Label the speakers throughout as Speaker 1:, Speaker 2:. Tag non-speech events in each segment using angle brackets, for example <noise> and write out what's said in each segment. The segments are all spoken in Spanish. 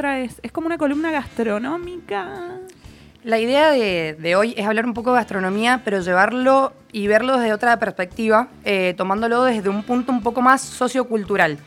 Speaker 1: traes? ¿Es como una columna gastronómica?
Speaker 2: La idea de, de hoy es hablar un poco de gastronomía, pero llevarlo y verlo desde otra perspectiva, eh, tomándolo desde un punto un poco más sociocultural.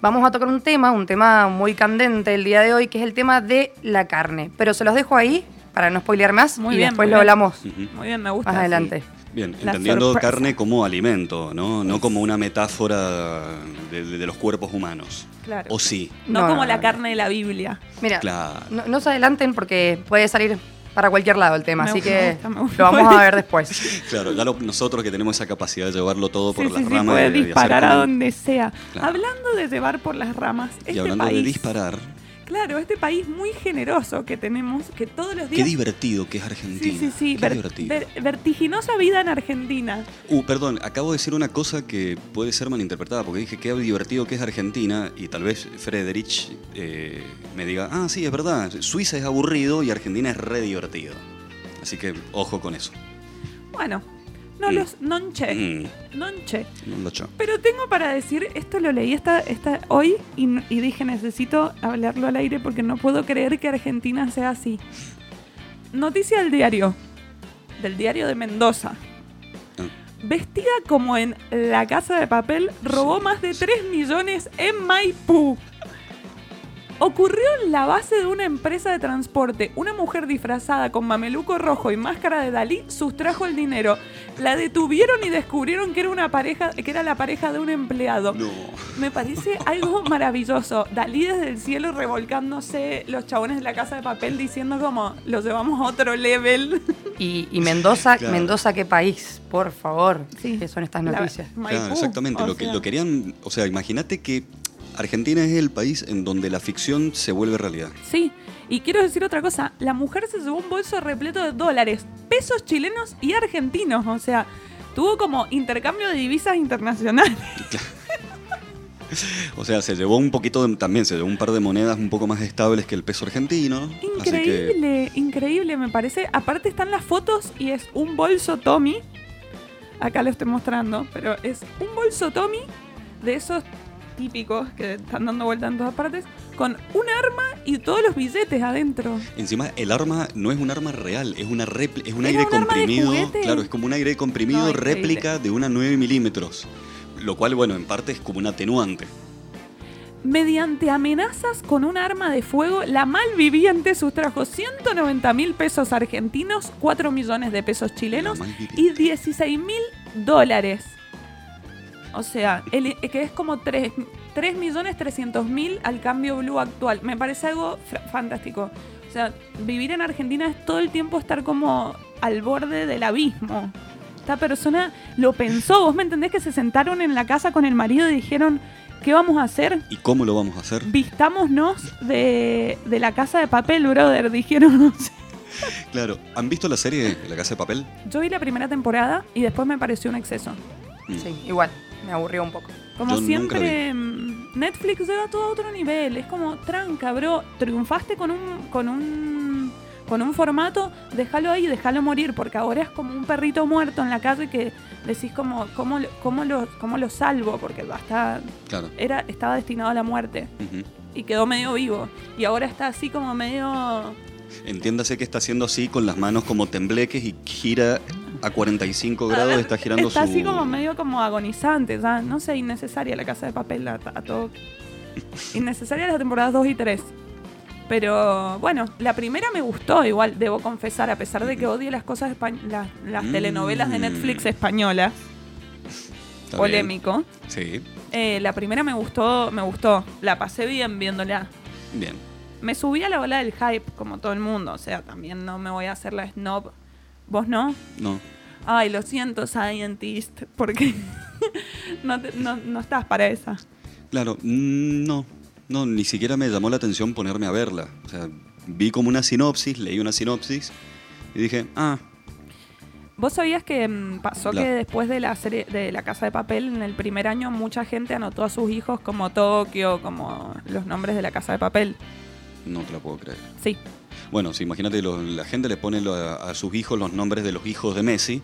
Speaker 2: Vamos a tocar un tema, un tema muy candente el día de hoy, que es el tema de la carne. Pero se los dejo ahí para no spoilear más
Speaker 1: Muy
Speaker 2: y
Speaker 1: bien,
Speaker 2: después lo
Speaker 1: bien.
Speaker 2: hablamos.
Speaker 1: Muy bien, me gusta.
Speaker 2: más
Speaker 1: sí.
Speaker 3: Bien,
Speaker 1: La
Speaker 3: entendiendo
Speaker 1: sorpresa.
Speaker 3: carne como alimento, ¿no? No como una metáfora de, de- de los cuerpos humanos.
Speaker 1: Claro.
Speaker 3: O sí.
Speaker 1: No,
Speaker 2: No,
Speaker 1: como
Speaker 2: no,
Speaker 1: la
Speaker 2: no.
Speaker 1: carne de la Biblia.
Speaker 2: Mira,
Speaker 3: Claro.
Speaker 2: no, no se adelanten porque puede salir para cualquier lado el tema,
Speaker 1: Me
Speaker 2: así
Speaker 1: gusta,
Speaker 2: que lo vamos a ver después. <laughs>
Speaker 3: Claro, ya lo- nosotros que tenemos esa capacidad de llevarlo todo por
Speaker 1: sí,
Speaker 3: las
Speaker 1: sí, sí,
Speaker 3: ramas. y hacer
Speaker 1: disparar a donde sea.
Speaker 3: Claro.
Speaker 1: Hablando de llevar por las ramas,
Speaker 3: Y
Speaker 1: este
Speaker 3: hablando
Speaker 1: país,
Speaker 3: de disparar,
Speaker 1: claro, este país muy generoso que tenemos, que todos los
Speaker 3: qué
Speaker 1: días...
Speaker 3: divertido que es Argentina.
Speaker 1: Sí, sí, sí,
Speaker 3: Qué
Speaker 1: ver-
Speaker 3: divertido.
Speaker 1: ver- vertiginosa vida en Argentina.
Speaker 3: Uh, perdón, acabo de decir una cosa que puede ser malinterpretada, porque dije qué divertido que es Argentina, y tal vez Frederich eh, me diga, ah, sí, es verdad, Suiza es aburrido y Argentina es re divertido. Así que ojo con eso.
Speaker 1: Bueno, no
Speaker 3: Mm.
Speaker 1: los... Non che,
Speaker 3: Mm,
Speaker 1: non che.
Speaker 3: no lo echo.
Speaker 1: Pero tengo para decir, esto lo leí esta, esta, hoy y dije necesito hablarlo al aire porque no puedo creer que Argentina sea así. Noticia del diario, del diario de Mendoza.
Speaker 3: Ah.
Speaker 1: Vestida como en La Casa de Papel, robó más de 3 millones en Maipú. Ocurrió en la base de una empresa de transporte. Una mujer disfrazada con mameluco rojo y máscara de Dalí sustrajo el dinero. La detuvieron y descubrieron que era una pareja, que era la pareja de un empleado.
Speaker 3: No.
Speaker 1: Me parece algo <laughs> maravilloso. Dalí desde el cielo revolcándose, los chabones de la casa de papel diciendo como lo llevamos a otro level. <laughs>
Speaker 2: Y, y Mendoza,
Speaker 3: Claro.
Speaker 2: Mendoza, qué país, por favor,
Speaker 1: Sí.
Speaker 2: que son estas noticias.
Speaker 3: Claro, exactamente. que, lo querían, o sea, imagínate que Argentina es el país en donde la ficción se vuelve realidad.
Speaker 1: Sí, y quiero decir otra cosa. La mujer se llevó un bolso repleto de dólares, pesos chilenos y argentinos. O sea, tuvo como intercambio de divisas internacionales. <laughs>
Speaker 3: O sea, se llevó un poquito, de- también se llevó un par de monedas un poco más estables que el peso argentino. Que,
Speaker 1: Increíble, increíble me parece. Aparte están las fotos y es un bolso Tommy. Acá lo estoy mostrando, pero es un bolso Tommy de esos típicos que están dando vuelta en todas partes, con un arma y todos los billetes adentro.
Speaker 3: encima, el arma no es un arma real, es, una es un aire
Speaker 1: un
Speaker 3: comprimido. Claro, es como un aire comprimido
Speaker 1: No,
Speaker 3: réplica de una 9 milímetros. Lo cual, bueno, en parte es como un atenuante.
Speaker 1: Mediante amenazas con un arma de fuego, la malviviente sustrajo 190 mil pesos argentinos, 4 millones de pesos chilenos y 16 mil dólares. O sea, el- que es como 3, millones 300 mil al cambio blue actual. Me parece algo fantástico. O sea, vivir en Argentina es todo el tiempo estar como al borde del abismo. Esta persona lo pensó. ¿Vos me entendés que se sentaron en la casa con el marido y dijeron, ¿qué vamos a hacer?
Speaker 3: ¿Y cómo lo vamos a hacer?
Speaker 1: Vistámonos de, de la casa de papel, brother. Dijeron,
Speaker 3: Claro, ¿han visto la serie La Casa de Papel?
Speaker 1: yo vi la primera temporada y después me pareció un exceso.
Speaker 3: Mm.
Speaker 2: Sí, igual, me aburrió un poco.
Speaker 1: Como
Speaker 3: Yo
Speaker 1: siempre, mm, Netflix lleva todo a otro nivel. Es como, tranca, bro. Triunfaste con un, con un, con un formato, déjalo ahí, déjalo morir, porque ahora es como un perrito muerto en la calle que decís como, ¿cómo, lo- cómo, lo, cómo lo salvo? Porque basta,
Speaker 3: Claro.
Speaker 1: era, estaba destinado a la muerte y quedó medio vivo. Y ahora está así como medio...
Speaker 3: Entiéndase que está haciendo así con las manos como tembleques y gira a 45 grados, está girando
Speaker 1: Está
Speaker 3: su...
Speaker 1: así como medio como agonizante, ya. No sé, innecesaria la casa de papel a, a todo. <laughs> Innecesaria las temporadas 2 y 3. Pero bueno, la primera me gustó, igual, debo confesar, a pesar de que odie las cosas las, las
Speaker 3: Mm.
Speaker 1: telenovelas de Netflix españolas,
Speaker 3: Está bien.
Speaker 1: polémico.
Speaker 3: Sí,
Speaker 1: eh, la primera me gustó, me gustó. La pasé bien viéndola.
Speaker 3: bien.
Speaker 1: Me subí a la ola del hype, como todo el mundo. O sea, también no me voy a hacer la snob. ¿Vos no?
Speaker 3: No.
Speaker 1: Ay, lo siento, Scientist, porque <laughs> no, te- no, no estás para esa.
Speaker 3: Claro, mm, no. No, ni siquiera me llamó la atención ponerme a verla. O sea, vi como una sinopsis, leí una sinopsis y dije, ah,
Speaker 1: ¿Vos sabías que mm, pasó que después de la serie de La Casa de Papel, en el primer año, mucha gente anotó a sus hijos como Tokio, como los nombres de La Casa de Papel?
Speaker 3: no te la puedo creer.
Speaker 1: Sí.
Speaker 3: Bueno, sí, imagínate, lo- la gente le pone lo- a, a sus hijos los nombres de los hijos de Messi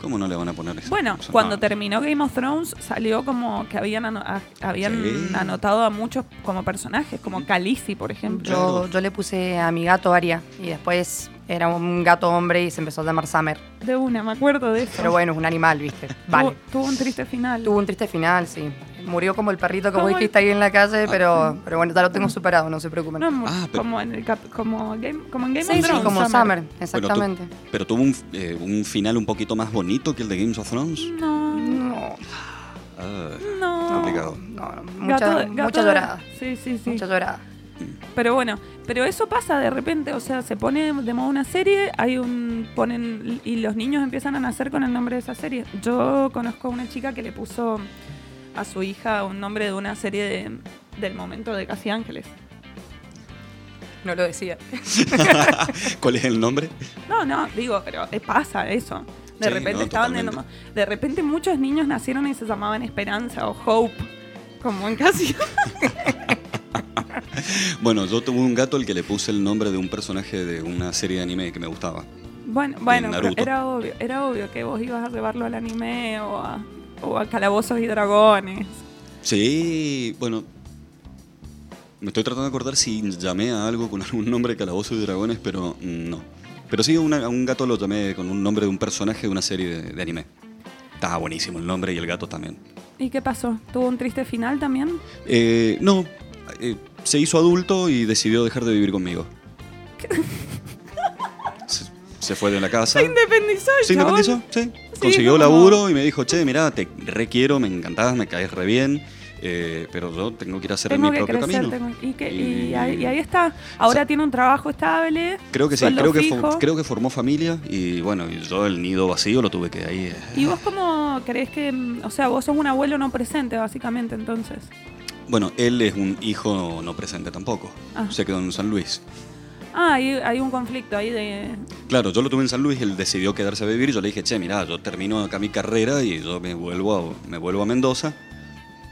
Speaker 3: ¿Cómo no le van a poner eso?
Speaker 1: Bueno, cuando
Speaker 3: no.
Speaker 1: terminó Game of Thrones salió como que habían, ano- a- habían
Speaker 3: Sí.
Speaker 1: anotado a muchos como personajes, como Khaleesi, por ejemplo.
Speaker 2: Yo, yo le puse a mi gato Aria y después era un gato hombre y se empezó a llamar Summer.
Speaker 1: De una, me acuerdo de eso.
Speaker 2: Pero bueno, es un animal, ¿viste?
Speaker 1: Tuvo-
Speaker 2: Vale.
Speaker 1: Tuvo, un triste final.
Speaker 2: Tuvo un triste final, sí. Murió como el perrito que
Speaker 1: Como
Speaker 2: vos dijiste ahí en la calle, pero, pero bueno, ya lo tengo superado, no se preocupen.
Speaker 1: No,
Speaker 3: Ah, pero-
Speaker 1: como en el cap- como Game, como en Game
Speaker 2: sí,
Speaker 1: of
Speaker 2: sí,
Speaker 1: Thrones.
Speaker 2: como Summer, exactamente.
Speaker 3: pero tuvo un, eh, un final un poquito más bonito que el de Games of Thrones.
Speaker 1: No,
Speaker 2: No,
Speaker 3: Ah,
Speaker 1: no.
Speaker 3: complicado.
Speaker 2: no, no,
Speaker 1: Gato
Speaker 2: mucha,
Speaker 1: de- gato
Speaker 2: mucha
Speaker 1: de-
Speaker 2: llorada.
Speaker 1: Sí, sí, sí.
Speaker 2: Mucha llorada.
Speaker 1: Pero bueno, pero eso pasa de repente, o sea, se pone de moda una serie, hay un ponen y los niños empiezan a nacer con el nombre de esa serie. Yo conozco a una chica que le puso a su hija un nombre de una serie de- del momento de Casi Ángeles.
Speaker 2: No lo decía. <laughs>
Speaker 3: ¿Cuál es el nombre?
Speaker 1: No, no, digo, pero eh, pasa eso. De
Speaker 3: Sí,
Speaker 1: repente
Speaker 3: no,
Speaker 1: estaban de, de repente muchos niños nacieron y se llamaban Esperanza o Hope, como en Casi <laughs> <laughs>
Speaker 3: Bueno, yo tuve un gato al que le puse el nombre de un personaje de una serie de anime que me gustaba.
Speaker 1: Bueno, bueno, pero era obvio, era obvio que vos ibas a llevarlo al anime o a, o a Calabozos y Dragones.
Speaker 3: Sí, bueno. Me estoy tratando de acordar si llamé a algo con <laughs> algún nombre de Calabozos y Dragones, pero no. Pero sí, una- a un gato lo llamé con un nombre de un personaje de una serie de, de anime. Estaba buenísimo el nombre y el gato también.
Speaker 1: ¿Y qué pasó? ¿Tuvo un triste final también?
Speaker 3: Eh, no, eh, se hizo adulto y decidió dejar de vivir conmigo. Se, se fue de la casa.
Speaker 1: Se independizó
Speaker 3: ¿Se
Speaker 1: chabón.
Speaker 3: independizó? Sí. Consiguió
Speaker 1: como-
Speaker 3: laburo y me dijo, che, mirá, te requiero, me encantás, me caes re bien, eh, pero yo tengo que ir a hacer
Speaker 1: Tengo
Speaker 3: mi
Speaker 1: que
Speaker 3: propio
Speaker 1: crecer,
Speaker 3: camino.
Speaker 1: tengo- y, que-
Speaker 3: Y-
Speaker 1: y ahí, y ahí está. Ahora tiene un trabajo estable.
Speaker 3: Creo que sí,
Speaker 1: sueldo
Speaker 3: creo que,
Speaker 1: fijo.
Speaker 3: creo que formó familia y bueno, y yo el nido vacío lo tuve que ahí. eh,
Speaker 1: ¿Y vos cómo crees que.? mm, O sea, vos sos un abuelo no presente, básicamente, entonces.
Speaker 3: Bueno, él es un hijo no presente tampoco.
Speaker 1: Ah.
Speaker 3: Se quedó en San Luis.
Speaker 1: Ah, hay, hay un conflicto ahí de.
Speaker 3: Claro, yo lo tuve en San Luis, él decidió quedarse a vivir y yo le dije, che, mirá, yo termino acá mi carrera y yo me vuelvo a, me vuelvo a Mendoza.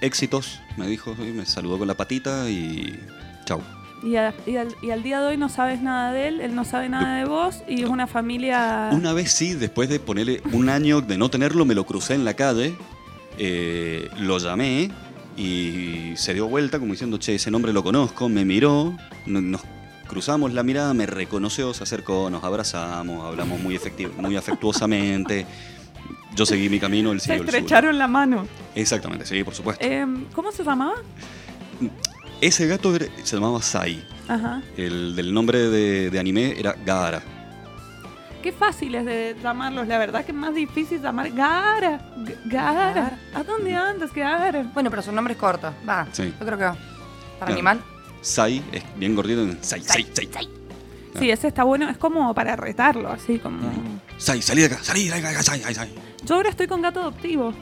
Speaker 3: Éxitos, me dijo, y me saludó con la patita y chau.
Speaker 1: Y, a- y al, y al día de hoy no sabes nada de él, él no sabe nada de vos y es una familia.
Speaker 3: Una vez sí, después de ponerle un año de no tenerlo, me lo crucé en la calle, eh, lo llamé y se dio vuelta como diciendo, che, ese nombre lo conozco, me miró, no- nos cruzamos la mirada, me reconoció, se acercó, nos abrazamos, hablamos muy, muy afectuosamente. Yo seguí mi camino, él siguió el suyo.
Speaker 1: estrecharon la mano.
Speaker 3: Exactamente, sí, por supuesto.
Speaker 1: Em, ¿Cómo se llamaba?
Speaker 3: Ese gato era- se llamaba Sai.
Speaker 1: Ajá.
Speaker 3: El del nombre de, de anime era Gaara.
Speaker 1: Qué fácil es de llamarlos, la verdad que es más difícil llamar Gara. G- Gara. ¿A dónde andas, Gara?
Speaker 2: Bueno, pero su nombre es corto. Va,
Speaker 3: Sí.
Speaker 2: yo creo que va. Para
Speaker 3: Claro.
Speaker 2: animal.
Speaker 3: Sai es bien gordito. Sai, Sai, Sai.
Speaker 1: Sí, ese está bueno, es como para retarlo, así como...
Speaker 3: Sai, salí de acá, salí de acá, Sai, Sai, Sai.
Speaker 1: Yo ahora estoy con gato adoptivo.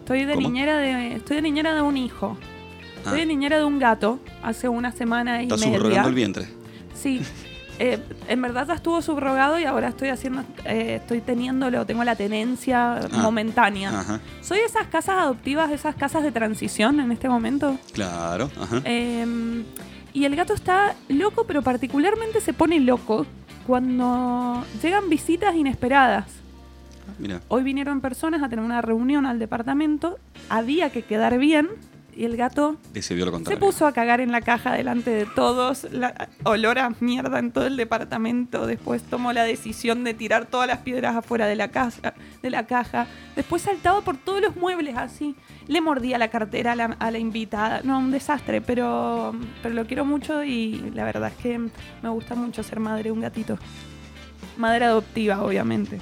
Speaker 1: Estoy de
Speaker 3: ¿Cómo?
Speaker 1: niñera de. Estoy de niñera de un hijo.
Speaker 3: Ah.
Speaker 1: Estoy de niñera de un gato hace una semana y
Speaker 3: Está
Speaker 1: media.
Speaker 3: subrogando el vientre.
Speaker 1: Sí. <laughs> Eh, en verdad ya estuvo subrogado y ahora estoy haciendo, eh, estoy teniéndolo, tengo la tenencia
Speaker 3: Ah.
Speaker 1: momentánea.
Speaker 3: Ajá,
Speaker 1: Soy esas casas adoptivas, de esas casas de transición en este momento.
Speaker 3: claro, ajá.
Speaker 1: Eh, y el gato está loco, pero particularmente se pone loco cuando llegan visitas inesperadas.
Speaker 3: Mira,
Speaker 1: Hoy vinieron personas a tener una reunión al departamento, había que quedar bien y el gato
Speaker 3: decidió lo
Speaker 1: se puso a cagar en la caja delante de todos, la, olor a mierda en todo el departamento, después tomó la decisión de tirar todas las piedras afuera de la, casa, de la caja, después saltaba por todos los muebles así, le mordía la cartera a la, a la invitada, no, un desastre, pero, pero lo quiero mucho y la verdad es que me gusta mucho ser madre de un gatito. Madre adoptiva, obviamente.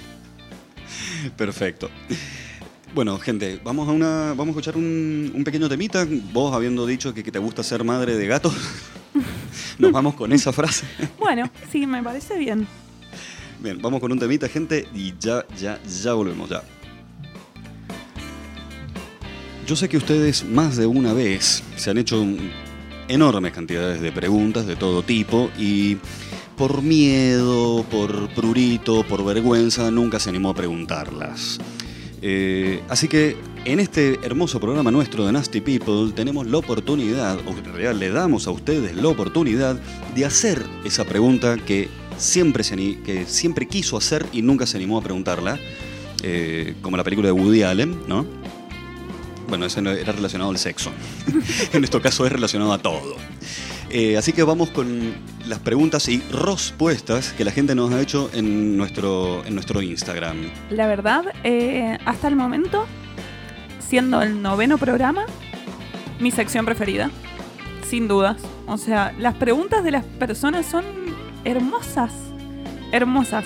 Speaker 3: Perfecto. Bueno, gente, vamos a una, vamos a escuchar un, un pequeño temita. Vos habiendo dicho que, que te gusta ser madre de gatos, <laughs> nos vamos con esa frase. <laughs>
Speaker 1: Bueno, sí, me parece bien.
Speaker 3: Bien, vamos con un temita, gente, y ya, ya, ya volvemos, ya. Yo sé que ustedes más de una vez se han hecho enormes cantidades de preguntas de todo tipo y por miedo, por prurito, por vergüenza, nunca se animó a preguntarlas. Eh, así que en este hermoso programa nuestro de Nasty People tenemos la oportunidad, o en realidad le damos a ustedes la oportunidad de hacer esa pregunta que siempre, se que siempre quiso hacer y nunca se animó a preguntarla. eh, como la película de Woody Allen, ¿no? Bueno, eso era relacionado al sexo. <laughs> en este caso es relacionado a todo. Eh, así que vamos con las preguntas y respuestas que la gente nos ha hecho en nuestro, en nuestro Instagram.
Speaker 1: La verdad, eh, hasta el momento, siendo el noveno programa, mi sección preferida. Sin dudas. O sea, las preguntas de las personas son hermosas. Hermosas.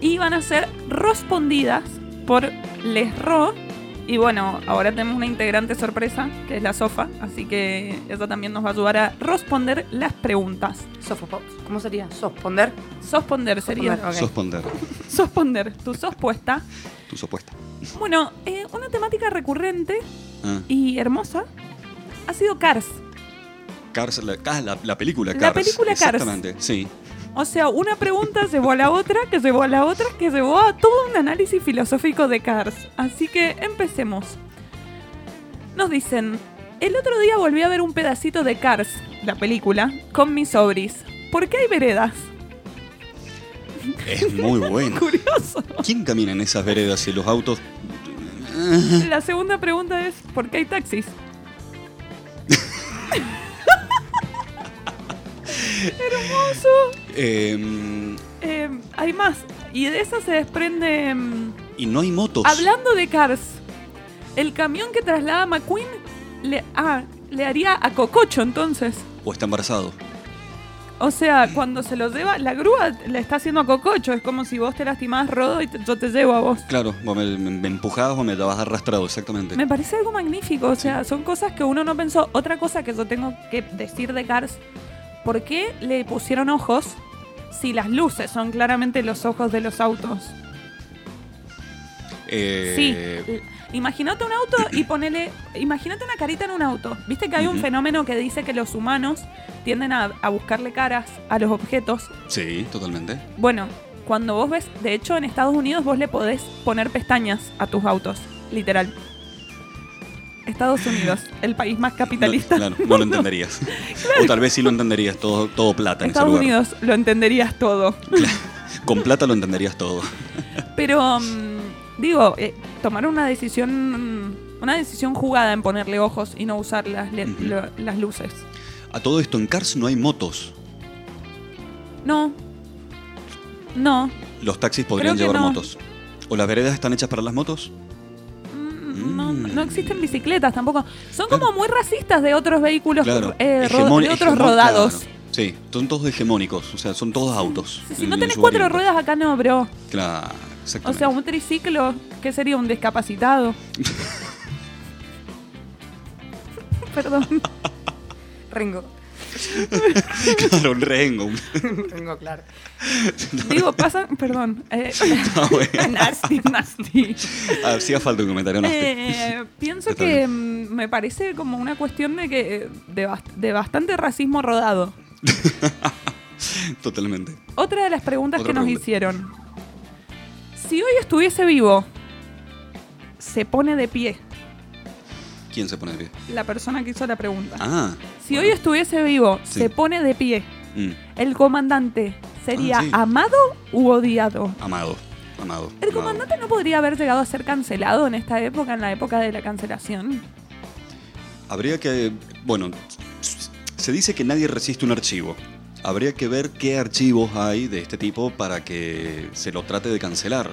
Speaker 1: Y van a ser respondidas por Les Ro. Y bueno, ahora tenemos una integrante sorpresa, que es la Sofa. Así que eso también nos va a ayudar a responder las preguntas.
Speaker 2: Sofo- ¿Cómo sería? ¿Sosponder?
Speaker 1: Sosponder sería.
Speaker 2: Sosponder, ok.
Speaker 3: Sosponder, <laughs>
Speaker 1: Sosponder. Tu sos puesta.
Speaker 3: tu sopuesta.
Speaker 1: Bueno, eh, una temática recurrente
Speaker 3: Ah,
Speaker 1: y hermosa ha sido Cars.
Speaker 3: Cars, la, la- la película
Speaker 1: La
Speaker 3: Cars.
Speaker 1: película Cars.
Speaker 3: Exactamente, sí.
Speaker 1: O sea, una pregunta llevó a la otra, que llevó a la otra, que llevó a todo un análisis filosófico de Cars. Así que empecemos. Nos dicen, el otro día volví a ver un pedacito de Cars, la película, con mis sobris. ¿Por qué hay veredas?
Speaker 3: Es muy <laughs> bueno.
Speaker 1: Curioso.
Speaker 3: ¿Quién camina en esas veredas y los autos?
Speaker 1: La segunda pregunta es, ¿por qué hay taxis? <laughs> Hermoso.
Speaker 3: Eh,
Speaker 1: Eh, hay más. Y de eso se desprende...
Speaker 3: y no hay motos.
Speaker 1: Hablando de Cars, el camión que traslada a McQueen le, ah, le haría a Cococho entonces.
Speaker 3: O está embarazado.
Speaker 1: O sea, cuando se lo lleva, la grúa le está haciendo a Cococho. Es como si vos te lastimás rodo y te- yo te llevo a vos.
Speaker 3: Claro, vos me, me, me empujabas o me llevas arrastrado, exactamente.
Speaker 1: Me parece algo magnífico. O sea, son cosas que uno no pensó. Otra cosa que yo tengo que decir de Cars. ¿Por qué le pusieron ojos si las luces son claramente los ojos de los autos?
Speaker 3: Eh,
Speaker 1: Sí. Imagínate un auto y ponele. Imagínate una carita en un auto. Viste que hay un fenómeno que dice que los humanos tienden a, a buscarle caras a los objetos.
Speaker 3: Sí, totalmente.
Speaker 1: Bueno, cuando vos ves. De hecho, en Estados Unidos vos le podés poner pestañas a tus autos. Literal. Estados Unidos, el país más capitalista.
Speaker 3: No, claro, no lo entenderías. O tal vez sí lo entenderías, todo, todo plata en
Speaker 1: Estados
Speaker 3: ese lugar.
Speaker 1: Unidos lo entenderías todo.
Speaker 3: Con plata lo entenderías todo.
Speaker 1: Pero mm, digo, eh, tomar una decisión una decisión jugada en ponerle ojos y no usar las, lo- las luces.
Speaker 3: A todo esto, en Cars no hay motos.
Speaker 1: No. No.
Speaker 3: Los taxis podrían llevar
Speaker 1: no.
Speaker 3: motos. ¿O las veredas están hechas para las motos?
Speaker 1: Mm, No,
Speaker 3: Mm.
Speaker 1: no existen bicicletas tampoco. Son como muy racistas de otros vehículos,
Speaker 3: Claro.
Speaker 1: eh, de otros rodados.
Speaker 3: claro. Sí, son todos hegemónicos. O sea, son todos autos.
Speaker 1: Si, si
Speaker 3: en-
Speaker 1: no
Speaker 3: en
Speaker 1: tenés cuatro ruedas acá no, bro.
Speaker 3: Claro,
Speaker 1: O sea, un triciclo, ¿qué sería? ¿Un discapacitado? <laughs> Perdón.
Speaker 2: Ringo. <laughs>
Speaker 3: claro, un rengo. <laughs>
Speaker 2: Ringo, claro. <laughs>
Speaker 1: Digo, pasa... Perdón. Eh,
Speaker 3: Ah, bueno.
Speaker 1: nasty, nasty.
Speaker 3: Hacía falta un comentario nasty.
Speaker 1: Eh, pienso que
Speaker 3: bien.
Speaker 1: mm, me parece como una cuestión de que de, bast- de bastante racismo rodado.
Speaker 3: Totalmente.
Speaker 1: Otra de las preguntas
Speaker 3: Otra
Speaker 1: que nos hicieron. Si hoy estuviese vivo, se pone de pie.
Speaker 3: ¿Quién se pone de pie?
Speaker 1: La persona que hizo la pregunta.
Speaker 3: Ah.
Speaker 1: si
Speaker 3: bueno.
Speaker 1: hoy estuviese vivo,
Speaker 3: Sí.
Speaker 1: se pone de pie.
Speaker 3: Mm,
Speaker 1: El comandante sería
Speaker 3: Ah, sí.
Speaker 1: amado u odiado.
Speaker 3: amado. Amado.
Speaker 1: El
Speaker 3: amado.
Speaker 1: comandante no podría haber llegado a ser cancelado en esta época, en la época de la cancelación.
Speaker 3: Habría que. Bueno, se dice que nadie resiste un archivo. Habría que ver qué archivos hay de este tipo para que se lo trate de cancelar.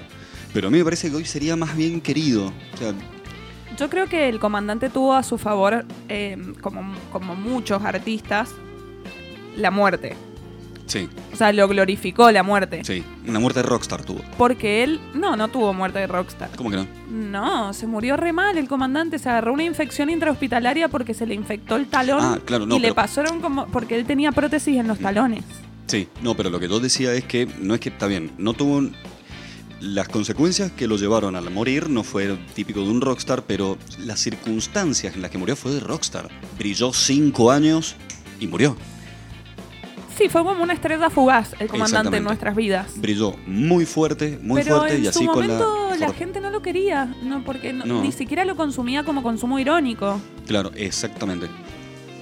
Speaker 3: Pero a mí me parece que hoy sería más bien querido. O sea,
Speaker 1: Yo creo que el comandante tuvo a su favor, eh, como, como muchos artistas, la muerte.
Speaker 3: sí,
Speaker 1: O sea, lo glorificó la muerte.
Speaker 3: sí. Una muerte de rockstar tuvo.
Speaker 1: Porque él, no, no tuvo muerte de rockstar.
Speaker 3: ¿Cómo que no?
Speaker 1: No, se murió re mal el comandante, se agarró una infección intrahospitalaria porque se le infectó el talón
Speaker 3: Ah, claro, no,
Speaker 1: y le pasaron como porque él tenía prótesis en los talones.
Speaker 3: Sí, no, pero lo que yo decía es que no es que está bien, no tuvo un- las consecuencias que lo llevaron a morir no fue típico de un rockstar, pero las circunstancias en las que murió fue de rockstar. Brilló cinco años y murió.
Speaker 1: Sí, fue como una estrella fugaz el comandante en nuestras vidas.
Speaker 3: Brilló muy fuerte, muy
Speaker 1: Pero
Speaker 3: fuerte
Speaker 1: en
Speaker 3: y así
Speaker 1: su
Speaker 3: con la.
Speaker 1: momento la, gente no lo quería, no porque no-
Speaker 3: No.
Speaker 1: ni siquiera lo consumía como consumo irónico.
Speaker 3: Claro, exactamente.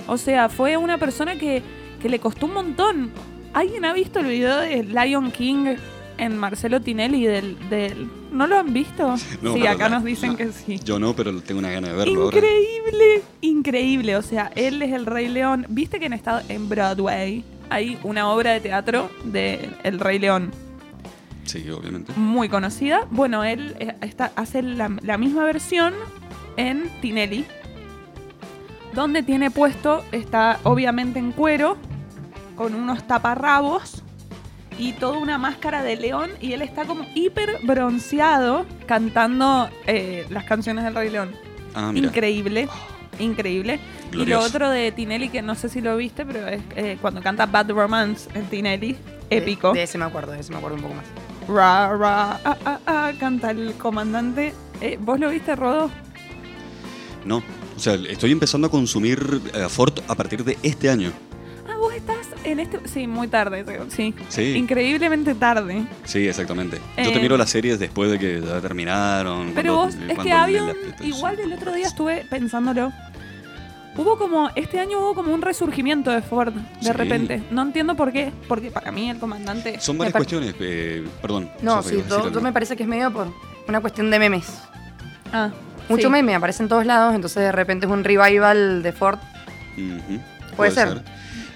Speaker 1: O sea, fue una persona que, que le costó un montón. ¿Alguien ha visto el video de Lion King en Marcelo Tinelli del, del... ¿No lo han visto?
Speaker 3: No,
Speaker 1: sí, acá
Speaker 3: la-
Speaker 1: nos dicen
Speaker 3: no.
Speaker 1: que sí.
Speaker 3: Yo no, pero tengo una gana de verlo ahora.
Speaker 1: Increíble, increíble. O sea, él es el Rey León. ¿Viste que en, estado, en Broadway hay una obra de teatro de El Rey León
Speaker 3: Sí, obviamente.
Speaker 1: muy conocida? Bueno, él eh, está, hace la, la misma versión en Tinelli, donde tiene puesto, está obviamente en cuero, con unos taparrabos y toda una máscara de león y él está como hiper bronceado cantando eh, las canciones del Rey León.
Speaker 3: Ah, mira.
Speaker 1: Increíble, increíble. Y lo otro de Tinelli, que no sé si lo viste, pero es eh, cuando canta Bad Romance en Tinelli, épico.
Speaker 2: De, de ese me acuerdo, de ese me acuerdo un poco más.
Speaker 1: Ra, ra, ah, ah, ah, canta el comandante. Eh, ¿Vos lo viste, Rodo?
Speaker 3: No. O sea, estoy empezando a consumir eh, Ford a partir de este año.
Speaker 1: Ah, vos estás en este... Sí, muy tarde, sí.
Speaker 3: Sí.
Speaker 1: Increíblemente tarde.
Speaker 3: Sí, exactamente. Yo
Speaker 1: Eh,
Speaker 3: te miro las series después de que ya terminaron.
Speaker 1: Pero
Speaker 3: cuando-
Speaker 1: vos,
Speaker 3: eh,
Speaker 1: es
Speaker 3: cuando
Speaker 1: que Avion,
Speaker 3: le-
Speaker 1: igual el otro día estuve pensándolo. Hubo como, este año hubo como un resurgimiento de Ford, de
Speaker 3: Sí.
Speaker 1: repente. No entiendo por qué, porque para mí el comandante...
Speaker 3: Son
Speaker 2: Me
Speaker 3: varias cuestiones. eh, perdón.
Speaker 2: No,
Speaker 3: Sofía,
Speaker 2: sí,
Speaker 3: ibas a
Speaker 2: yo,
Speaker 3: decir
Speaker 2: yo
Speaker 3: algo.
Speaker 2: me parece que es medio por una cuestión de memes.
Speaker 1: Ah,
Speaker 2: Mucho
Speaker 1: sí.
Speaker 2: meme, aparece en todos lados, entonces de repente es un revival de Ford.
Speaker 3: Ujú,
Speaker 2: Puede ser.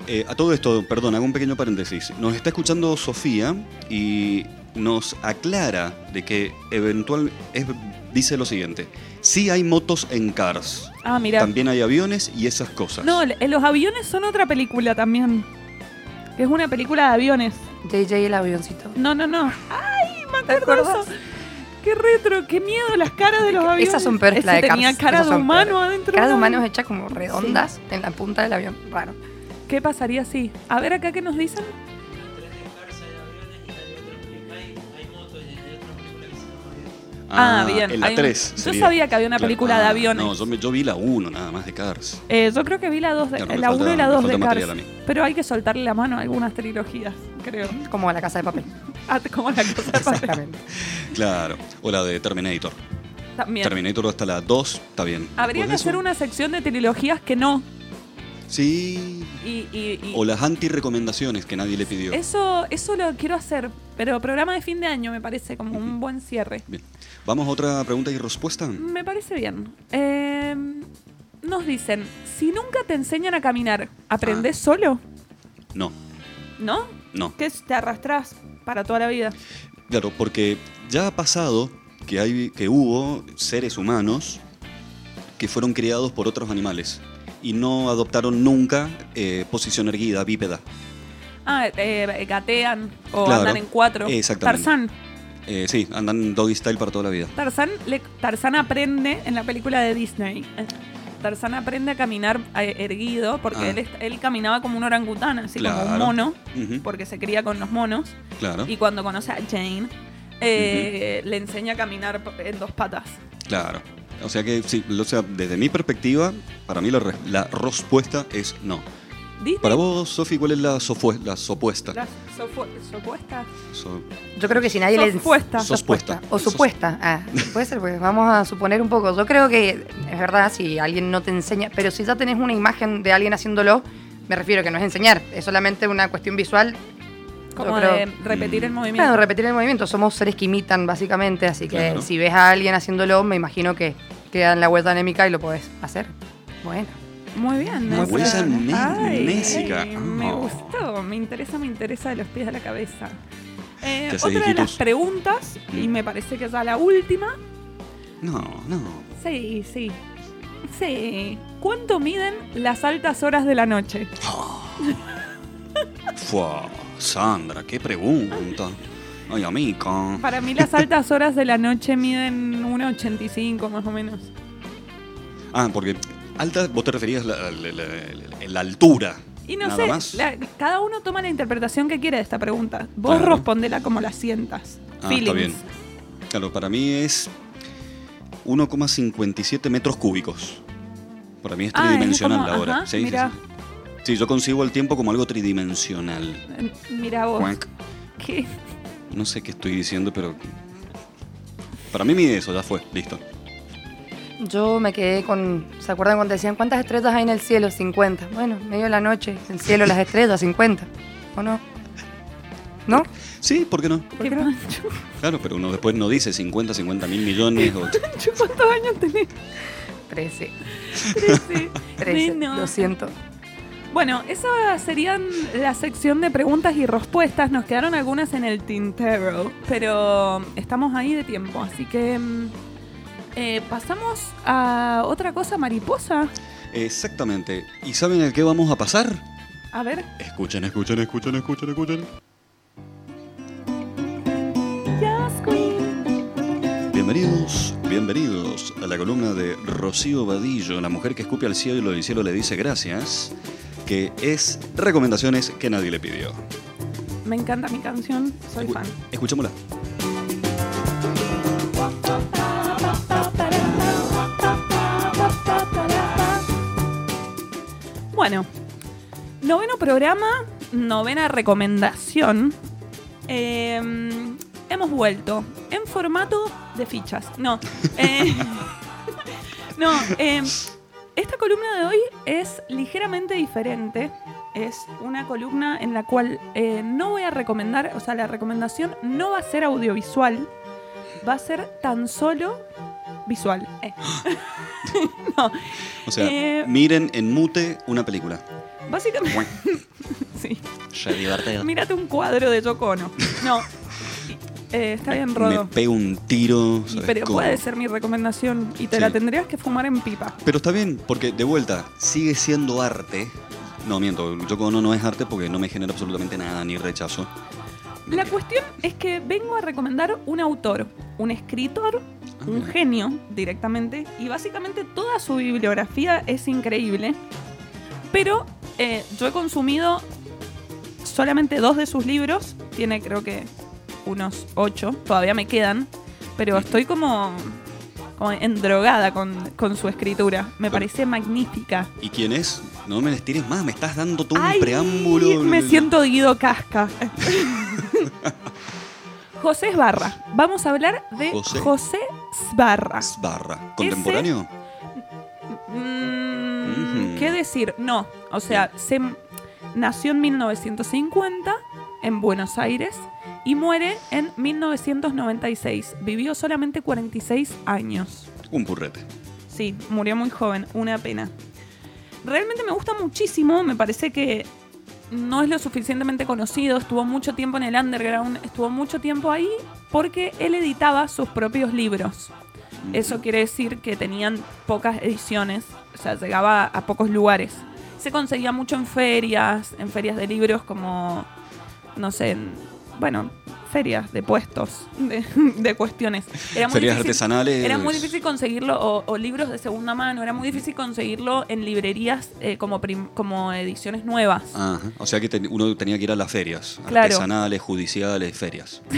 Speaker 3: Eh, a todo esto, perdón, hago un pequeño paréntesis. Nos está escuchando Sofía y nos aclara de que eventual es- dice lo siguiente. Sí hay motos en Cars.
Speaker 1: Ah, mira.
Speaker 3: También hay aviones y esas cosas.
Speaker 1: No, el- los aviones son otra película también. Que es una película de aviones.
Speaker 2: JJ el avioncito.
Speaker 1: No, no, no. ¡Ay, me
Speaker 2: ¿Te
Speaker 1: acuerdo! ¡Qué retro! ¡Qué miedo las caras de los aviones!
Speaker 2: Esas son peores la de Cars.
Speaker 1: tenía cara de humano adentro.
Speaker 2: Cara de
Speaker 1: ¿no?
Speaker 2: humanos hechas como redondas en la punta del avión. Raro.
Speaker 1: ¿Qué pasaría si? A ver acá qué nos dicen. Ah, bien.
Speaker 3: En la
Speaker 1: Hay un-
Speaker 3: 3.
Speaker 1: yo sabía que había una película de aviones.
Speaker 3: No, yo, me- yo vi la 1 nada más de Cars.
Speaker 1: Eh, yo creo que vi la 2 de,
Speaker 3: Claro,
Speaker 1: la
Speaker 3: falta-
Speaker 1: 1 y la
Speaker 3: me
Speaker 1: 2
Speaker 3: falta
Speaker 1: de Cars. Pero hay que soltarle la mano a algunas trilogías, creo.
Speaker 2: Como la casa de papel.
Speaker 1: Ah, como la cosa de papel.
Speaker 2: Exactamente.
Speaker 3: Claro. O la de Terminator.
Speaker 1: También.
Speaker 3: Terminator hasta la 2 está bien.
Speaker 1: Habría que hacer una sección de trilogías que no.
Speaker 3: Sí.
Speaker 1: Y, y- y-
Speaker 3: O las anti-recomendaciones que nadie le pidió.
Speaker 1: Eso, eso lo quiero hacer, pero programa de fin de año me parece como un buen cierre.
Speaker 3: Bien. Vamos a otra pregunta y respuesta.
Speaker 1: Me parece bien. Eh, nos dicen, si nunca te enseñan a caminar, ¿aprendés
Speaker 3: Ah.
Speaker 1: solo?
Speaker 3: No,
Speaker 1: ¿No?
Speaker 3: no.
Speaker 1: Que te arrastras para toda la vida.
Speaker 3: Claro, porque ya ha pasado que, hay, que hubo seres humanos que fueron criados por otros animales y no adoptaron nunca eh, posición erguida, bípeda.
Speaker 1: Ah, eh, gatean o
Speaker 3: Claro,
Speaker 1: andan en cuatro.
Speaker 3: exactamente.
Speaker 1: Tarzán.
Speaker 3: Eh, sí, andan doggy style para toda la vida.
Speaker 1: Tarzán, le- Tarzán aprende en la película de Disney. eh, Tarzán aprende a caminar erguido porque
Speaker 3: Ah.
Speaker 1: él, él caminaba como un orangután, así como un mono, porque se cría con los monos.
Speaker 3: Claro,
Speaker 1: Y cuando conoce a Jane, eh, le enseña a caminar en dos patas.
Speaker 3: claro. O sea que, sí, o sea, desde mi perspectiva, para mí la, re- la respuesta es no.
Speaker 1: Disney.
Speaker 3: Para vos, Sofi, ¿cuál es la, sofue- la supuesta?
Speaker 1: Las sofu- supuestas.
Speaker 3: So-
Speaker 2: Yo creo que si nadie le
Speaker 1: Sospuesta.
Speaker 3: Sospuesta.
Speaker 2: O supuesta. Ah, puede ser, pues vamos a suponer un poco. Yo creo que es verdad si alguien no te enseña, pero si ya tenés una imagen de alguien haciéndolo, me refiero que no es enseñar, es solamente una cuestión visual.
Speaker 1: Como
Speaker 2: creo-
Speaker 1: de repetir el
Speaker 3: Mm.
Speaker 1: movimiento.
Speaker 2: Claro, repetir el movimiento. Somos seres que imitan, básicamente. Así que
Speaker 3: Claro.
Speaker 2: si ves a alguien haciéndolo, me imagino que queda en la vuelta anémica y lo podés hacer. Bueno.
Speaker 1: Muy bien.
Speaker 3: Muy
Speaker 1: esa-
Speaker 3: buena ne-
Speaker 1: Ay,
Speaker 3: nésica.
Speaker 1: ay, Me
Speaker 3: Oh.
Speaker 1: gustó, me interesa, me interesa de los pies a la cabeza. Eh,
Speaker 3: ¿Qué hace,
Speaker 1: otra de las preguntas, y
Speaker 3: Mm.
Speaker 1: me parece que ya la última.
Speaker 3: No, no.
Speaker 1: Sí, sí. Sí. ¿Cuánto miden las altas horas de la noche?
Speaker 3: Fua, Sandra, qué pregunta. Ay, amiga.
Speaker 1: Para mí las altas horas de la noche miden 1,85 más o menos.
Speaker 3: Ah, porque alta, vos te referías a la, la- la- la altura.
Speaker 1: Y no
Speaker 3: Nada
Speaker 1: sé, la- cada uno toma la interpretación que quiere de esta pregunta. Vos
Speaker 3: Claro.
Speaker 1: respondela como la sientas.
Speaker 3: Ah,
Speaker 1: Feelings.
Speaker 3: está bien. Claro, para mí es 1,57 metros cúbicos. Para mí es
Speaker 1: Ah, es
Speaker 3: tridimensional
Speaker 1: como-
Speaker 3: la hora.
Speaker 1: ajá,
Speaker 3: sí,
Speaker 1: mira.
Speaker 3: sí. Sí, yo concibo el tiempo como algo tridimensional.
Speaker 1: Eh, Mira vos. ¿Qué?
Speaker 3: No sé qué estoy diciendo, pero. Para mí mide eso, ya fue, listo.
Speaker 2: Yo me quedé con. ¿Se acuerdan cuando decían cuántas estrellas hay en el cielo? 50. Bueno, medio de la noche, el cielo, las estrellas, 50. ¿O no? ¿no?
Speaker 3: Sí, ¿por qué no? Claro, pero uno después no dice 50, 50 mil millones. O... <laughs>
Speaker 1: ¿cuántos años tenés?
Speaker 2: 13.
Speaker 1: Trece.
Speaker 2: 13.
Speaker 1: Neno. <laughs>
Speaker 2: Lo siento.
Speaker 1: Bueno, esa serían la sección de preguntas y respuestas. Nos quedaron algunas en el tintero, pero estamos ahí de tiempo, así que mm, eh, pasamos a otra cosa mariposa.
Speaker 3: Exactamente. ¿Y saben el qué vamos a pasar?
Speaker 1: A ver,
Speaker 3: Escuchen, escuchen, escuchen, escuchen, escuchen. Bienvenidos, bienvenidos a la columna de Rocío Vadillo, la mujer que escupe al cielo y el cielo le dice gracias, que es recomendaciones que nadie le pidió.
Speaker 1: Me encanta mi canción, soy
Speaker 3: Escu-
Speaker 1: fan.
Speaker 3: Escuchémosla.
Speaker 1: Bueno, noveno programa, novena recomendación. Eh, hemos vuelto en formato de fichas. No. eh, <laughs> no, eh, esta columna de hoy es ligeramente diferente. Es una columna en la cual eh, no voy a recomendar, o sea, la recomendación no va a ser audiovisual, va a ser tan solo visual. Eh. <laughs> no,
Speaker 3: O sea,
Speaker 1: Eh,
Speaker 3: miren en mute una película.
Speaker 1: básicamente... <laughs> sí. Mírate un cuadro de Yoko Ono. No. Eh, está bien, Rodo.
Speaker 3: Me pego un tiro.
Speaker 1: Y-
Speaker 3: ¿sabes
Speaker 1: pero
Speaker 3: cómo?
Speaker 1: puede ser mi recomendación y te
Speaker 3: Sí.
Speaker 1: la tendrías que fumar en pipa.
Speaker 3: Pero está bien, porque de vuelta, sigue siendo arte. No, miento, Yoko Ono no es arte porque no me genera absolutamente nada ni rechazo.
Speaker 1: La cuestión es que vengo a recomendar un autor, un escritor, un genio directamente, y básicamente toda su bibliografía es increíble. Pero eh, yo he consumido solamente dos de sus libros, tiene creo que unos ocho, todavía me quedan, pero estoy como, como endrogada con, con su escritura. Me parece magnífica.
Speaker 3: ¿Y quién es? No me les tires más, me estás dando todo un preámbulo.
Speaker 1: Me siento Guido Casca. <laughs> José Esbarra. Vamos a hablar de
Speaker 3: José.
Speaker 1: José, Sbarra.
Speaker 3: Barra. ¿Contemporáneo?
Speaker 1: Mm. ¿Qué decir? No. O sea, se nació en 1950 en Buenos Aires y muere en 1996. Vivió solamente 46 años.
Speaker 3: Un purrete.
Speaker 1: Sí, murió muy joven, una pena. Realmente me gusta muchísimo, me parece que no es lo suficientemente conocido, estuvo mucho tiempo en el underground, estuvo mucho tiempo ahí porque él editaba sus propios libros. Eso quiere decir que tenían pocas ediciones, o sea, llegaba a pocos lugares. Se conseguía mucho en ferias, en ferias de libros como, no sé, en- bueno, ferias de puestos, de, de cuestiones. Era muy
Speaker 3: Ferias
Speaker 1: difícil-
Speaker 3: artesanales.
Speaker 1: era muy difícil conseguirlo, o, o libros de segunda mano, era muy difícil conseguirlo en librerías eh, como, prim- como ediciones nuevas.
Speaker 3: Ajá. O sea que uno tenía que ir a las ferias.
Speaker 1: Claro.
Speaker 3: Artesanales, judiciales, ferias. <laughs>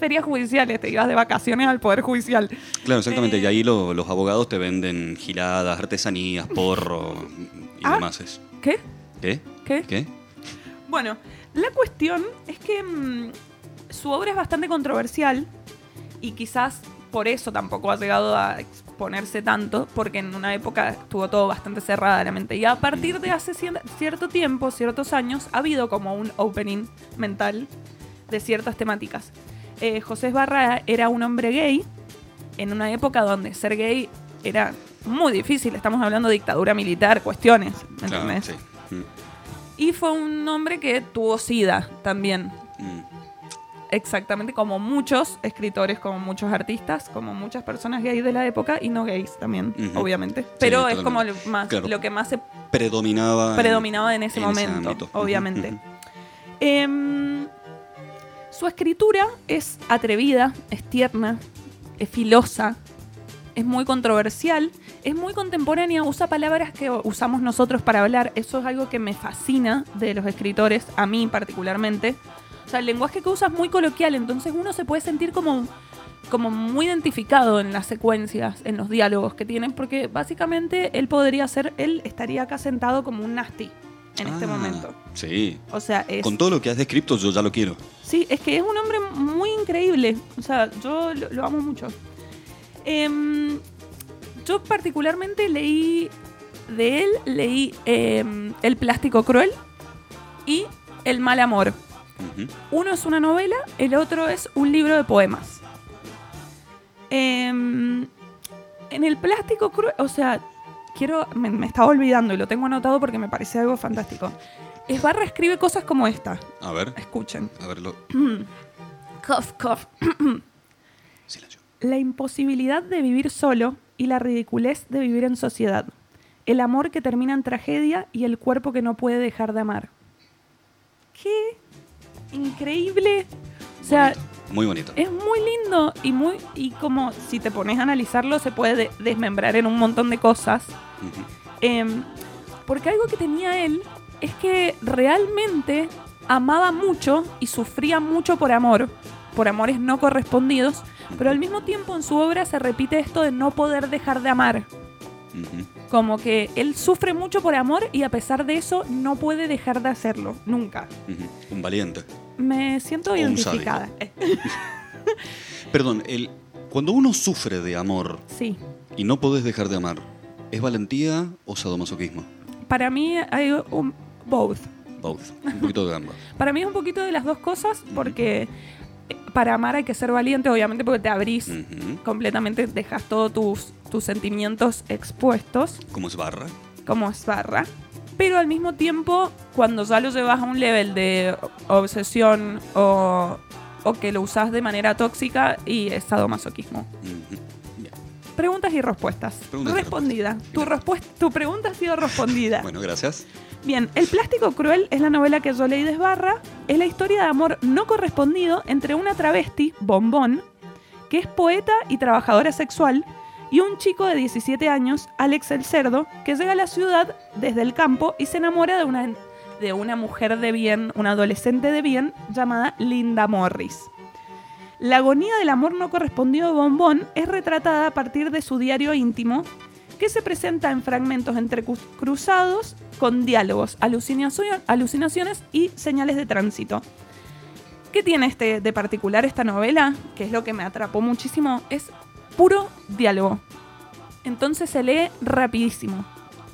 Speaker 1: Ferias judiciales, te ibas de vacaciones al Poder Judicial.
Speaker 3: Claro, exactamente.
Speaker 1: Eh.
Speaker 3: Y ahí lo- los abogados te venden giladas, artesanías, porro y
Speaker 1: Ah.
Speaker 3: demás.
Speaker 1: ¿Qué?
Speaker 3: ¿Qué?
Speaker 1: ¿Qué?
Speaker 3: ¿Qué?
Speaker 1: Bueno, la cuestión es que mm, su obra es bastante controversial y quizás por eso tampoco ha llegado a exponerse tanto, porque en una época estuvo todo bastante cerrada la mente. Y a partir de hace cier- cierto tiempo, ciertos años, ha habido como un opening mental de ciertas temáticas. Eh, José Barra era un hombre gay en una época donde ser gay era muy difícil. Estamos hablando de dictadura militar, cuestiones, ¿me
Speaker 3: Claro,
Speaker 1: entendés?
Speaker 3: sí.
Speaker 1: Y fue un hombre que tuvo SIDA también.
Speaker 3: mm.
Speaker 1: Exactamente como muchos escritores, como muchos artistas, como muchas personas gays de la época y no gays también, obviamente. Pero es como lo, más,
Speaker 3: Claro.
Speaker 1: lo que más se
Speaker 3: Predominaba.
Speaker 1: predominaba en ese
Speaker 3: en ese
Speaker 1: momento, obviamente. Em, su escritura es atrevida, es tierna, es filosa, es muy controversial, es muy contemporánea, usa palabras que usamos nosotros para hablar. Eso es algo que me fascina de los escritores, a mí particularmente. O sea, el lenguaje que usa es muy coloquial, entonces uno se puede sentir como, como muy identificado en las secuencias, en los diálogos que tienen, porque básicamente él podría ser, él estaría acá sentado como un nasty en este
Speaker 3: Ah,
Speaker 1: momento.
Speaker 3: Sí.
Speaker 1: O sea, es...
Speaker 3: Con todo lo que has descrito, yo ya lo quiero.
Speaker 1: Sí, es que es un hombre muy increíble. O sea, yo lo, lo amo mucho. Em, yo particularmente leí de él, leí em, El plástico cruel y El mal amor. Uno es una novela, el otro es un libro de poemas. Em, en el plástico cruel, o sea, quiero, me, me estaba olvidando y lo tengo anotado porque me parece algo fantástico. Esbarra escribe cosas como esta.
Speaker 3: A ver,
Speaker 1: Escuchen.
Speaker 3: a ver, lo- <clears throat>
Speaker 1: Cough, cough. <clears throat>
Speaker 3: silencio.
Speaker 1: La imposibilidad de vivir solo y la ridiculez de vivir en sociedad. El amor que termina en tragedia y el cuerpo que no puede dejar de amar. Qué increíble. O sea,
Speaker 3: Bonito, Muy bonito.
Speaker 1: es muy lindo y muy y como si te pones a analizarlo se puede de- desmembrar en un montón de cosas. Em, porque algo que tenía él es que realmente amaba mucho y sufría mucho por amor, por amores no correspondidos, pero al mismo tiempo en su obra se repite esto de no poder dejar de amar. Como que él sufre mucho por amor y a pesar de eso no puede dejar de hacerlo, nunca.
Speaker 3: Un valiente.
Speaker 1: Me siento
Speaker 3: O
Speaker 1: identificada. <laughs>
Speaker 3: Perdón, el, cuando uno sufre de amor
Speaker 1: Sí.
Speaker 3: y no podés dejar de amar, ¿es valentía o sadomasoquismo?
Speaker 1: Para mí hay un both.
Speaker 3: Both. Un poquito de ambas. <laughs>
Speaker 1: Para mí es un poquito de las dos cosas porque para amar hay que ser valiente, obviamente, porque te abrís completamente, dejas todos tus, tus sentimientos expuestos,
Speaker 3: ¿Cómo es barra?
Speaker 1: como es barra. Pero al mismo tiempo, cuando ya lo llevas a un level de obsesión o, o que lo usas de manera tóxica y es sadomasoquismo. Preguntas y respuestas.
Speaker 3: Preguntas y
Speaker 1: Respondida.
Speaker 3: respuestas.
Speaker 1: Tu, respuesta, tu pregunta ha sido respondida.
Speaker 3: Bueno, gracias.
Speaker 1: Bien, El plástico cruel es la novela que yo leí de Esbarra. Es la historia de amor no correspondido entre una travesti, Bombón, que es poeta y trabajadora sexual, y un chico de 17 años, Alex el Cerdo, que llega a la ciudad desde el campo y se enamora de una, de una mujer de bien, una adolescente de bien, llamada Linda Morris. La agonía del amor no correspondido de Bombón es retratada a partir de su diario íntimo, que se presenta en fragmentos entrecruzados con diálogos, alucinacio- alucinaciones y señales de tránsito. ¿Qué tiene este de particular esta novela? Que es lo que me atrapó muchísimo, es puro diálogo. Entonces se lee rapidísimo.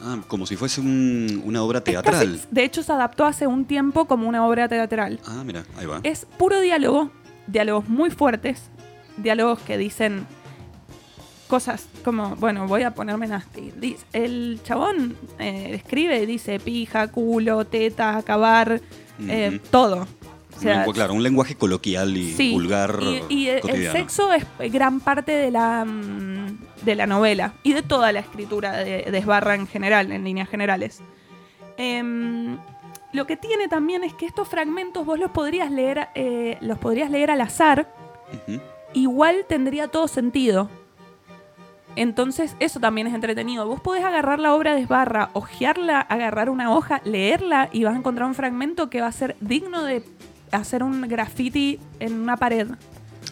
Speaker 3: Ah, como si fuese un- una obra teatral.
Speaker 1: casi- de hecho se adaptó hace un tiempo como una obra teatral.
Speaker 3: Ah, mira, ahí va.
Speaker 1: Es puro diálogo, diálogos muy fuertes, diálogos que dicen cosas como, bueno, voy a ponerme nasty. El chabón eh, escribe y dice pija, culo, teta, acabar, eh, todo. O
Speaker 3: Un
Speaker 1: sea,
Speaker 3: claro, un lenguaje coloquial y
Speaker 1: sí,
Speaker 3: vulgar
Speaker 1: y, y el- sexo es gran parte de la, mm, de la novela y de toda la escritura de, de Esbarra en general, en líneas generales. Em, lo que tiene también es que estos fragmentos vos los podrías leer, eh, los podrías leer al azar, igual tendría todo sentido. Entonces, eso también es entretenido. Vos podés agarrar la obra de Esbarra, hojearla, agarrar una hoja, leerla y vas a encontrar un fragmento que va a ser digno de hacer un graffiti en una pared.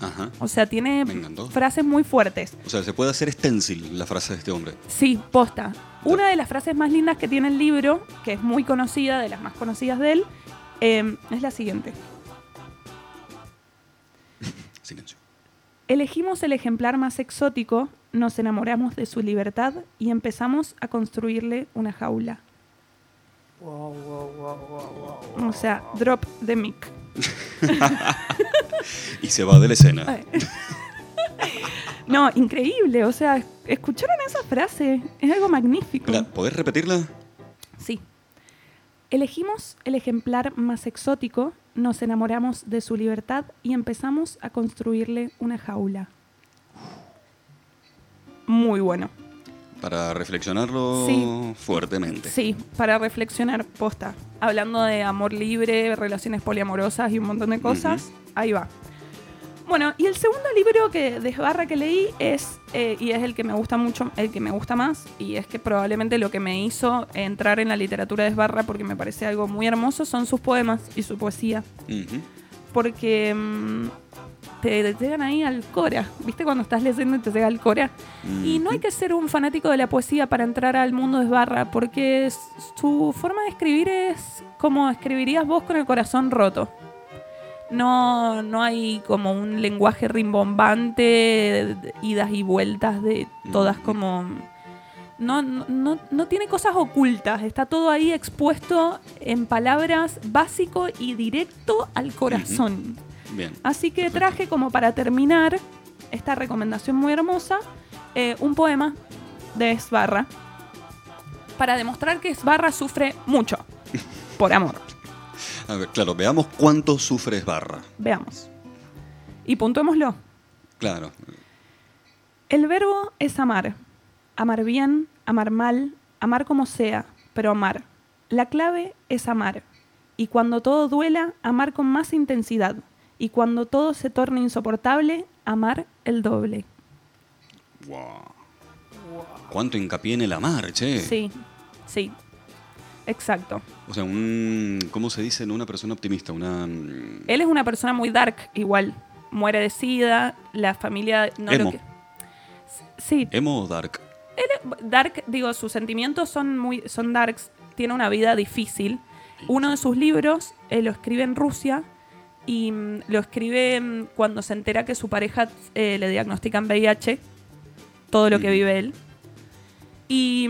Speaker 3: Ajá.
Speaker 1: O sea, tiene frases muy fuertes.
Speaker 3: O sea, se puede hacer stencil la frase de este hombre.
Speaker 1: Sí, posta. Una de las frases más lindas que tiene el libro, que es muy conocida, de las más conocidas de él, eh, es la siguiente. <laughs>
Speaker 3: Silencio.
Speaker 1: Elegimos el ejemplar más exótico, nos enamoramos de su libertad y empezamos a construirle una jaula.
Speaker 2: Wow, wow, wow, wow, wow.
Speaker 1: O sea, drop the mic. <laughs>
Speaker 3: Y se va de la escena. <laughs>
Speaker 1: No, increíble. O sea, ¿escucharon esa frase? Es algo magnífico.
Speaker 3: Espera, ¿Podés repetirla?
Speaker 1: Sí. Elegimos el ejemplar más exótico, nos enamoramos de su libertad y empezamos a construirle una jaula. Muy bueno.
Speaker 3: Para reflexionarlo
Speaker 1: Sí.
Speaker 3: fuertemente.
Speaker 1: Sí, para reflexionar posta. Hablando de amor libre, relaciones poliamorosas y un montón de cosas, ahí va. Bueno, y el segundo libro que de Esbarra que leí es, eh, y es el que me gusta mucho, el que me gusta más, y es que probablemente lo que me hizo entrar en la literatura de Esbarra, porque me parece algo muy hermoso, son sus poemas y su poesía.
Speaker 3: Ujú.
Speaker 1: Porque mm, te, llegan ahí al cora, ¿viste? Cuando estás leyendo y te llega al cora. Y no hay que ser un fanático de la poesía para entrar al mundo de Esbarra, porque su forma de escribir es como escribirías vos con el corazón roto. No, no hay como un lenguaje rimbombante, idas y vueltas de todas
Speaker 3: Ujú.
Speaker 1: como no, no, no tiene cosas ocultas, está todo ahí expuesto en palabras básico y directo al corazón.
Speaker 4: Bien.
Speaker 1: Así que traje como para terminar esta recomendación muy hermosa, eh, un poema de Esbarra para demostrar que Esbarra sufre mucho por amor.
Speaker 4: A ver, claro, veamos cuánto sufre Esbarra.
Speaker 1: Veamos. Y puntuémoslo.
Speaker 4: Claro.
Speaker 1: El verbo es amar. Amar bien, amar mal, amar como sea, pero amar. La clave es amar. Y cuando todo duela, amar con más intensidad. Y cuando todo se torne insoportable, amar el doble.
Speaker 4: Wow. ¿Cuánto hincapié en el amar, che?
Speaker 1: Sí, sí. Exacto.
Speaker 4: O sea, un. ¿Cómo se dice? No una persona optimista, una. mm,
Speaker 1: Él es una persona muy dark, igual. Muere de sida, la familia no
Speaker 4: Emo.
Speaker 1: lo que. Sí,
Speaker 4: ¿Emo o dark?
Speaker 1: Dark, digo, sus sentimientos son muy, son darks. Tiene una vida difícil. Uno de sus libros eh, lo escribe en Rusia y mm, lo escribe mm, cuando se entera que su pareja eh, le diagnostican VIH, todo lo que vive él. Y,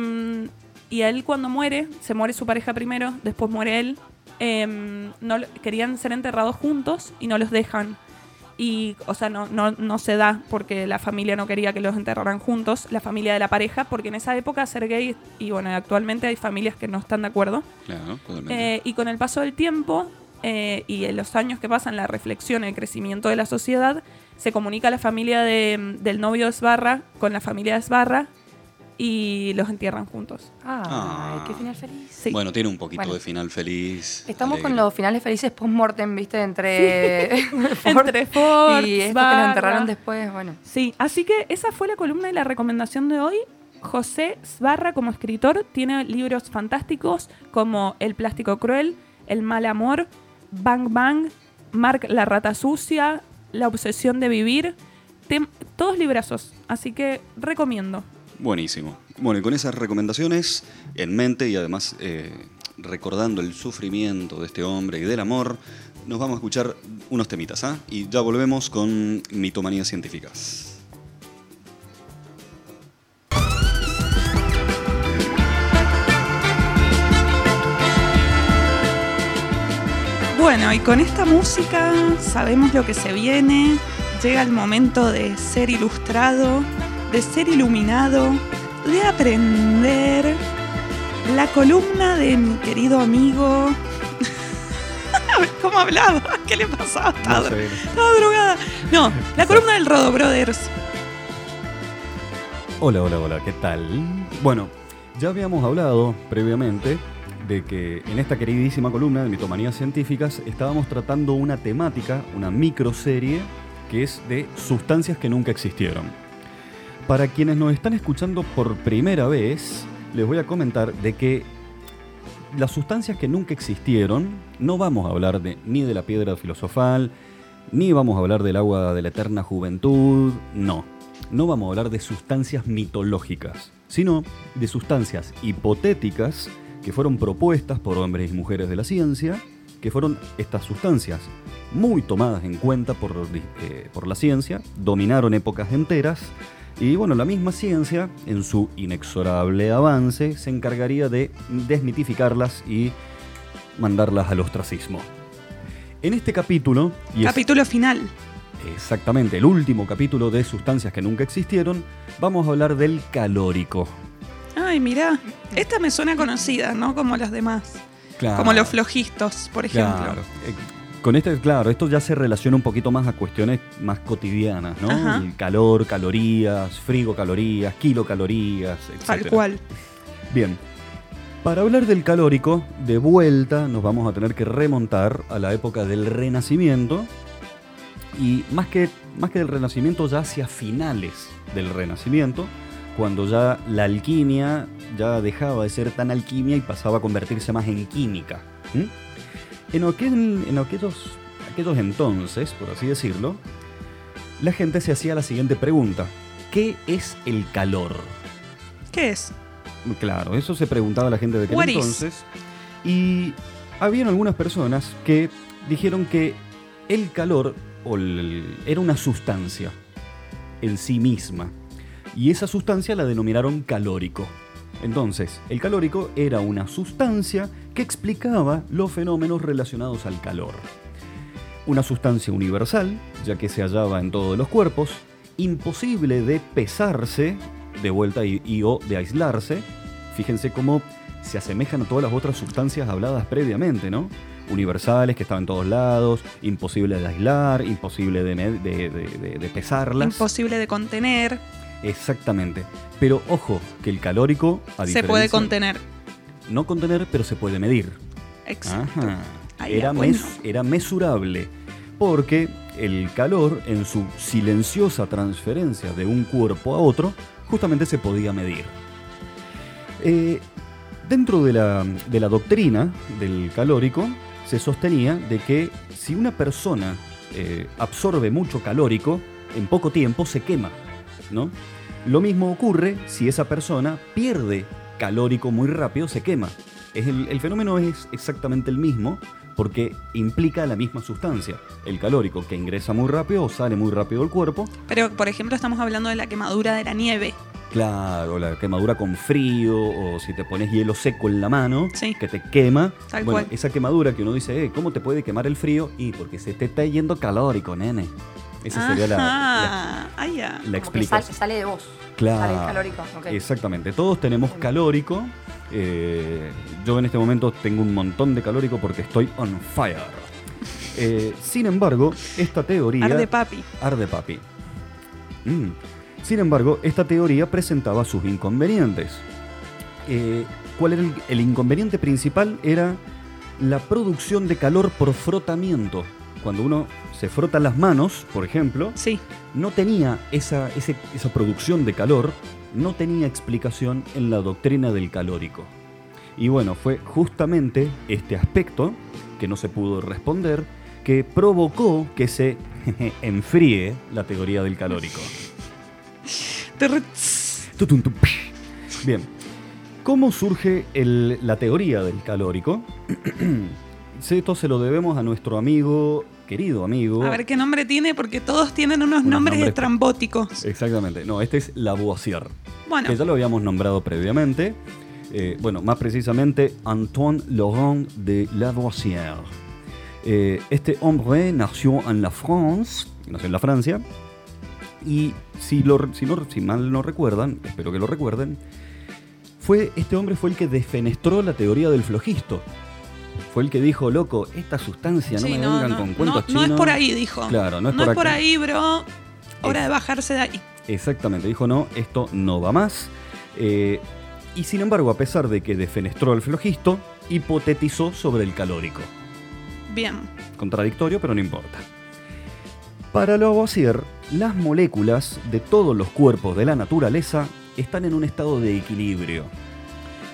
Speaker 1: y él cuando muere, se muere su pareja primero, después muere él. em, no, querían ser enterrados juntos y no los dejan. Y, o sea, no, no, no se da porque la familia no quería que los enterraran juntos, la familia de la pareja, porque en esa época ser gay, y bueno, actualmente hay familias que no están de acuerdo.
Speaker 4: Claro, totalmente.
Speaker 1: Eh, y con el paso del tiempo eh, y en los años que pasan, la reflexión, el crecimiento de la sociedad, se comunica la familia de- del novio de Esbarra con la familia de Esbarra y los entierran juntos.
Speaker 2: Ay,
Speaker 4: Ah.
Speaker 2: qué final feliz.
Speaker 1: Sí.
Speaker 4: Bueno, tiene un poquito
Speaker 2: Bueno.
Speaker 4: de final feliz.
Speaker 2: Estamos con los finales felices post-mortem, ¿viste? Entre Ford <laughs>
Speaker 1: Entre Ford,
Speaker 2: y estos que
Speaker 1: Sbarra.
Speaker 2: lo enterraron después, bueno.
Speaker 1: Sí, así que esa fue la columna y la recomendación de hoy. José Sbarra como escritor tiene libros fantásticos como El plástico cruel, El mal amor, Bang Bang, Mark la rata sucia, La obsesión de vivir, tem- todos librazos, así que recomiendo.
Speaker 4: Buenísimo. Bueno, y con esas recomendaciones en mente y además eh, recordando el sufrimiento de este hombre y del amor, nos vamos a escuchar unos temitas, ¿ah? Y ya volvemos con mitomanías científicas.
Speaker 1: Bueno, y con esta música sabemos lo que se viene, llega el momento de ser ilustrado, de ser iluminado, de aprender. La columna de mi querido amigo... <laughs> ¿Cómo hablaba? ¿Qué le pasaba? Estaba, dro- estaba drogada. No, la columna del Rodo Brothers.
Speaker 3: Hola, hola, hola, ¿qué tal? Bueno, ya habíamos hablado previamente de que en esta queridísima columna de Mitomanías Científicas estábamos tratando una temática, una microserie, que es de sustancias que nunca existieron. Para quienes nos están escuchando por primera vez, les voy a comentar de que las sustancias que nunca existieron, no vamos a hablar de, ni de la piedra filosofal, ni vamos a hablar del agua de la eterna juventud, no. No vamos a hablar de sustancias mitológicas, sino de sustancias hipotéticas que fueron propuestas por hombres y mujeres de la ciencia, que fueron estas sustancias muy tomadas en cuenta por, eh, por la ciencia, dominaron épocas enteras, y bueno, la misma ciencia, en su inexorable avance, se encargaría de desmitificarlas y mandarlas al ostracismo. En este capítulo, y es
Speaker 1: Capítulo final.
Speaker 3: exactamente el último capítulo de Sustancias que nunca existieron, vamos a hablar del calórico.
Speaker 1: Ay, mira, esta me suena conocida, ¿no? Como las demás.
Speaker 3: Claro,
Speaker 1: Como los flojitos, por ejemplo.
Speaker 3: Claro. Con este, claro, esto ya se relaciona un poquito más a cuestiones más cotidianas, ¿no?
Speaker 1: Ajá.
Speaker 3: El calor, calorías, frigo, calorías, kilocalorías, etc.
Speaker 1: Tal cual.
Speaker 3: Bien, para hablar del calórico, de vuelta nos vamos a tener que remontar a la época del Renacimiento y más que, más que del Renacimiento ya hacia finales del Renacimiento, cuando ya la alquimia ya dejaba de ser tan alquimia y pasaba a convertirse más en química. En, aquel- en aquellos, aquellos entonces, por así decirlo, la gente se hacía la siguiente pregunta. ¿Qué es el calor?
Speaker 1: ¿Qué es?
Speaker 3: Claro, eso se preguntaba la gente de aquel
Speaker 1: What is?
Speaker 3: entonces. Y habían algunas personas que dijeron que el calor o el- era una sustancia en sí misma. Y esa sustancia la denominaron calórico. Entonces, el calórico era una sustancia que explicaba los fenómenos relacionados al calor. Una sustancia universal, ya que se hallaba en todos los cuerpos, imposible de pesarse de vuelta y, y o de aislarse. Fíjense cómo se asemejan a todas las otras sustancias habladas previamente, ¿no? Universales, que estaban en todos lados, imposible de aislar, imposible de, med- de- de- de- de pesarlas.
Speaker 1: Imposible de contener.
Speaker 3: Exactamente. Pero ojo, que el calórico, a
Speaker 1: Se puede contener.
Speaker 3: No contener, pero se puede medir.
Speaker 1: Exacto.
Speaker 3: Ajá.
Speaker 1: Ahí,
Speaker 3: Era,
Speaker 1: bueno.
Speaker 3: mes- era mesurable, porque el calor en su silenciosa transferencia de un cuerpo a otro, justamente se podía medir. Eh, dentro de la, de la doctrina del calórico, se sostenía de que si una persona eh, absorbe mucho calórico, en poco tiempo se quema, ¿no? Lo mismo ocurre si esa persona pierde calórico muy rápido, se quema. Es el, el fenómeno es exactamente el mismo porque implica la misma sustancia. El calórico que ingresa muy rápido o sale muy rápido del cuerpo.
Speaker 1: Pero, por ejemplo, estamos hablando de la quemadura de la nieve.
Speaker 3: Claro, la quemadura con frío o si te pones hielo seco en la mano
Speaker 1: Sí.
Speaker 3: que te quema.
Speaker 1: Tal
Speaker 3: bueno,
Speaker 1: cual.
Speaker 3: esa quemadura que uno dice, eh, ¿cómo te puede quemar el frío? Y porque se te está yendo calórico, nene. Esa sería la, la,
Speaker 1: Ajá. Ah, ya.
Speaker 3: la
Speaker 2: Como que
Speaker 3: explicación.
Speaker 2: sal- sale de vos.
Speaker 3: Claro.
Speaker 2: Sale calórico.
Speaker 3: Exactamente, todos tenemos calórico. eh, yo en este momento tengo un montón de calórico porque estoy on fire. Eh, sin embargo, esta teoría...
Speaker 1: Arde papi.
Speaker 3: Arde papi. Mm. Sin embargo, esta teoría presentaba sus inconvenientes. Eh, ¿Cuál era el, el inconveniente principal? Era la producción de calor por frotamiento. Cuando uno se frota las manos, por ejemplo,
Speaker 1: Sí.
Speaker 3: no tenía esa, ese- esa producción de calor, no tenía explicación en la doctrina del calórico. Y bueno, fue justamente este aspecto que no se pudo responder que provocó que se enfríe la teoría del calórico. Bien, ¿cómo surge el- la teoría del calórico? Esto se lo debemos a nuestro amigo, querido amigo.
Speaker 1: A ver qué nombre tiene, porque todos tienen unos,
Speaker 3: Unos
Speaker 1: nombres,
Speaker 3: nombres-
Speaker 1: estrambóticos.
Speaker 3: Exactamente, no, este es Lavoisier.
Speaker 1: Bueno,
Speaker 3: que ya lo habíamos nombrado previamente. Eh, bueno, más precisamente Antoine Laurent de Lavoisier. Eh, este hombre nació en la France, nació en la Francia, y si, lo- si, no- si mal no recuerdan, espero que lo recuerden, fue, este hombre fue el que defenestró la teoría del flojisto. Fue el que dijo, loco, esta sustancia no
Speaker 1: sí,
Speaker 3: me
Speaker 1: no,
Speaker 3: vengan
Speaker 1: no,
Speaker 3: con
Speaker 1: no,
Speaker 3: cuentos
Speaker 1: no es
Speaker 3: chinos.
Speaker 1: por ahí, dijo.
Speaker 3: Claro, no es
Speaker 1: no
Speaker 3: por
Speaker 1: es por ahí, bro. Hora
Speaker 3: Es-
Speaker 1: de bajarse de ahí.
Speaker 3: Exactamente, dijo no, esto no va más. Eh, y sin embargo, a pesar de que defenestró el flojisto, hipotetizó sobre el calórico.
Speaker 1: Bien.
Speaker 3: Contradictorio, pero no importa. Para Lavoisier, las moléculas de todos los cuerpos de la naturaleza están en un estado de equilibrio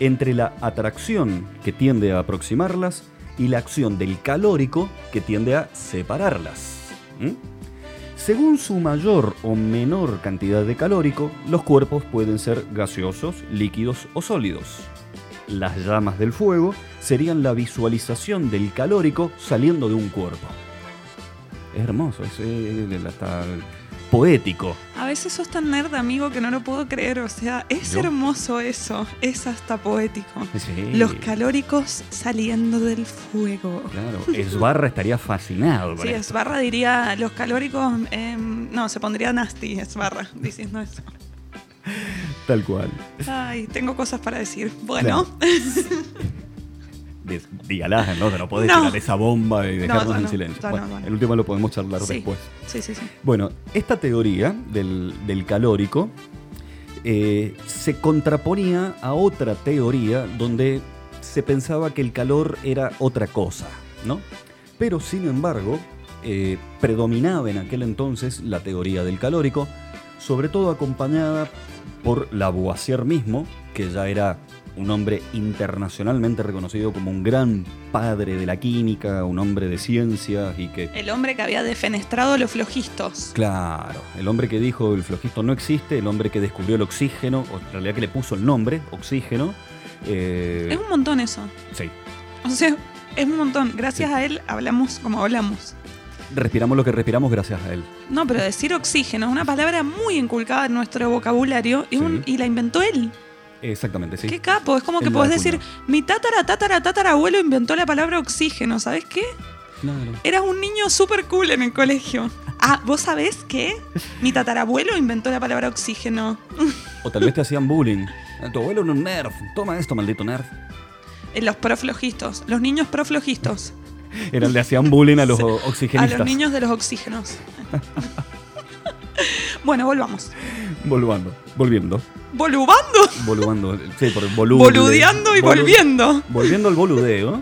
Speaker 3: entre la atracción que tiende a aproximarlas y la acción del calórico que tiende a separarlas. Según su mayor o menor cantidad de calórico, los cuerpos pueden ser gaseosos, líquidos o sólidos. Las llamas del fuego serían la visualización del calórico saliendo de un cuerpo. Es hermoso, es eh, hasta poético.
Speaker 1: A veces sos tan nerd, amigo, que no lo puedo creer. O sea, es hermoso eso. Es hasta poético.
Speaker 3: Sí.
Speaker 1: Los calóricos saliendo del fuego.
Speaker 3: Claro, Esbarra estaría fascinado.
Speaker 1: Sí,
Speaker 3: esto.
Speaker 1: Esbarra diría, los calóricos, em, no, se pondría nasty, Esbarra, <laughs> diciendo eso.
Speaker 3: Tal cual.
Speaker 1: Ay, tengo cosas para decir. Bueno, <laughs>
Speaker 3: Des- Dígalas, ¿no? No podés
Speaker 1: No.
Speaker 3: tirar esa bomba y dejarnos en silencio. bueno,
Speaker 1: bueno.
Speaker 3: el último lo podemos charlar
Speaker 1: sí,
Speaker 3: después.
Speaker 1: sí, sí, sí.
Speaker 3: Bueno, esta teoría del, del calórico eh, se contraponía a otra teoría donde se pensaba que el calor era otra cosa, ¿no? Pero sin embargo, eh, predominaba en aquel entonces la teoría del calórico, sobre todo acompañada por Lavoisier mismo, que ya era un hombre internacionalmente reconocido como un gran padre de la química, un hombre de ciencias y que
Speaker 1: El hombre que había defenestrado los flogistos.
Speaker 3: Claro, el hombre que dijo el flojisto no existe, el hombre que descubrió el oxígeno, o en realidad que le puso el nombre, oxígeno. eh,
Speaker 1: Es un montón eso.
Speaker 3: sí,
Speaker 1: O sea, es un montón. Gracias a él hablamos como hablamos.
Speaker 3: respiramos lo que respiramos gracias a él.
Speaker 1: No, pero decir oxígeno es una palabra muy inculcada en nuestro vocabulario y, un- y la inventó él.
Speaker 3: Exactamente, sí.
Speaker 1: Qué capo, es como que podés decir, mi tatara, tatara, tatarabuelo inventó la palabra oxígeno, ¿sabes qué?
Speaker 3: Claro.
Speaker 1: Eras un niño súper cool en el colegio. Ah, ¿vos sabés qué? Mi tatarabuelo inventó la palabra oxígeno. <laughs>
Speaker 3: O tal vez te hacían bullying. "Ah, Tu abuelo era un nerd. Toma esto, maldito nerd.
Speaker 1: En los proflogistos, los niños proflogistos. <laughs>
Speaker 3: Eran, le hacían bullying a los <laughs>
Speaker 1: Sí.
Speaker 3: o-
Speaker 1: A
Speaker 3: oxigenistas.
Speaker 1: los niños de los oxígenos. bueno, volvamos.
Speaker 3: Volvando. Volviendo.
Speaker 1: Volubando,
Speaker 3: Volvando. Sí, por bolude.
Speaker 1: boludeando y
Speaker 3: Bolu-
Speaker 1: volviendo.
Speaker 3: Volviendo al boludeo.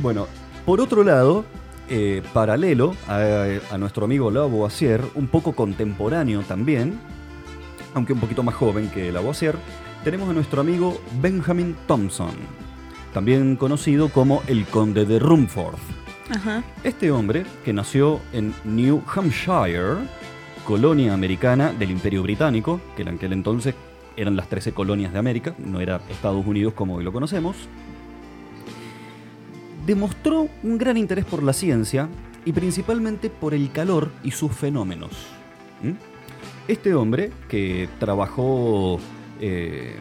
Speaker 3: Bueno, por otro lado, eh, paralelo a, a nuestro amigo Lavoisier, un poco contemporáneo también, aunque un poquito más joven que Lavoisier, tenemos a nuestro amigo Benjamin Thompson, también conocido como el Conde de Rumford.
Speaker 1: Ajá.
Speaker 3: Este hombre, que nació en New Hampshire, colonia americana del Imperio Británico, que en aquel entonces eran las 13 colonias de América, no era Estados Unidos como hoy lo conocemos, demostró un gran interés por la ciencia y principalmente por el calor y sus fenómenos. ¿Mm? Este hombre, que trabajó eh,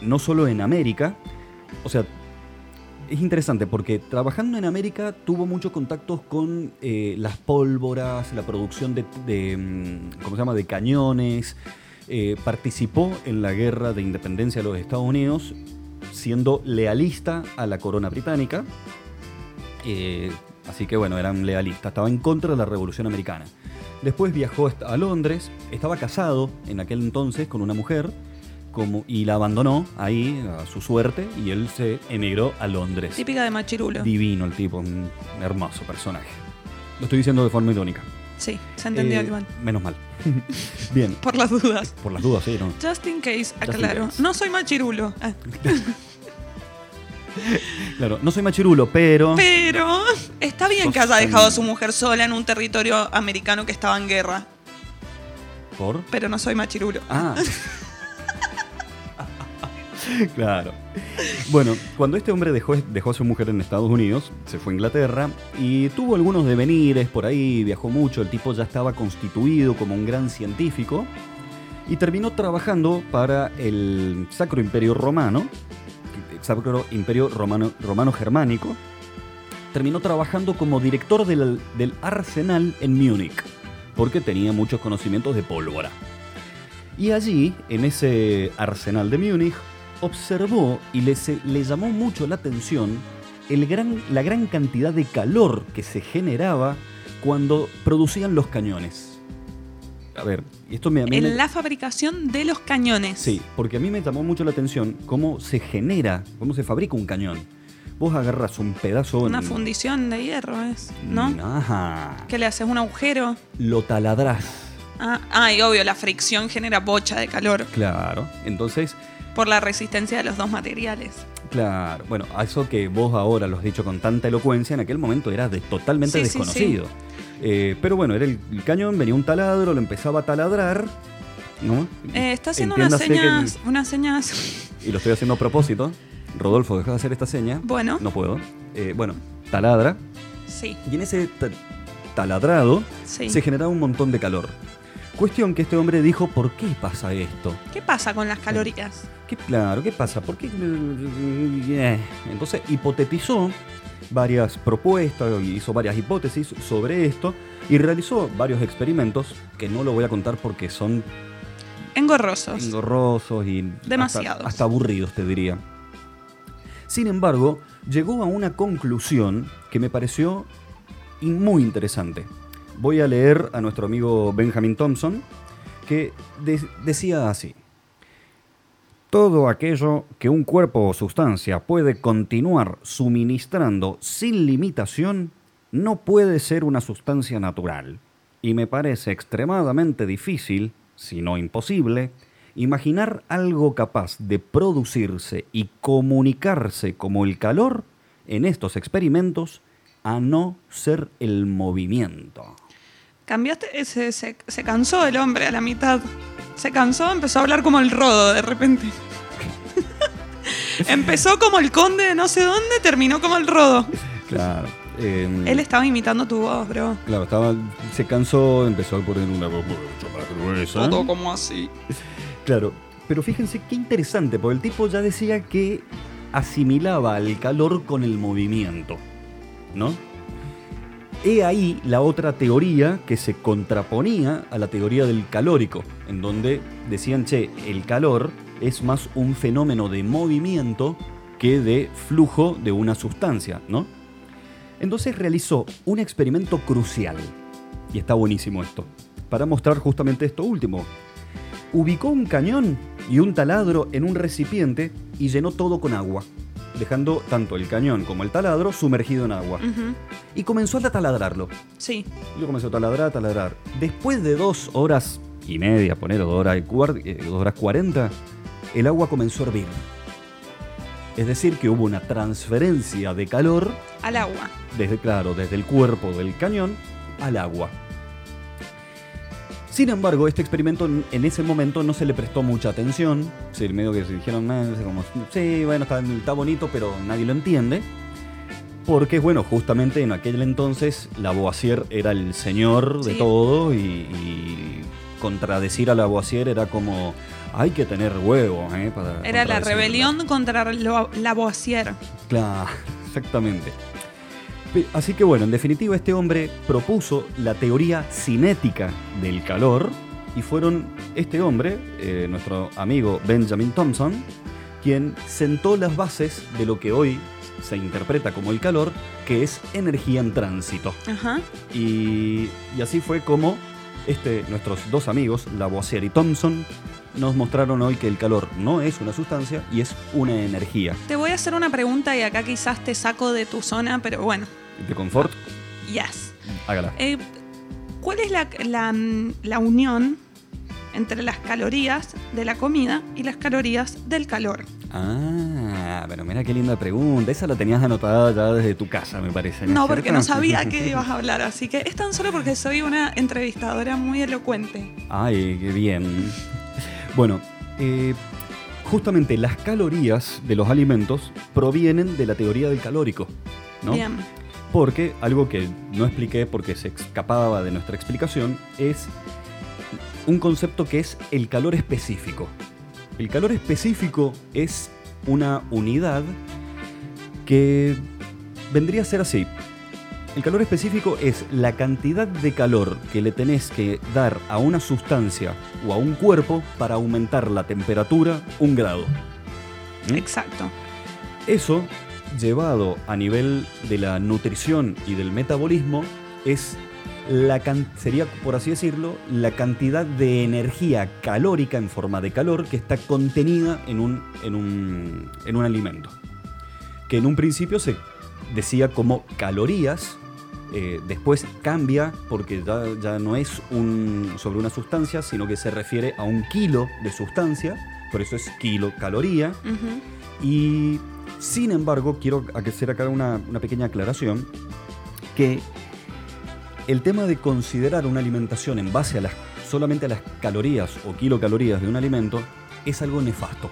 Speaker 3: no solo en América, o sea, es interesante porque trabajando en América tuvo muchos contactos con eh, las pólvoras, la producción de, mm, ¿cómo se llama? de cañones. eh, participó en la guerra de independencia de los Estados Unidos, siendo lealista a la corona británica. Eh, así que bueno, era un lealista, estaba en contra de la Revolución Americana. Después viajó a Londres, estaba casado en aquel entonces con una mujer como, y la abandonó ahí a su suerte y él se emigró a Londres.
Speaker 1: Típica de machirulo.
Speaker 3: Divino el tipo, un hermoso personaje. Lo estoy diciendo de forma irónica.
Speaker 1: Sí, se entendió
Speaker 3: Eh,
Speaker 1: igual.
Speaker 3: Menos mal. <laughs> Bien,
Speaker 1: Por las dudas.
Speaker 3: por las dudas, sí, ¿no?
Speaker 1: Just in case, aclaro.
Speaker 3: case.
Speaker 1: No soy machirulo. Ah, <laughs>
Speaker 3: Claro, no soy machirulo, pero...
Speaker 1: Pero está bien que haya dejado a su mujer sola en un territorio americano que estaba en guerra.
Speaker 3: ¿Por?
Speaker 1: Pero no soy machirulo.
Speaker 3: Ah. <laughs> <laughs> claro. Bueno, cuando este hombre dejó, a su mujer en Estados Unidos, se fue a Inglaterra y tuvo algunos devenires por ahí, viajó mucho, el tipo ya estaba constituido como un gran científico y terminó trabajando para el Sacro Imperio Romano, Sacro Imperio Romano, Romano Germánico, terminó trabajando como director del, del arsenal en Múnich, porque tenía muchos conocimientos de pólvora. Y allí, en ese arsenal de Múnich, observó y le, le llamó mucho la atención el gran, la gran cantidad de calor que se generaba cuando producían los cañones. A ver, y esto me... a mí me-
Speaker 1: En la fabricación de los cañones.
Speaker 3: Sí, porque a mí me llamó mucho la atención cómo se genera, cómo se fabrica un cañón. Vos agarras un pedazo...
Speaker 1: Una
Speaker 3: en-
Speaker 1: fundición de hierro es, ¿no?
Speaker 3: Ajá.
Speaker 1: Que le haces un agujero.
Speaker 3: Lo taladrás.
Speaker 1: Ah, ah, y obvio, la fricción genera bocha de calor
Speaker 3: Claro. Entonces,
Speaker 1: por la resistencia de los dos materiales.
Speaker 3: Claro, bueno, eso que vos ahora lo has dicho con tanta elocuencia, en aquel momento era de, totalmente
Speaker 1: Sí, sí,
Speaker 3: desconocido. Eh, pero bueno, era el, el cañón, venía un taladro, lo empezaba a taladrar, ¿no?
Speaker 1: Eh, está haciendo unas
Speaker 3: Entiéndase el-
Speaker 1: unas señas.
Speaker 3: y lo estoy haciendo a propósito. Rodolfo, deja de hacer esta seña.
Speaker 1: Bueno,
Speaker 3: No puedo. Eh, bueno, taladra.
Speaker 1: sí,
Speaker 3: Y en ese ta- taladrado
Speaker 1: sí.
Speaker 3: se generaba un montón de calor. Cuestión que este hombre dijo, ¿por qué pasa esto?
Speaker 1: ¿Qué pasa con las calorías?
Speaker 3: ¿Qué, claro, ¿qué pasa? ¿Por qué? Eh, Entonces hipotetizó varias propuestas, hizo varias hipótesis sobre esto y realizó varios experimentos que no lo voy a contar porque son
Speaker 1: Engorrosos.
Speaker 3: engorrosos y
Speaker 1: Demasiados.
Speaker 3: Hasta, hasta aburridos, te diría. Sin embargo, llegó a una conclusión que me pareció muy interesante. Voy a leer a nuestro amigo Benjamin Thompson, que de- decía así. Todo aquello que un cuerpo o sustancia puede continuar suministrando sin limitación no puede ser una sustancia natural. Y me parece extremadamente difícil, si no imposible, imaginar algo capaz de producirse y comunicarse como el calor en estos experimentos a no ser el movimiento.
Speaker 1: Cambiaste, se, se, se cansó el hombre a la mitad. Se cansó, empezó a hablar como el rodo de repente. <laughs> empezó como el conde de no sé dónde, terminó como el rodo.
Speaker 3: Claro. em,
Speaker 1: Él estaba imitando tu voz, bro.
Speaker 3: Claro, estaba, se cansó, empezó a poner una voz mucho más gruesa.
Speaker 1: Todo como así.
Speaker 3: Claro, Pero fíjense qué interesante, porque el tipo ya decía que asimilaba el calor con el movimiento, ¿no? He ahí la otra teoría que se contraponía a la teoría del calórico, en donde decían, che, el calor es más un fenómeno de movimiento que de flujo de una sustancia, ¿no? Entonces realizó un experimento crucial, y está buenísimo esto, para mostrar justamente esto último. Ubicó un cañón y un taladro en un recipiente y llenó todo con agua, dejando tanto el cañón como el taladro sumergido en agua. Y comenzó a taladrarlo.
Speaker 1: Sí.
Speaker 3: Y lo comenzó a taladrar, a taladrar. Después de dos horas y media, poner dos horas, eh, dos horas cuarenta, el agua comenzó a hervir. Es decir, que hubo una transferencia de calor
Speaker 1: Al agua.
Speaker 3: desde, claro, desde el cuerpo del cañón al agua. Sin embargo, este experimento en- ese momento no se le prestó mucha atención. Sí, medio que se dijeron, "Ah, como, sí, bueno, está, está bonito, pero nadie lo entiende. Porque, bueno, justamente en aquel entonces Lavoisier era el señor de
Speaker 1: Sí.
Speaker 3: todo y, y contradecir a Lavoisier era como, hay que tener huevos, ¿eh? Para
Speaker 1: Era la
Speaker 3: contradecirlo".
Speaker 1: rebelión contra Lavoisier.
Speaker 3: Claro, <laughs> exactamente. Así que bueno, en definitiva este hombre propuso la teoría cinética del calor y fueron este hombre, eh, nuestro amigo Benjamin Thompson, quien sentó las bases de lo que hoy se interpreta como el calor, que es energía en tránsito.
Speaker 1: Ajá.
Speaker 3: Y, y así fue como este, nuestros dos amigos, Lavoisier y Thomson, nos mostraron hoy que el calor no es una sustancia y es una energía.
Speaker 1: Te voy a hacer una pregunta y acá quizás te saco de tu zona, pero bueno.
Speaker 3: ¿De confort?
Speaker 1: Yes.
Speaker 3: Hágala.
Speaker 1: Eh, ¿Cuál es la, la, la unión entre las calorías de la comida y las calorías del calor?
Speaker 3: Ah, pero mira qué linda pregunta. Esa la tenías anotada ya desde tu casa, me parece.
Speaker 1: No, porque
Speaker 3: cierto?
Speaker 1: no sabía que <laughs> ibas a hablar, así que es tan solo porque soy una entrevistadora muy elocuente.
Speaker 3: Ay, qué bien. Bueno, eh, justamente las calorías de los alimentos provienen de la teoría del calórico, ¿no?
Speaker 1: Bien.
Speaker 3: Porque algo que no expliqué porque se escapaba de nuestra explicación es un concepto que es el calor específico. El calor específico es una unidad que vendría a ser así. El calor específico es la cantidad de calor que le tenés que dar a una sustancia o a un cuerpo para aumentar la temperatura un grado. ¿Mm?
Speaker 1: Exacto.
Speaker 3: Eso, llevado a nivel de la nutrición y del metabolismo, es la can- sería, por así decirlo, la cantidad de energía calórica en forma de calor que está contenida en un, en un, en un alimento. Que en un principio se decía como calorías, eh, después cambia porque ya, ya no es un, sobre una sustancia, sino que se refiere a un kilo de sustancia, por eso es kilocaloría.
Speaker 1: Ujú.
Speaker 3: Y sin embargo, quiero hacer acá una, una pequeña aclaración, que el tema de considerar una alimentación en base a las, solamente a las calorías o kilocalorías de un alimento es algo nefasto.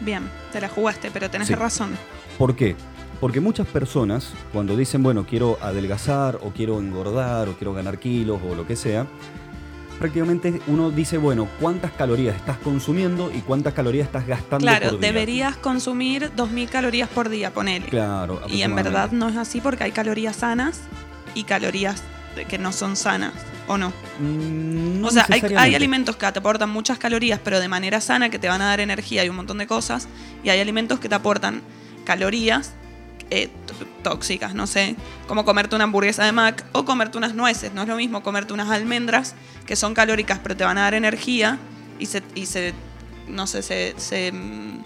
Speaker 1: Bien, te la jugaste, pero tenés
Speaker 3: Sí.
Speaker 1: razón.
Speaker 3: ¿Por qué? Porque muchas personas, cuando dicen, bueno, quiero adelgazar o quiero engordar o quiero ganar kilos o lo que sea, prácticamente uno dice, bueno, ¿cuántas calorías estás consumiendo y cuántas calorías estás gastando
Speaker 1: Claro,
Speaker 3: por día?
Speaker 1: deberías consumir 2.000 calorías por día, ponele.
Speaker 3: Claro.
Speaker 1: y en verdad no es así porque hay calorías sanas y calorías que no son sanas, ¿o no?
Speaker 3: Mm, no
Speaker 1: o sea, hay, alimentos que te aportan muchas calorías, pero de manera sana, que te van a dar energía y un montón de cosas. Y hay alimentos que te aportan calorías eh, tóxicas, no sé, como comerte una hamburguesa de Mac o comerte unas nueces. No es lo mismo comerte unas almendras que son calóricas, pero te van a dar energía y se, y se no sé, se, se, mm,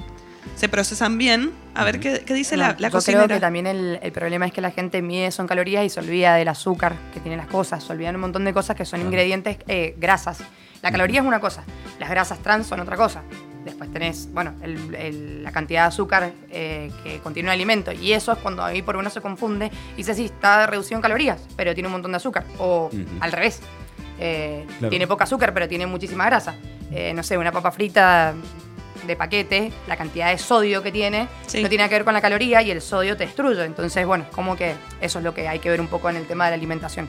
Speaker 1: se procesan bien. A ver qué, qué dice la,
Speaker 2: No,
Speaker 1: la
Speaker 2: yo
Speaker 1: cocinera.
Speaker 2: creo que también el, el problema es que la gente mide son calorías y se olvida del azúcar que tienen las cosas, se olvidan un montón de cosas que son ingredientes eh, grasas. La caloría es una cosa, las grasas trans son otra cosa. Después tenés, bueno, el- el- la cantidad de azúcar eh, que contiene un alimento. Y eso es cuando ahí por uno se confunde y dice, sí, está reducido en calorías, pero tiene un montón de azúcar. O al revés, eh,
Speaker 3: Claro.
Speaker 2: tiene poca azúcar, pero tiene muchísima grasa. Eh, no sé, una papa frita de paquete, la cantidad de sodio que tiene,
Speaker 1: Sí.
Speaker 2: no tiene que ver con la caloría y el sodio te destruye. Entonces, bueno, como que eso es lo que hay que ver un poco en el tema de la alimentación.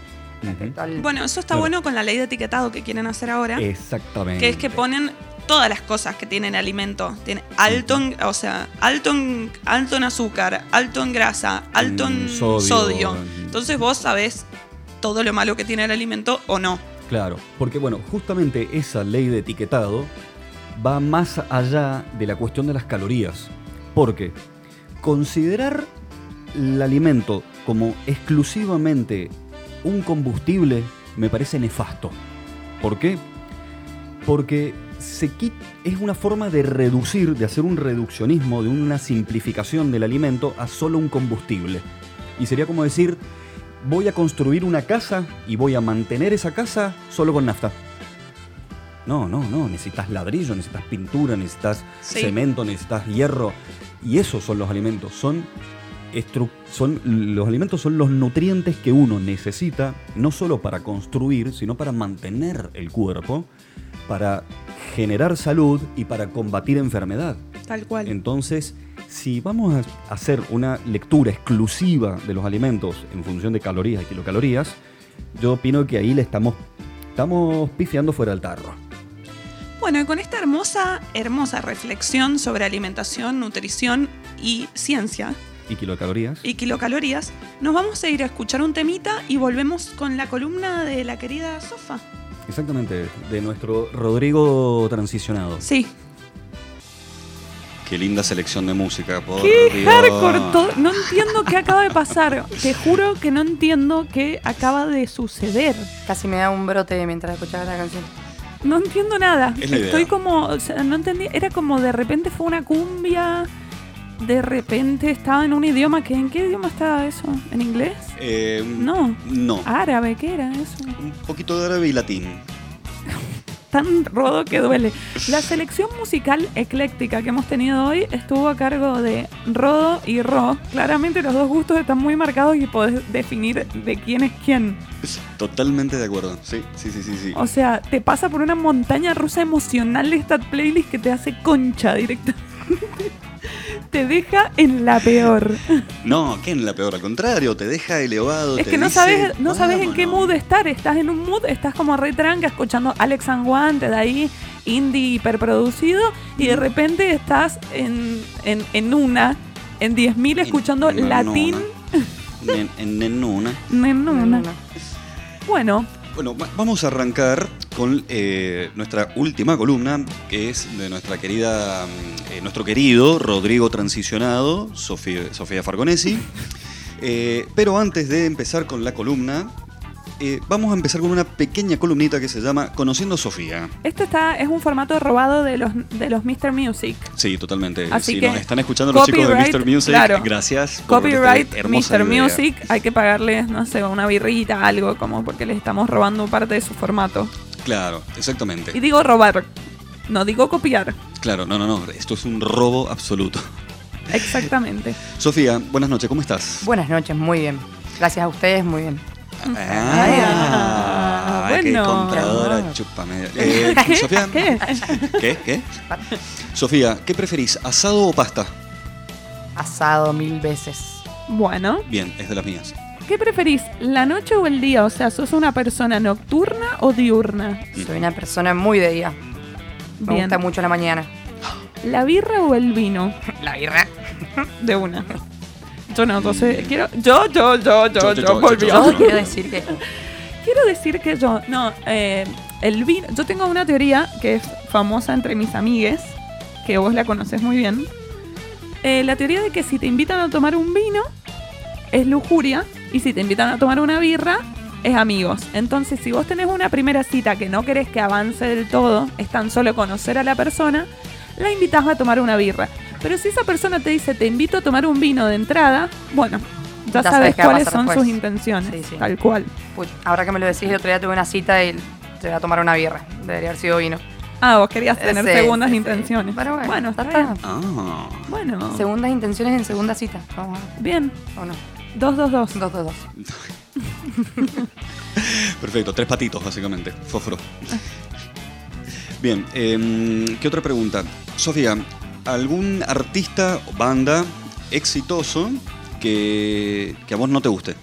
Speaker 2: Al-
Speaker 1: Bueno, eso está bueno con la ley de etiquetado que quieren hacer ahora.
Speaker 3: Exactamente.
Speaker 1: Que es que ponen todas las cosas que tienen alimento. Tiene alto en, o sea, alto en, alto en azúcar, alto en grasa, alto en
Speaker 5: En sodio,
Speaker 1: sodio.
Speaker 5: en-
Speaker 1: Entonces vos sabés todo lo malo que tiene el alimento o no.
Speaker 5: Claro, porque bueno, justamente esa ley de etiquetado va más allá de la cuestión de las calorías. Porque considerar el alimento como exclusivamente un combustible me parece nefasto. ¿Por qué? Porque se es una forma de reducir, de hacer un reduccionismo, de una simplificación del alimento a solo un combustible. Y sería como decir, voy a construir una casa y voy a mantener esa casa solo con nafta. No, no, no, necesitas ladrillo, necesitas pintura, necesitas
Speaker 1: Sí.
Speaker 5: cemento, necesitas hierro. Y esos son los alimentos, son los alimentos son los nutrientes que uno necesita, no solo para construir, sino para mantener el cuerpo, para generar salud y para combatir enfermedad.
Speaker 1: Tal cual.
Speaker 5: Entonces, si vamos a hacer una lectura exclusiva de los alimentos en función de calorías y kilocalorías, yo opino que ahí le estamos, estamos pifiando fuera del tarro.
Speaker 1: Bueno, y con esta hermosa, hermosa reflexión sobre alimentación, nutrición y ciencia
Speaker 5: ¿Y kilocalorías?
Speaker 1: y kilocalorías, nos vamos a ir a escuchar un temita y volvemos con la columna de la querida Sofa.
Speaker 5: Exactamente, de nuestro Rodrigo transicionado.
Speaker 1: Sí.
Speaker 3: Qué linda selección de música, por
Speaker 1: ¡Qué
Speaker 3: Dios.
Speaker 1: hardcore! todo- No entiendo qué acaba de pasar. Te juro que no entiendo qué acaba de suceder.
Speaker 2: Casi me da un brote mientras escuchaba la canción.
Speaker 1: No entiendo nada.
Speaker 3: Es la idea.
Speaker 1: Estoy como. o sea, no entendí. Era como de repente fue una cumbia. De repente estaba en un idioma que. ¿En qué idioma estaba eso? ¿En inglés?
Speaker 3: Eh,
Speaker 1: No.
Speaker 3: No.
Speaker 1: Árabe, ¿qué era eso?
Speaker 3: Un poquito de árabe y latín. <laughs>
Speaker 1: Tan rodo que duele. La <laughs> selección musical ecléctica que hemos tenido hoy estuvo a cargo de Rodo y Ro. Claramente los dos gustos están muy marcados y podés definir de quién es quién.
Speaker 3: Totalmente de acuerdo. Sí, sí, sí, sí. sí.
Speaker 1: O sea, te pasa por una montaña rusa emocional esta playlist que te hace concha directamente. <laughs> te deja en la peor.
Speaker 3: No, ¿qué en la peor? Al contrario, te deja elevado.
Speaker 1: Es
Speaker 3: te
Speaker 1: que no
Speaker 3: dice,
Speaker 1: sabes, no sabes en qué mood estar. Estás en un mood, estás como re tranca escuchando Alex and One, de ahí indie hiperproducido, y de repente estás en, en, en una, en 10.000 escuchando
Speaker 3: En- en
Speaker 1: latín.
Speaker 3: En, en, en una.
Speaker 1: En una. Bueno,
Speaker 3: Bueno, va- vamos a arrancar con eh, nuestra última columna, que es de nuestra querida, mm, eh, nuestro querido Rodrigo Transicionado, Sofía, Sofía Fargonesi. <laughs> Eh, pero antes de empezar con la columna, eh, vamos a empezar con una pequeña columnita que se llama Conociendo Sofía.
Speaker 1: este está, es un formato robado de los, de los Mr. Music.
Speaker 3: Sí, totalmente.
Speaker 1: Así
Speaker 3: si
Speaker 1: que
Speaker 3: nos están escuchando los chicos de Mr. Music,
Speaker 1: claro.
Speaker 3: gracias. por
Speaker 1: Copyright
Speaker 3: hermosa
Speaker 1: Mr.
Speaker 3: idea.
Speaker 1: Music, hay que pagarles, no sé, una birrita, algo, como porque les estamos robando parte de su formato.
Speaker 3: Claro, exactamente.
Speaker 1: Y digo robar, no digo copiar.
Speaker 3: Claro, no, no, no. Esto es un robo absoluto.
Speaker 1: Exactamente. <laughs>
Speaker 3: Sofía, buenas noches, ¿cómo estás?
Speaker 2: Buenas noches, muy bien. Gracias a ustedes, muy bien.
Speaker 3: Ah,
Speaker 1: Ah,
Speaker 3: qué
Speaker 1: bueno.
Speaker 3: compradora, chúpame. <laughs> Eh, Sofía,
Speaker 1: ¿Qué?
Speaker 3: ¿qué? ¿Qué? Sofía, ¿qué preferís, asado o pasta?
Speaker 2: Asado mil veces.
Speaker 1: Bueno,
Speaker 3: Bien, es de las mías.
Speaker 1: ¿Qué preferís? ¿La noche o el día? O sea, ¿sos una persona nocturna o diurna?
Speaker 2: Soy una persona muy de día. Me
Speaker 1: Bien.
Speaker 2: gusta mucho la mañana.
Speaker 1: ¿La birra o el vino? <laughs>
Speaker 2: La birra.
Speaker 1: De una. Yo no, entonces quiero. Yo, yo, yo, yo,
Speaker 3: Yo, yo,
Speaker 1: yo,
Speaker 3: yo, Yo
Speaker 2: quiero decir que
Speaker 1: Quiero decir que yo, no, eh, el vino. Yo tengo una teoría que es famosa entre mis amigues, que vos la conoces muy bien. Eh, la teoría de que si te invitan a tomar un vino, es lujuria, y si te invitan a tomar una birra, es amigos. Entonces, si vos tenés una primera cita que no querés que avance del todo, es tan solo conocer a la persona, la invitas a tomar una birra. Pero si esa persona te dice, te invito a tomar un vino de entrada, bueno, ya,
Speaker 2: Ya
Speaker 1: sabes cuáles son
Speaker 2: después.
Speaker 1: sus intenciones,
Speaker 2: Sí, sí.
Speaker 1: tal cual.
Speaker 2: Uy, ahora que me lo decís, el otro día tuve una cita y te voy a tomar una birra. Debería haber sido vino.
Speaker 1: Ah, vos querías tener
Speaker 2: Sí,
Speaker 1: segundas
Speaker 2: sí, sí.
Speaker 1: intenciones.
Speaker 2: Pero bueno,
Speaker 1: está
Speaker 2: ya
Speaker 1: bien.
Speaker 2: está.
Speaker 3: Ah,
Speaker 1: Bueno,
Speaker 2: Segundas intenciones en segunda cita. Vamos a
Speaker 1: bien.
Speaker 2: ¿O no?
Speaker 1: 222.
Speaker 2: Dos, dos, dos. <laughs>
Speaker 3: perfecto, tres patitos básicamente, fósforo. <laughs> Bien, em, ¿qué otra pregunta? Sofía, ¿algún artista o banda exitoso que, que a vos no te guste?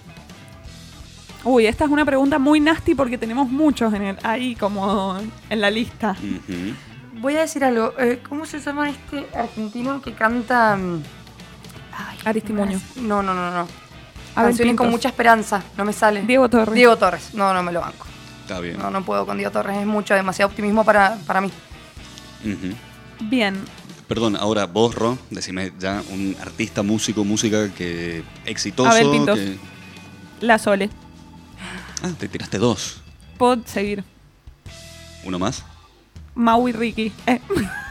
Speaker 1: Uy, esta es una pregunta muy nasty porque tenemos muchos en el, ahí como en la lista.
Speaker 2: Voy a decir algo. Eh, ¿Cómo se llama este argentino que canta? mm, Ay,
Speaker 1: Aristimuño.
Speaker 2: No, no, no, no.
Speaker 1: Abel
Speaker 2: Canciones con mucha esperanza. No me sale.
Speaker 1: Diego Torres.
Speaker 2: Diego Torres. No, no me lo banco.
Speaker 3: Está bien.
Speaker 2: No, no puedo con Diego Torres. Es mucho, demasiado optimismo para, para mí.
Speaker 1: Bien.
Speaker 3: Perdón, ahora vos, Ro, decime ya un artista, músico, música que exitoso.
Speaker 1: Abel Pintos.
Speaker 3: que-
Speaker 1: La Sole.
Speaker 3: Ah, te tiraste dos.
Speaker 1: Puedo seguir.
Speaker 3: ¿Uno más?
Speaker 1: Mau y Ricky. Eh, <laughs>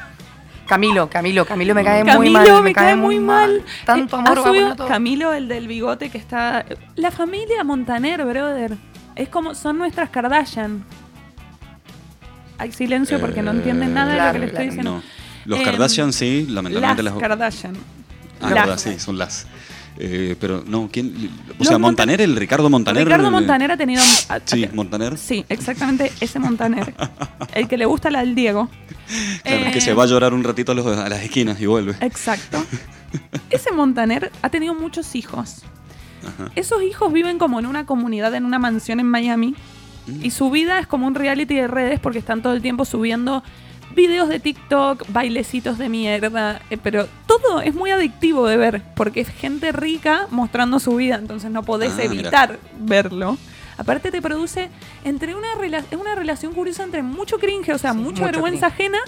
Speaker 2: Camilo, Camilo, Camilo me cae
Speaker 1: Camilo
Speaker 2: muy mal.
Speaker 1: me, cae muy mal.
Speaker 2: Tanto
Speaker 1: Eh,
Speaker 2: amor
Speaker 1: ha subido
Speaker 2: todo.
Speaker 1: Camilo, el del bigote que está. La familia Montaner, brother. Es como. Son nuestras Kardashian. Hay silencio porque no entienden nada de lo que le estoy
Speaker 2: claro,
Speaker 1: diciendo.
Speaker 3: No. Los Kardashian sí,
Speaker 1: Las
Speaker 3: lamentablemente las.
Speaker 1: Kardashian.
Speaker 3: Ah,
Speaker 1: Las.
Speaker 3: verdad, sí, son las. Eh, pero no, ¿quién? O
Speaker 1: Los
Speaker 3: sea,
Speaker 1: Monta-
Speaker 3: Montaner, el Ricardo Montaner.
Speaker 1: Ricardo
Speaker 3: eh,
Speaker 1: Montaner ha tenido.
Speaker 3: Sí, Montaner.
Speaker 1: Sí, exactamente ese Montaner. el que le gusta la del Diego. <laughs>
Speaker 3: Claro,
Speaker 1: Eh,
Speaker 3: que se va a llorar un ratito a, los- a las esquinas y vuelve.
Speaker 1: Exacto. <laughs> Ese Montaner ha tenido muchos hijos.
Speaker 3: Ajá.
Speaker 1: Esos hijos viven como en una comunidad, en una mansión en Miami.
Speaker 3: Mm.
Speaker 1: Y su vida es como un reality de redes porque están todo el tiempo subiendo videos de TikTok, bailecitos de mierda. eh, Pero todo es muy adictivo de ver porque es gente rica mostrando su vida. Entonces no podés
Speaker 3: Ah, mira.
Speaker 1: evitar verlo. Aparte te produce entre una, rela- una relación curiosa entre mucho cringe, o sea,
Speaker 2: Sí,
Speaker 1: mucha vergüenza ajena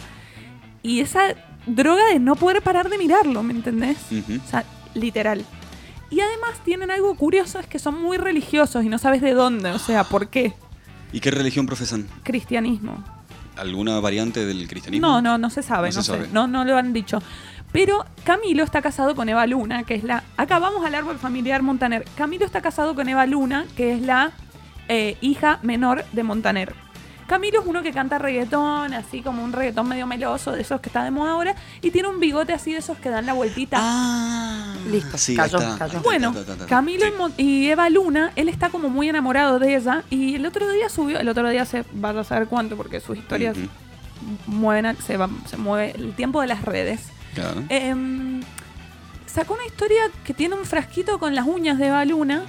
Speaker 1: y esa droga de no poder parar de mirarlo, ¿me entendés? O sea, literal. Y además tienen algo curioso, es que son muy religiosos y no sabes de dónde, o sea, ¿por qué?
Speaker 3: ¿Y qué religión profesan?
Speaker 1: Cristianismo.
Speaker 3: ¿Alguna variante del cristianismo?
Speaker 1: No, no, no se sabe,
Speaker 3: No
Speaker 1: no,
Speaker 3: se
Speaker 1: sé,
Speaker 3: sabe.
Speaker 1: no, no lo han dicho. Pero Camilo está casado con Eva Luna, que es la... Acá vamos al árbol familiar Montaner. Camilo está casado con Eva Luna, que es la eh, hija menor de Montaner. Camilo es uno que canta reggaetón, así como un reggaetón medio meloso, de esos que está de moda ahora, y tiene un bigote así de esos que dan la vueltita.
Speaker 3: Ah,
Speaker 2: Listo,
Speaker 3: sí,
Speaker 2: cayó,
Speaker 3: está.
Speaker 2: cayó.
Speaker 3: Está,
Speaker 1: Bueno. Camilo
Speaker 3: Sí.
Speaker 1: y Eva Luna, él está como muy enamorado de ella y el otro día subió, el otro día se va a saber cuánto porque sus historias
Speaker 3: Ujú,
Speaker 1: mueven, al- se, va- se mueve el tiempo de las redes.
Speaker 3: Claro.
Speaker 1: Em, sacó una historia que tiene un frasquito con las uñas de Eva Luna.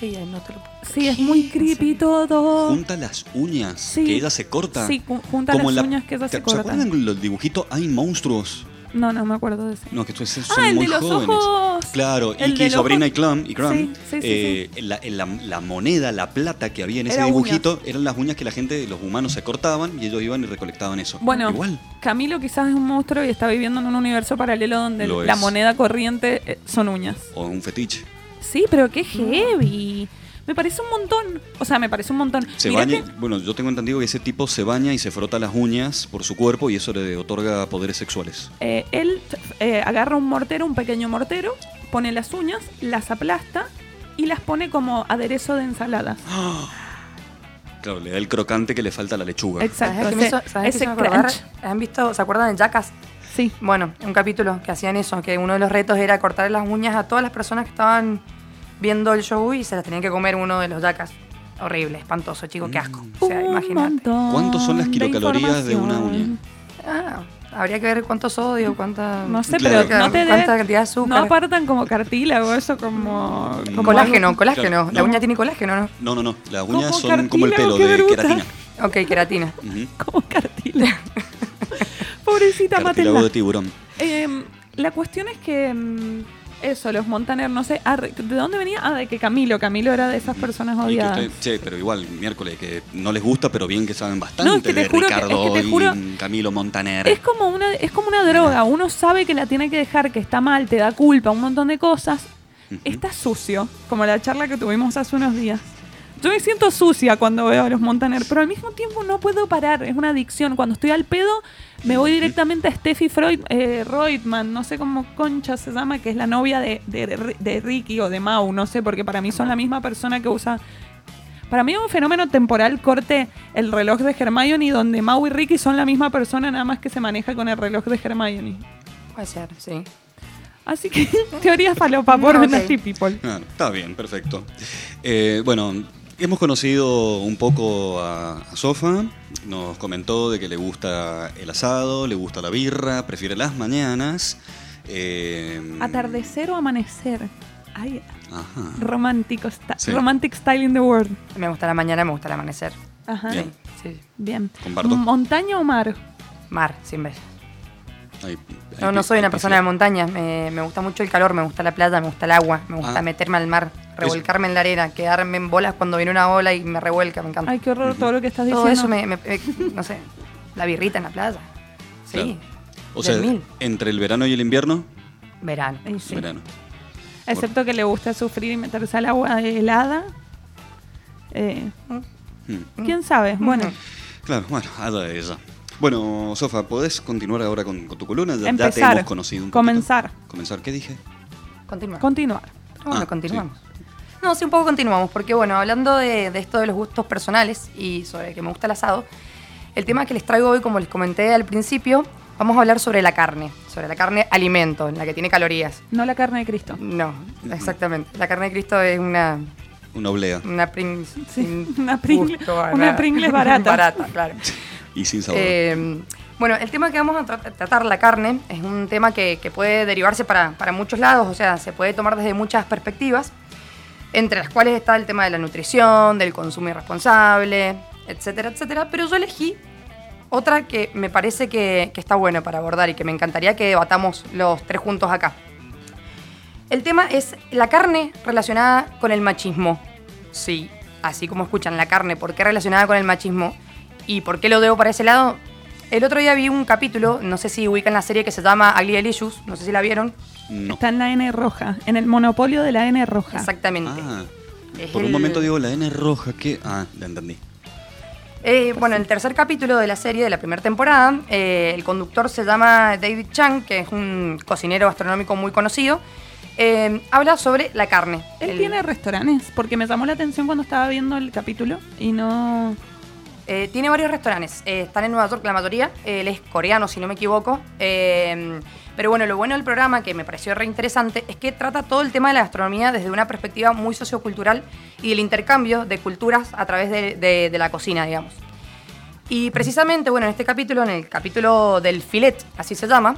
Speaker 2: Ay, ay, no te lo puedo.
Speaker 1: Sí, es muy creepy todo.
Speaker 3: Junta las uñas,
Speaker 1: Sí.
Speaker 3: que ella se corta.
Speaker 1: Sí, ju- junta
Speaker 3: Como
Speaker 1: las
Speaker 3: la-
Speaker 1: uñas que ella
Speaker 3: ¿te-
Speaker 1: se corta.
Speaker 3: acuerdan los dibujitos? Hay monstruos.
Speaker 1: No, no me acuerdo de ese.
Speaker 3: No, que estos son
Speaker 1: ah, el
Speaker 3: muy
Speaker 1: de los
Speaker 3: jóvenes.
Speaker 1: ojos.
Speaker 3: Claro,
Speaker 1: El
Speaker 3: Iki,
Speaker 1: del
Speaker 3: Sobrina y Clam, y Cram,
Speaker 1: Sí, sí, sí,
Speaker 3: eh, La, la- la moneda, la plata que había en ese
Speaker 1: Era
Speaker 3: dibujito, eran las uñas que la gente, los humanos se cortaban y ellos iban y recolectaban eso.
Speaker 1: Bueno,
Speaker 3: Igual.
Speaker 1: Camilo quizás es un monstruo y está viviendo en un universo paralelo donde
Speaker 3: Lo
Speaker 1: la
Speaker 3: es.
Speaker 1: moneda corriente eh, son uñas.
Speaker 3: O un fetiche.
Speaker 1: Sí, pero qué heavy. Me parece un montón. O sea, me parece un montón.
Speaker 3: Se baña,
Speaker 1: que-
Speaker 3: bueno, yo tengo entendido que ese tipo se baña y se frota las uñas por su cuerpo y eso le otorga poderes sexuales.
Speaker 1: eh, él eh, agarra un mortero, un pequeño mortero, pone las uñas, las aplasta y las pone como aderezo de ensaladas. <gasps>
Speaker 3: Claro, le da el crocante que le falta a la lechuga.
Speaker 1: Exacto.
Speaker 2: ¿Sabes qué me
Speaker 1: ese-
Speaker 2: sabes
Speaker 1: ese crunch.
Speaker 2: ¿Han visto, se acuerdan de Jackass?
Speaker 1: Sí.
Speaker 2: Bueno, un capítulo que hacían eso, que uno de los retos era cortar las uñas a todas las personas que estaban viendo el show y se las tenían que comer uno de los Jackass. Horrible, espantoso, chico, qué asco. O sea, imagínate.
Speaker 3: ¿Cuántos son las
Speaker 1: de
Speaker 3: kilocalorías de una uña?
Speaker 2: Ah, habría que ver cuánto sodio, cuánta...
Speaker 1: No sé,
Speaker 3: Claro.
Speaker 1: pero no te
Speaker 2: cuánta
Speaker 1: deben-
Speaker 2: cantidad de azúcar.
Speaker 1: No apartan como cartílago, eso como... como
Speaker 2: Colágeno, colágeno.
Speaker 3: Claro,
Speaker 2: La
Speaker 3: no.
Speaker 2: uña tiene colágeno, ¿no?
Speaker 3: No, no, no. Las
Speaker 1: Como
Speaker 3: uñas son como el pelo de
Speaker 1: bruta.
Speaker 3: queratina.
Speaker 2: Ok, queratina.
Speaker 1: Como cartílago. <laughs> Pobrecita
Speaker 3: Cartílago
Speaker 1: Matilda.
Speaker 3: de tiburón.
Speaker 1: Eh, la cuestión es que mm, eso, los Montaner, no sé, ah, ¿de dónde venía? Ah, de que Camilo, Camilo era de esas personas
Speaker 3: Y que
Speaker 1: odiadas.
Speaker 3: usted- che, pero igual, miércoles, que no les gusta, pero bien que saben bastante
Speaker 1: No, es que te
Speaker 3: de
Speaker 1: juro que-
Speaker 3: Ricardo
Speaker 1: es que te
Speaker 3: y Camilo Montaner.
Speaker 1: Es como una, es como una droga. Uno sabe que la tiene que dejar, que está mal, te da culpa, un montón de cosas. Está sucio, como la charla que tuvimos hace unos días. Yo me siento sucia cuando veo a los Montaner, pero al mismo tiempo no puedo parar. Es una adicción. Cuando estoy al pedo, me voy directamente a Steffi Freud, eh, Reutemann, no sé cómo concha se llama, que es la novia de, de- de Ricky o de Mau, no sé, porque para mí son la misma persona que usa. Para mí es un fenómeno temporal corte el reloj de Hermione, donde Mau y Ricky son la misma persona, nada más que se maneja con el reloj de Hermione.
Speaker 2: Puede ser, sí.
Speaker 1: Así que <laughs> teoría falopa por <laughs>
Speaker 2: Ok.
Speaker 1: Nasty People.
Speaker 3: Ah, está bien, perfecto. Eh, bueno, hemos conocido un poco a, a Sofa. Nos comentó de que le gusta el asado, le gusta la birra, prefiere las mañanas. eh,
Speaker 1: Atardecer o amanecer. Ay,
Speaker 3: Ajá.
Speaker 1: romántico, sta-
Speaker 3: Sí.
Speaker 1: romantic style in the world.
Speaker 2: Me gusta la mañana, me gusta el amanecer.
Speaker 1: Ajá.
Speaker 3: Bien.
Speaker 2: Sí.
Speaker 1: Bien.
Speaker 3: Comparto.
Speaker 1: ¿Montaña o mar?
Speaker 2: Mar, 100 veces.
Speaker 3: Hay-
Speaker 2: No,
Speaker 3: hay
Speaker 2: no soy una persona de montaña. Me, me gusta mucho el calor, me gusta la playa, me gusta el agua, me gusta
Speaker 3: Ah.
Speaker 2: meterme al mar, revolcarme en la arena, quedarme en bolas cuando viene una ola y me revuelca, me encanta.
Speaker 1: Ay, qué horror todo lo que estás diciendo.
Speaker 2: Todo eso me, me- me- no sé, la birrita en la playa. Sí.
Speaker 3: Claro. O sea,
Speaker 2: mil.
Speaker 3: entre el verano y el invierno,
Speaker 2: Verano.
Speaker 1: Ay, sí.
Speaker 3: verano.
Speaker 1: Excepto que le gusta sufrir y meterse al agua helada. Eh,
Speaker 3: Hmm.
Speaker 1: ¿Quién sabe? Bueno,
Speaker 3: Claro, bueno, allá de ella. Bueno, Sofa, ¿podés continuar ahora con, con tu columna? Ya, ya te
Speaker 1: Empezar.
Speaker 3: hemos conocido un poquito.
Speaker 1: Comenzar.
Speaker 3: Comenzar, ¿qué dije?
Speaker 2: Continúa.
Speaker 1: continuar.
Speaker 2: bueno,
Speaker 3: Ah,
Speaker 2: continuamos. No, sí, un poco continuamos, porque bueno, hablando de, de esto de los gustos personales y sobre que me gusta el asado, el tema que les traigo hoy, como les comenté al principio, vamos a hablar sobre la carne, sobre la carne alimento, la que tiene calorías.
Speaker 1: No la carne de Cristo.
Speaker 2: No, exactamente. La carne de Cristo es una,
Speaker 3: Una oblea
Speaker 2: una Pringles.
Speaker 1: Sí, <laughs> una Pringle-
Speaker 2: gusto
Speaker 1: una. Pringles barata. <laughs>
Speaker 2: barata, claro.
Speaker 3: y sin sabor.
Speaker 2: Eh, bueno, el tema que vamos a tra- tratar, la carne, es un tema que, que puede derivarse para, para muchos lados, o sea, se puede tomar desde muchas perspectivas, entre las cuales está el tema de la nutrición, del consumo irresponsable, etcétera, etcétera, pero yo elegí otra que me parece que, que está bueno para abordar y que me encantaría que debatamos los tres juntos acá. El tema es la carne relacionada con el machismo. Sí, así como escuchan la carne, ¿por qué relacionada con el machismo? ¿Y por qué lo debo para ese lado? El otro día vi un capítulo, no sé si ubican la serie que se llama Ugly Delicious, no sé si la vieron.
Speaker 3: No.
Speaker 1: Está en la N roja, en el monopolio de la N roja.
Speaker 2: Exactamente.
Speaker 3: Ah, por un momento digo la N roja, ¿qué? Ah, la entendí.
Speaker 2: Eh, bueno, el tercer capítulo de la serie, de la primera temporada, eh, el conductor se llama David Chang, que es un cocinero gastronómico muy conocido. eh, habla sobre la carne.
Speaker 1: Él
Speaker 2: El-
Speaker 1: tiene restaurantes, porque me llamó la atención cuando estaba viendo el capítulo y no...
Speaker 2: Eh, tiene varios restaurantes. Eh, están en Nueva York la mayoría. Él es coreano, si no me equivoco. Pero bueno, lo bueno del programa, que me pareció re interesante, es que trata todo el tema de la gastronomía desde una perspectiva muy sociocultural y del intercambio de culturas a través de, la cocina, digamos. Y precisamente, bueno, en este capítulo, en el capítulo del filet, así se llama,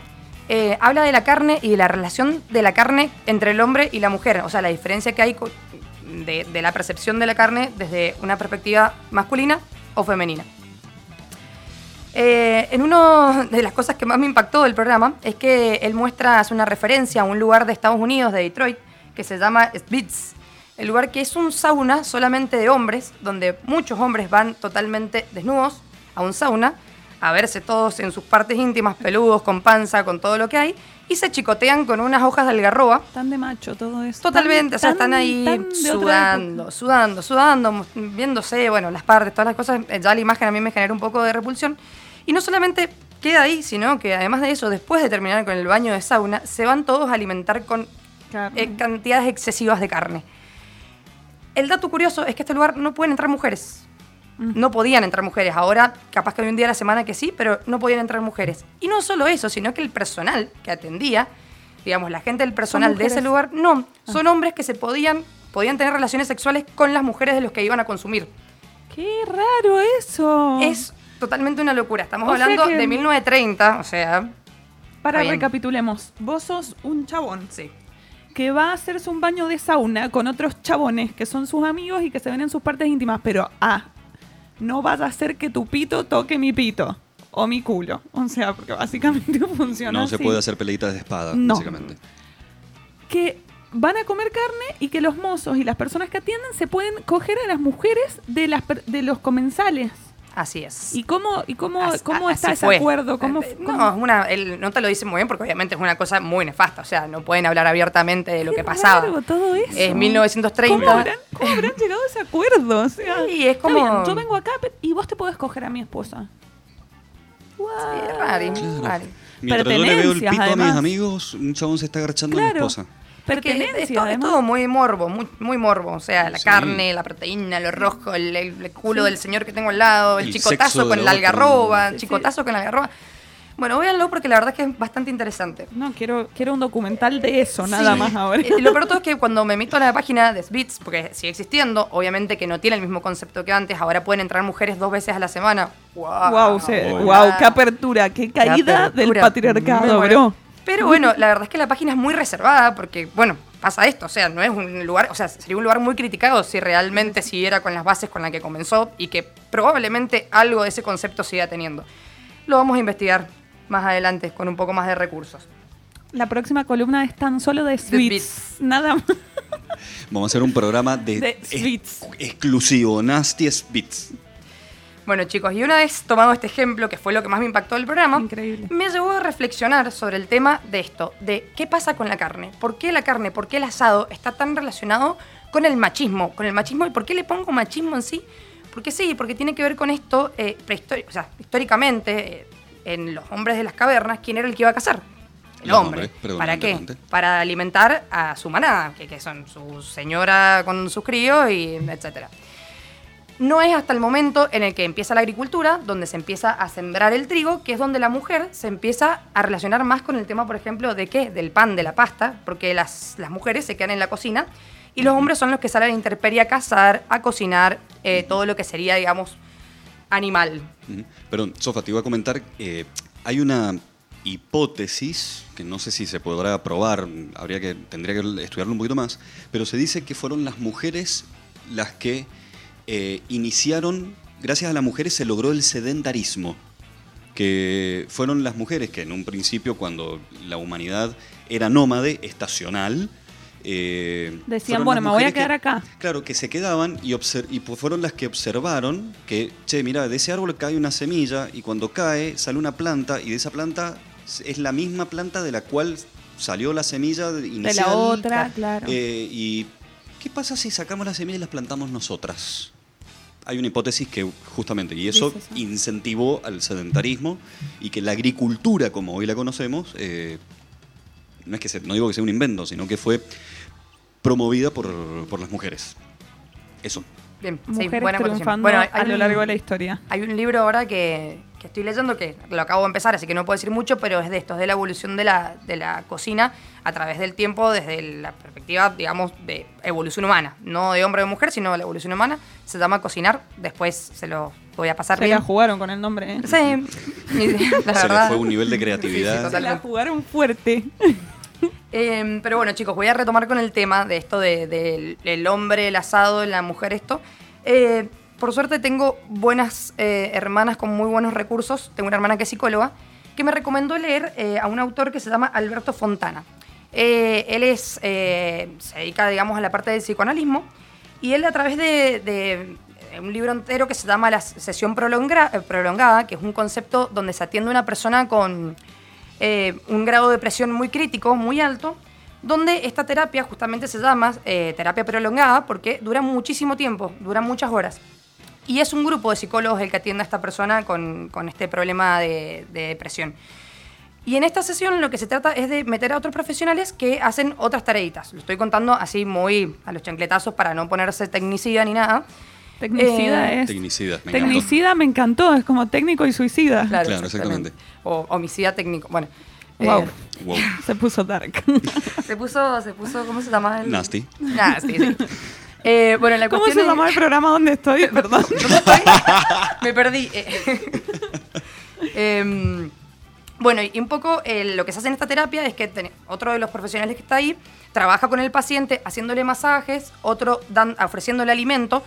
Speaker 2: eh, habla de la carne y de la relación de la carne entre el hombre y la mujer. O sea, la diferencia que hay de la percepción de la carne desde una perspectiva masculina o femenina. Eh, en una de las cosas que más me impactó del programa es que él muestra, hace una referencia a un lugar de Estados Unidos, de Detroit, que se llama Spitz. El lugar que es un sauna solamente de hombres, donde muchos hombres van totalmente desnudos a un sauna, a verse todos en sus partes íntimas, peludos, con panza, con todo lo que hay, y se chicotean con unas hojas de algarroba
Speaker 1: Tan de macho todo eso.
Speaker 2: Totalmente,
Speaker 1: Tan-
Speaker 2: o sea, están ahí sudando, sudando, sudando, viéndose, bueno, las partes, todas las cosas. eh, Ya la imagen a mí me genera un poco de repulsión. Y no solamente queda ahí, sino que además de eso, después de terminar con el baño de sauna, se van todos a alimentar con eh, cantidades excesivas de carne. El dato curioso es que a este lugar no pueden entrar mujeres. No podían entrar mujeres. Ahora, capaz que hay un día a la semana que sí, pero no podían entrar mujeres. Y no solo eso, sino que el personal que atendía, digamos, la gente del personal de ese lugar, no, son hombres que se podían, podían tener relaciones sexuales con las mujeres de los que iban a consumir.
Speaker 1: Qué raro eso.
Speaker 2: Es totalmente una locura. Estamos
Speaker 1: O
Speaker 2: hablando
Speaker 1: que-
Speaker 2: de 1930, o sea,
Speaker 1: Para
Speaker 2: bien.
Speaker 1: recapitulemos. Vos sos un chabón
Speaker 2: sí.
Speaker 1: que va a hacerse un baño de sauna con otros chabones que son sus amigos y que se ven en sus partes íntimas, pero ah, no vas a hacer que tu pito toque mi pito o mi culo. O sea, porque básicamente <laughs> funciona
Speaker 3: No se puede hacer peleitas de espada,
Speaker 1: No.
Speaker 3: básicamente.
Speaker 1: que van a comer carne y que los mozos y las personas que atienden se pueden coger a las mujeres de las de los comensales.
Speaker 2: Así es.
Speaker 1: ¿Y cómo, y cómo,
Speaker 2: As-
Speaker 1: cómo
Speaker 2: a-
Speaker 1: está ese
Speaker 2: fue.
Speaker 1: acuerdo? ¿Cómo,
Speaker 2: Eh,
Speaker 1: cómo-
Speaker 2: No, una, él no te lo dice muy bien porque obviamente es una cosa muy nefasta. O sea, no pueden hablar abiertamente de lo
Speaker 1: Qué
Speaker 2: que pasaba.
Speaker 1: raro todo eso.
Speaker 2: Es 1930.
Speaker 1: ¿Cómo habrán, cómo habrán llegado a ese acuerdo? O sea,
Speaker 2: Sí, es
Speaker 1: está
Speaker 2: como-
Speaker 1: bien, yo vengo acá y vos te podés coger a mi esposa.
Speaker 2: Sí,
Speaker 1: What?
Speaker 2: rari,
Speaker 3: Claro.
Speaker 2: rari.
Speaker 3: Mientras yo le veo el pito a mis amigos, un chabón se está agachando a mi esposa.
Speaker 2: Es que es,
Speaker 1: Pertenencia,
Speaker 2: to- es todo muy morbo, muy, muy morbo. O sea, la
Speaker 3: Sí.
Speaker 2: carne, la proteína, lo rojo, el, el- el culo del señor que tengo al lado, el,
Speaker 3: El
Speaker 2: chicotazo con la
Speaker 3: otro.
Speaker 2: algarroba,
Speaker 1: Sí, sí.
Speaker 2: chicotazo con la algarroba. Bueno, véanlo porque la verdad es que es bastante interesante.
Speaker 1: No, quiero, quiero un documental de eso, nada
Speaker 2: Sí.
Speaker 1: más ahora.
Speaker 2: Eh, lo peor todo es que cuando me meto a la página de Sbits, porque sigue existiendo, obviamente que no tiene el mismo concepto que antes, ahora pueden entrar mujeres dos veces a la semana. ¡Wow!
Speaker 1: Wow, sí,
Speaker 3: Wow.
Speaker 1: wow, qué apertura, qué caída
Speaker 2: apertura.
Speaker 1: del patriarcado, bro.
Speaker 2: Pero bueno, la verdad es que la página es muy reservada porque, bueno, pasa esto, o sea, no es un lugar, o sea, sería un lugar muy criticado si realmente siguiera con las bases con las que comenzó y que probablemente algo de ese concepto siga teniendo. lo vamos a investigar más adelante con un poco más de recursos.
Speaker 1: La próxima columna es tan solo de sweets.
Speaker 2: beats.
Speaker 1: Nada más.
Speaker 3: Vamos a hacer un programa de,
Speaker 1: De
Speaker 3: ex- exclusivo, Nasty Beats.
Speaker 2: Bueno, chicos, y una vez tomado este ejemplo, que fue lo que más me impactó del programa,
Speaker 1: Increíble.
Speaker 2: me llevó a reflexionar sobre el tema de esto, de qué pasa con la carne, por qué la carne, por qué el asado está tan relacionado con el machismo, con el machismo y por qué le pongo machismo en sí. Porque sí, porque tiene que ver con esto, eh, prehistori- o sea, históricamente, eh, en los hombres de las cavernas, ¿quién era el que iba a cazar? El hombre.
Speaker 3: hombres,
Speaker 2: ¿Para qué? Para alimentar a su manada, que, que son su señora con sus críos y etcétera. No es hasta el momento en el que empieza la agricultura, donde se empieza a sembrar el trigo, que es donde la mujer se empieza a relacionar más con el tema, por ejemplo, de qué? Del pan, de la pasta, porque las, las mujeres se quedan en la cocina y los hombres son los que salen a la intemperie a cazar, a cocinar, eh, todo lo que sería, digamos, animal.
Speaker 3: Perdón, Sofa, te iba a comentar, eh, hay una hipótesis, que no sé si se podrá probar, habría que, tendría que estudiarlo un poquito más, pero se dice que fueron las mujeres las que eh, iniciaron, gracias a las mujeres se logró el sedentarismo, que fueron las mujeres que en un principio, cuando la humanidad era nómade, estacional, eh,
Speaker 1: Decían, bueno,
Speaker 3: las
Speaker 1: me voy a
Speaker 3: que-
Speaker 1: quedar acá.
Speaker 3: Claro, que se quedaban y, fueron las que observaron que, che, mira, de ese árbol cae una semilla y cuando cae sale una planta y de esa planta es la misma planta de la cual salió la semilla de-
Speaker 1: De
Speaker 3: inicial.
Speaker 1: la otra, claro.
Speaker 3: Eh, y ¿qué pasa si sacamos la semilla y las plantamos nosotras? Hay una hipótesis que justamente, y eso incentivó al sedentarismo y que la agricultura, como hoy la conocemos, eh, no es que se- no digo que sea un invento, sino que fue promovida por, por las mujeres. Eso.
Speaker 2: Bien, sí,
Speaker 1: Mujeres
Speaker 2: buena
Speaker 1: triunfando
Speaker 2: Bueno,
Speaker 1: a lo
Speaker 2: un-
Speaker 1: largo de la historia.
Speaker 2: Hay un libro ahora que, que estoy leyendo que lo acabo de empezar, así que no puedo decir mucho, pero es de esto, es de la evolución de la, de la cocina a través del tiempo, desde la perspectiva, digamos, de evolución humana. No de hombre o de mujer, sino de la evolución humana. Se llama Cocinar. Después se lo voy a pasar
Speaker 1: Se
Speaker 2: bien.
Speaker 1: la jugaron con el nombre. ¿eh?
Speaker 2: Sí, la
Speaker 3: Se le
Speaker 2: verdad.
Speaker 3: fue un nivel de creatividad.
Speaker 2: sí,
Speaker 1: Se la jugaron fuerte. <laughs>
Speaker 2: Eh, pero bueno, chicos, voy a retomar con el tema de esto de- del el hombre, el asado, la mujer, esto. Eh, por suerte tengo buenas eh, hermanas con muy buenos recursos. Tengo una hermana que es psicóloga, que me recomendó leer eh, a un autor que se llama Alberto Fontana. Eh, él es, eh, se dedica, digamos, a la parte del psicoanalismo y él a través de, de un libro entero que se llama La sesión prolongra- eh, prolongada, que es un concepto donde se atiende a una persona con eh, un grado de presión muy crítico, muy alto, donde esta terapia justamente se llama terapia prolongada porque dura muchísimo tiempo, dura muchas horas. Y es un grupo de psicólogos el que atiende a esta persona con, con este problema de, de depresión. Y en esta sesión lo que se trata es de meter a otros profesionales que hacen otras tareitas. Lo estoy contando así muy a los chancletazos para no ponerse tecnicida ni nada.
Speaker 1: Tecnicida
Speaker 2: Eh,
Speaker 1: es.
Speaker 3: Tecnicida, me encantó.
Speaker 1: Tecnicida me encantó, es como técnico y suicida.
Speaker 3: Claro, exactamente.
Speaker 2: O homicida técnico. Bueno.
Speaker 1: Wow.
Speaker 2: eh,
Speaker 3: Wow.
Speaker 1: Se puso dark. <laughs>
Speaker 2: se puso, se puso, ¿cómo se llama? El...
Speaker 3: Nasty.
Speaker 2: Nasty, sí. Eh, bueno, la
Speaker 1: ¿Cómo
Speaker 2: cuestión
Speaker 1: se
Speaker 2: es-
Speaker 1: llama el programa donde estoy? <laughs> Perdón.
Speaker 2: ¿Dónde estoy? Me perdí. Eh, <laughs> em, bueno, y un poco eh, lo que se hace en esta terapia es que ten- otro de los profesionales que está ahí trabaja con el paciente haciéndole masajes, otro dan, ofreciéndole alimento,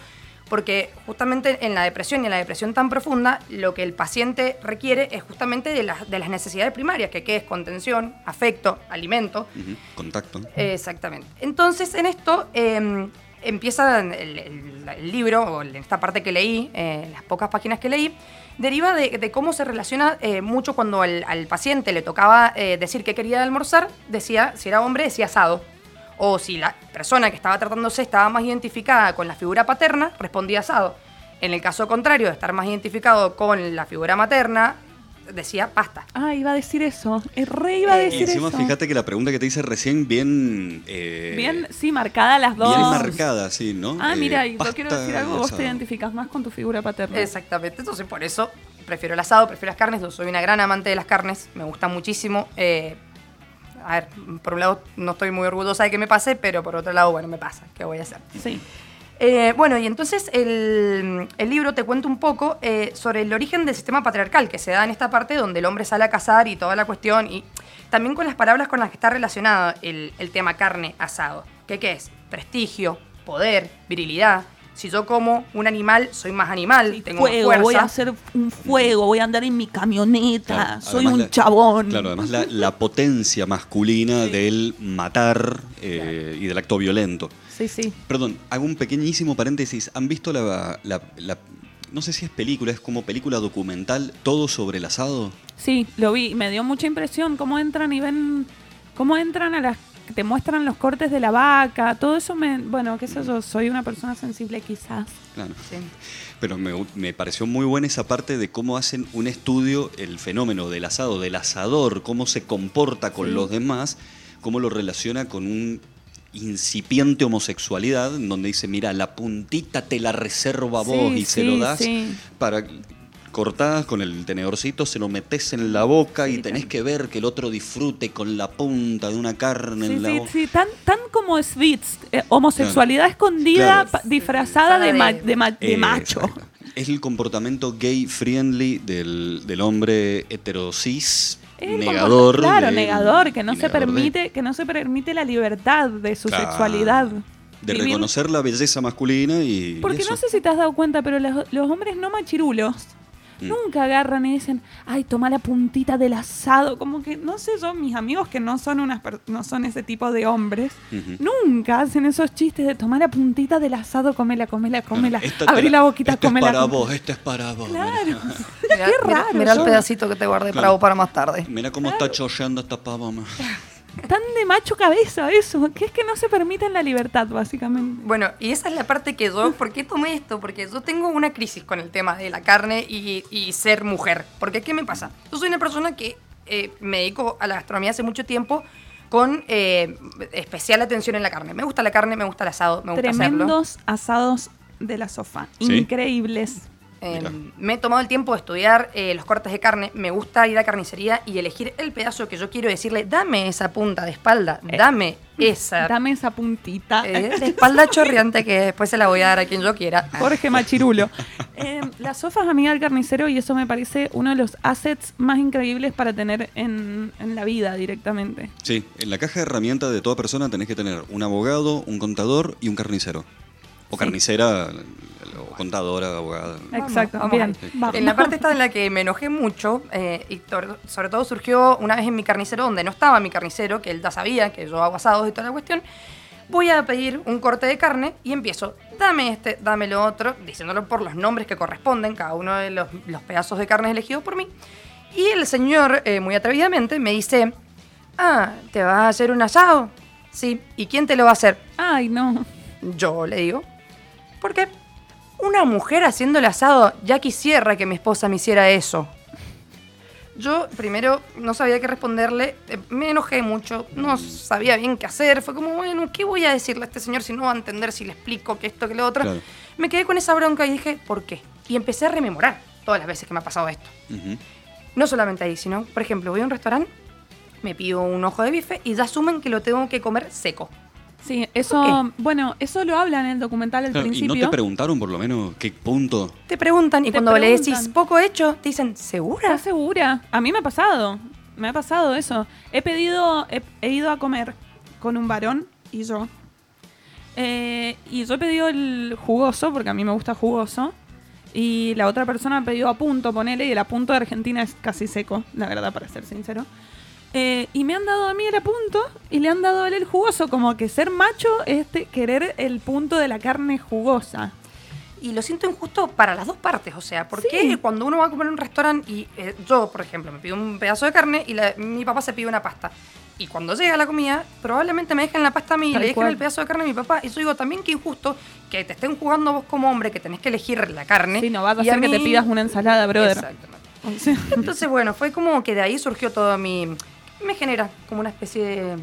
Speaker 2: porque justamente en la depresión y en la depresión tan profunda, lo que el paciente requiere es justamente de, las- de las necesidades primarias, que, que es contención, afecto, alimento.
Speaker 3: Contacto.
Speaker 2: Exactamente. Entonces, en esto eh, empieza el, libro, o en esta parte que leí, eh, las pocas páginas que leí, deriva de, cómo se relaciona eh, mucho cuando al, paciente le tocaba eh, decir qué quería almorzar, decía, si era hombre, decía asado. O si la persona que estaba tratándose estaba más identificada con la figura paterna, respondía asado. En el caso contrario, de estar más identificado con la figura materna, decía pasta.
Speaker 1: Ah, iba a decir eso. Re iba a
Speaker 2: Eh,
Speaker 3: Y
Speaker 1: decir
Speaker 3: encima,
Speaker 1: eso.
Speaker 3: fíjate que la pregunta que te hice recién, bien. eh,
Speaker 1: Bien, sí, marcada las dos.
Speaker 3: Bien marcada, sí, ¿no?
Speaker 1: Ah,
Speaker 3: Eh,
Speaker 1: mira, y yo quiero decir algo,
Speaker 3: y
Speaker 1: vos te
Speaker 3: asado.
Speaker 1: identificas más con tu figura paterna.
Speaker 2: Exactamente, entonces por eso prefiero el asado, prefiero las carnes, yo soy una gran amante de las carnes, me gusta muchísimo. eh, a ver, por un lado no estoy muy orgullosa de que me pase, pero por otro lado, bueno, me pasa, ¿qué voy a hacer?
Speaker 1: Sí.
Speaker 2: Eh, bueno, y entonces el, el libro te cuenta un poco eh, sobre el origen del sistema patriarcal que se da en esta parte donde el hombre sale a cazar y toda la cuestión, y también con las palabras con las que está relacionado el, el tema carne asado. ¿Qué, ¿Qué es? Prestigio, poder, virilidad, Si yo como un animal, soy más animal, tengo más
Speaker 1: fuego,
Speaker 2: fuerza.
Speaker 1: voy a hacer un fuego, voy a andar en mi camioneta,
Speaker 3: Claro,
Speaker 1: soy un
Speaker 3: la-
Speaker 1: chabón.
Speaker 3: Claro, además la, la potencia masculina del matar eh, y del acto violento.
Speaker 1: Sí, sí.
Speaker 3: Perdón, hago un pequeñísimo paréntesis. ¿Han visto la, la- la- no sé si es película, es como película documental, todo sobre el asado?
Speaker 1: Sí, lo vi. Me dio mucha impresión cómo entran y ven, cómo entran a las, te muestran los cortes de la vaca, todo eso me, bueno, qué sé yo, soy una persona sensible quizás.
Speaker 3: Claro.
Speaker 2: Sí.
Speaker 3: Pero me, me pareció muy buena esa parte de cómo hacen un estudio, el fenómeno del asado, del asador, cómo se comporta con
Speaker 1: Sí.
Speaker 3: los demás, cómo lo relaciona con un incipiente homosexualidad, en donde dice, mira, la puntita te la reservo a vos
Speaker 1: Sí,
Speaker 3: y se
Speaker 1: sí,
Speaker 3: lo das
Speaker 1: sí.
Speaker 3: para cortás con el tenedorcito, se lo metes en la boca y tenés
Speaker 1: tan-
Speaker 3: que ver que el otro disfrute con la punta de una carne
Speaker 1: Sí,
Speaker 3: en la
Speaker 1: sí,
Speaker 3: boca.
Speaker 1: sí, tan, tan como Svitz, eh, homosexualidad escondida,
Speaker 3: Claro.
Speaker 1: disfrazada de, ma-
Speaker 2: de-
Speaker 1: de ma- de
Speaker 3: Eh,
Speaker 1: macho.
Speaker 3: exacto. Es el comportamiento gay friendly del, del hombre heterosis,
Speaker 1: Es
Speaker 3: negador.
Speaker 1: Claro,
Speaker 3: de-
Speaker 1: negador, que no se
Speaker 3: de-
Speaker 1: permite, que no se permite la libertad de su
Speaker 3: Claro.
Speaker 1: sexualidad.
Speaker 3: De
Speaker 1: Vivir-
Speaker 3: reconocer la belleza masculina y.
Speaker 1: Porque no sé si te has dado cuenta, pero los, los hombres no machirulos
Speaker 3: Mm.
Speaker 1: nunca agarran y dicen, ay, toma la puntita del asado. Como que, no sé yo, mis amigos que no son unas per- no son ese tipo de hombres,
Speaker 3: Ujú.
Speaker 1: nunca hacen esos chistes de tomar la puntita del asado, comela, comela, comela.
Speaker 3: Esta
Speaker 1: Abrí la boquita,
Speaker 3: este
Speaker 1: comela.
Speaker 3: es para
Speaker 1: comela".
Speaker 3: vos, este es para vos.
Speaker 1: Claro. <laughs>
Speaker 3: Mira,
Speaker 1: Qué raro,
Speaker 2: mirá el
Speaker 1: yo-
Speaker 2: pedacito que te guardé para
Speaker 3: Claro.
Speaker 2: vos para más tarde.
Speaker 3: Mira cómo está chollando esta pava. <laughs>
Speaker 1: Tan de macho cabeza eso, que es que no se permiten la libertad, básicamente.
Speaker 2: Bueno, y esa es la parte que yo, ¿por qué tomé esto? Porque yo tengo una crisis con el tema de la carne y, y ser mujer. Porque, ¿qué me pasa? Yo soy una persona que eh, me dedico a la gastronomía hace mucho tiempo con eh, especial atención en la carne. Me gusta la carne, me gusta el asado, me gusta hacerlo.
Speaker 1: Tremendos asados de la sofá,
Speaker 3: ¿Sí?
Speaker 1: increíbles.
Speaker 2: Eh,
Speaker 3: Mira.
Speaker 2: me he tomado el tiempo de estudiar eh, los cortes de carne. Me gusta ir a carnicería y elegir el pedazo que yo quiero decirle, dame esa punta de espalda, dame <laughs> esa
Speaker 1: Dame esa puntita.
Speaker 2: eh, <laughs> de espalda chorreante que después se la voy a dar a quien yo quiera.
Speaker 1: Jorge Machirulo. Eh, la sofa es amiga del carnicero y eso me parece uno de los assets más increíbles para tener en, en la vida directamente.
Speaker 3: Sí, en la caja de herramientas de toda persona tenés que tener un abogado, un contador y un carnicero. O
Speaker 1: Sí.
Speaker 3: O contadora, abogada.
Speaker 1: Exacto,
Speaker 2: vamos
Speaker 1: bien. vamos.
Speaker 2: En la parte esta en la que me enojé mucho, eh, y sobre todo surgió una vez en mi carnicero, donde no estaba mi carnicero, que él ya sabía que yo hago asados y toda la cuestión, voy a pedir un corte de carne y empiezo, dame este, dame lo otro, diciéndolo por los nombres que corresponden, cada uno de los, los pedazos de carne elegidos por mí. Y el señor, eh, muy atrevidamente, me dice, ah, ¿te vas a hacer un asado? Sí, ¿y quién te lo va a hacer?
Speaker 1: Ay, no.
Speaker 2: Yo le digo. ¿Por qué? Una mujer haciendo el asado, ya quisiera que mi esposa me hiciera eso. Yo primero no sabía qué responderle, eh, me enojé mucho, no sabía bien qué hacer, fue como, bueno, ¿qué voy a decirle a este señor si no va a entender si le explico que esto, que lo otro?
Speaker 3: Claro.
Speaker 2: Me quedé con esa bronca y dije, ¿por qué? Y empecé a rememorar todas las veces que me ha pasado esto. No solamente ahí, sino, por ejemplo, voy a un restaurante, me pido un ojo de bife y ya asumen que lo tengo que comer seco.
Speaker 1: Sí, eso, bueno, eso lo habla en el documental al
Speaker 3: Claro, ¿Y
Speaker 1: principio.
Speaker 3: no te preguntaron por lo menos qué punto?
Speaker 2: Te preguntan y
Speaker 1: Te
Speaker 2: cuando le decís poco hecho, te dicen, ¿segura?
Speaker 1: ¿Estás segura? A mí me ha pasado. Me ha pasado eso. He pedido, he, he ido a comer con un varón y yo. Eh, y yo he pedido el jugoso, porque a mí me gusta jugoso. Y la otra persona ha pedido a punto, ponele, y el a punto de Argentina es casi seco, la verdad, para ser sincero. Eh, y me han dado a mí el punto y le han dado a él el jugoso, como que ser macho es te- querer el punto de la carne jugosa.
Speaker 2: Y lo siento injusto para las dos partes, o sea, porque
Speaker 1: Sí.
Speaker 2: cuando uno va a comer en un restaurante y eh, yo, por ejemplo, me pido un pedazo de carne y la- mi papá se pide una pasta. Y cuando llega la comida, probablemente me dejen la pasta a mí y
Speaker 1: Tal
Speaker 2: le dejen
Speaker 1: cual.
Speaker 2: el pedazo de carne a mi papá. Y yo digo también que injusto que te estén jugando vos como hombre, que tenés que elegir la carne.
Speaker 1: Sí, no vas a
Speaker 2: y
Speaker 1: hacer que te
Speaker 2: mí-
Speaker 1: pidas una ensalada, brother.
Speaker 2: Exactamente.
Speaker 1: O sea,
Speaker 2: Entonces, bueno, fue como que de ahí surgió todo mi... Me genera como una especie de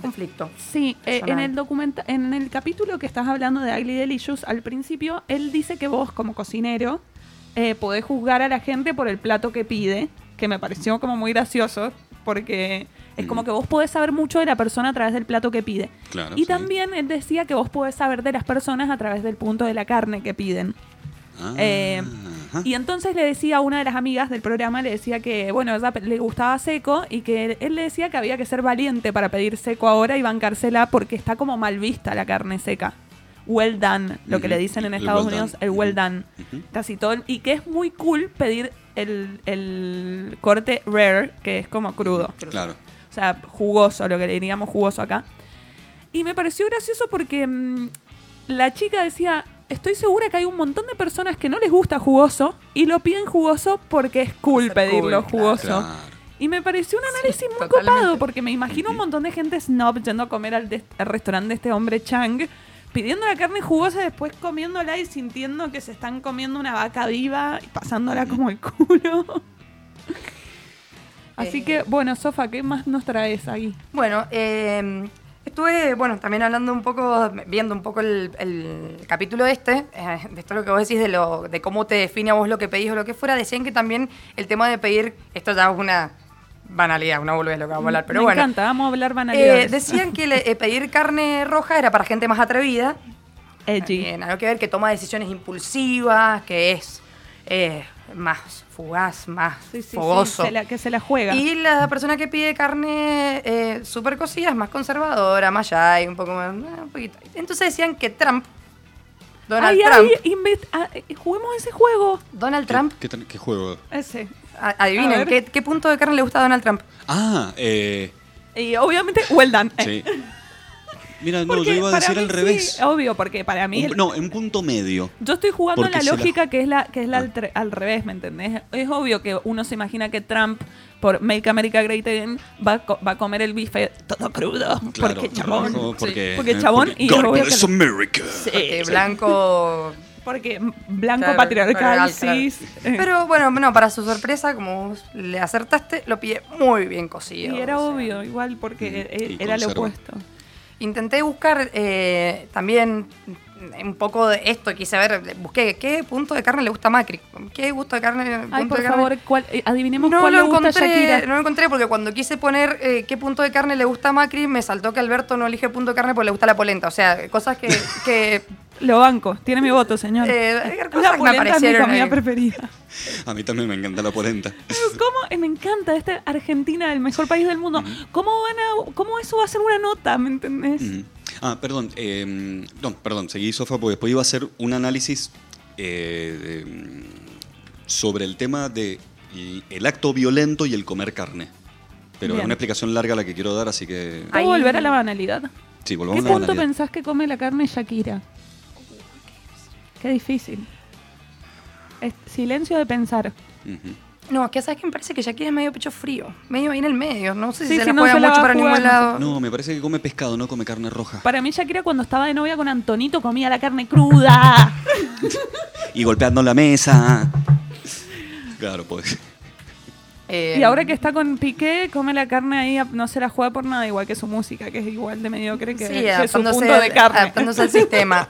Speaker 2: conflicto.
Speaker 1: Sí, eh, en el documenta en el capítulo que estás hablando de Ugly Delicious, al principio, él dice que vos, como cocinero, eh, podés juzgar a la gente por el plato que pide, que me pareció como muy gracioso, porque es como
Speaker 3: Mm.
Speaker 1: que vos podés saber mucho de la persona a través del plato que pide.
Speaker 3: Claro.
Speaker 1: y
Speaker 3: sí.
Speaker 1: también él decía que vos podés saber de las personas a través del punto de la carne que piden.
Speaker 3: Ah,
Speaker 1: Eh. Y entonces le decía a una de las amigas del programa, le decía que, bueno, ella le gustaba seco y que él, le decía que había que ser valiente para pedir seco ahora y bancársela porque está como mal vista la carne seca. well done, lo que le dicen en Estados
Speaker 3: well
Speaker 1: Unidos,
Speaker 3: done.
Speaker 1: el well done. Casi todo. Y que es muy cool pedir el, el corte rare, que es como crudo.
Speaker 3: Claro.
Speaker 1: O sea, jugoso, lo que le diríamos jugoso acá. Y me pareció gracioso porque mm, la chica decía, estoy segura que hay un montón de personas que no les gusta jugoso y lo piden jugoso porque es cool pedirlo
Speaker 2: cool,
Speaker 1: jugoso.
Speaker 3: Claro.
Speaker 1: Y me pareció un análisis muy
Speaker 2: totalmente.
Speaker 1: copado porque me imagino un montón de gente snob yendo a comer al restaurante de este hombre Chang, pidiendo la carne jugosa y después comiéndola y sintiendo que se están comiendo una vaca viva y pasándola como el culo. <laughs> Así
Speaker 2: Eh.
Speaker 1: que, bueno, Sofa, ¿qué más nos traes ahí?
Speaker 2: Bueno, eh, estuve, bueno, también hablando un poco, viendo un poco el, el capítulo este, eh, de esto lo que vos decís, de, lo, de cómo te define a vos lo que pedís o lo que fuera, decían que también el tema de pedir, esto ya es una banalidad, una boludez lo que vamos a hablar, pero
Speaker 1: Me
Speaker 2: bueno.
Speaker 1: encanta, vamos a hablar
Speaker 2: Eh,
Speaker 1: banalidades.
Speaker 2: decían que le- eh, pedir carne roja era para gente más atrevida,
Speaker 1: Edgy.
Speaker 2: Algo que ver que toma decisiones impulsivas, que es eh, más fugaz, más
Speaker 1: Sí, sí, sí,
Speaker 2: fogoso.
Speaker 1: se la- que se la juega.
Speaker 2: Y la persona que pide carne eh, súper cocida es más conservadora, más shy, un poco más. eh, un poquito. Entonces decían que Trump, Donald
Speaker 1: Ay,
Speaker 2: Trump,
Speaker 1: ay, ah, eh, juguemos ese juego.
Speaker 2: Donald
Speaker 3: ¿Qué-
Speaker 2: Trump,
Speaker 3: ¿Qué, juego?
Speaker 1: Ese.
Speaker 2: a- adivinen. ¿qué, qué punto de carne le gusta a Donald Trump?
Speaker 3: Ah, eh,
Speaker 1: Y obviamente, well done.
Speaker 3: sí. <laughs> Mira, no,
Speaker 1: Porque
Speaker 3: yo iba a decir al
Speaker 1: sí,
Speaker 3: revés.
Speaker 1: obvio, porque para mí.
Speaker 3: Un-
Speaker 1: el-
Speaker 3: no, en punto medio.
Speaker 1: Yo estoy jugando
Speaker 3: Porque
Speaker 1: la lógica que es la que es la
Speaker 3: Ah.
Speaker 1: al, tre- al revés, ¿me entendés? Es obvio que uno se imagina que Trump por Make America Great Again va a, co- va a comer el bife todo crudo,
Speaker 3: Claro,
Speaker 1: porque chabón,
Speaker 3: rojo, porque,
Speaker 1: porque
Speaker 3: eh,
Speaker 1: chabón
Speaker 3: porque
Speaker 1: y
Speaker 3: God
Speaker 1: es obvio
Speaker 3: bless
Speaker 1: que-
Speaker 3: America.
Speaker 2: Porque blanco. <laughs>
Speaker 1: porque blanco
Speaker 2: Claro,
Speaker 1: patriarcal,
Speaker 2: claro,
Speaker 1: eh,
Speaker 2: Pero bueno, no, para su sorpresa, como vos le acertaste, lo pide muy bien cocido.
Speaker 1: y era
Speaker 2: o sea.
Speaker 1: obvio igual porque
Speaker 3: Mm,
Speaker 1: e-
Speaker 3: y
Speaker 1: era lo opuesto.
Speaker 2: Intenté buscar eh, también un poco de esto, quise ver, busqué qué punto de carne le gusta a Macri. ¿Qué gusto de carne?
Speaker 1: Ay,
Speaker 2: punto
Speaker 1: por
Speaker 2: de carne?
Speaker 1: favor, ¿cuál- eh, adivinemos
Speaker 2: No
Speaker 1: cuál
Speaker 2: lo,
Speaker 1: le gusta
Speaker 2: encontré,
Speaker 1: Shakira.
Speaker 2: no lo encontré porque cuando quise poner eh, qué punto de carne le gusta a Macri, me saltó que Alberto no elige punto de carne porque le gusta la polenta. O sea, cosas que, que
Speaker 1: Lo banco, tiene mi voto, señor.
Speaker 2: eh,
Speaker 1: la polenta es mi comida
Speaker 2: ahí.
Speaker 1: preferida.
Speaker 3: A mí también me encanta la polenta.
Speaker 1: ¿Cómo? Eh, Me encanta esta Argentina, el mejor país del mundo. ¿Cómo van a, cómo eso va a ser una nota, me entendés?
Speaker 3: Ah, perdón. eh, no, perdón, seguí, Sofa, porque después iba a hacer un análisis eh, de, sobre el tema de el acto violento y el comer carne. Pero
Speaker 1: Bien.
Speaker 3: es una explicación larga la que quiero dar, así que...
Speaker 1: ¿Puedo volver a la banalidad?
Speaker 3: Sí,
Speaker 1: ¿Qué
Speaker 3: volvamos a la
Speaker 1: punto
Speaker 3: banalidad.
Speaker 1: pensás que come la carne Shakira? Qué difícil. Es silencio de pensar.
Speaker 2: No, es que sabes que me parece que Shakira es medio pecho frío, medio ahí en el medio. No sé si
Speaker 1: Sí,
Speaker 2: se
Speaker 1: sí,
Speaker 2: la
Speaker 1: no
Speaker 2: juega
Speaker 1: se la
Speaker 2: mucho para ningún
Speaker 1: jugar,
Speaker 2: lado.
Speaker 3: No, me parece que come pescado, no come carne roja.
Speaker 1: Para mí Shakira cuando estaba de novia con Antonito comía la carne cruda. <laughs>
Speaker 3: Y golpeando la mesa. Claro, pues.
Speaker 2: Eh,
Speaker 1: Y ahora que está con Piqué, come la carne ahí, no se la juega por nada, igual que su música, que es igual de mediocre que,
Speaker 2: Sí,
Speaker 1: que su punto de carne.
Speaker 2: adaptándose al <laughs> sistema.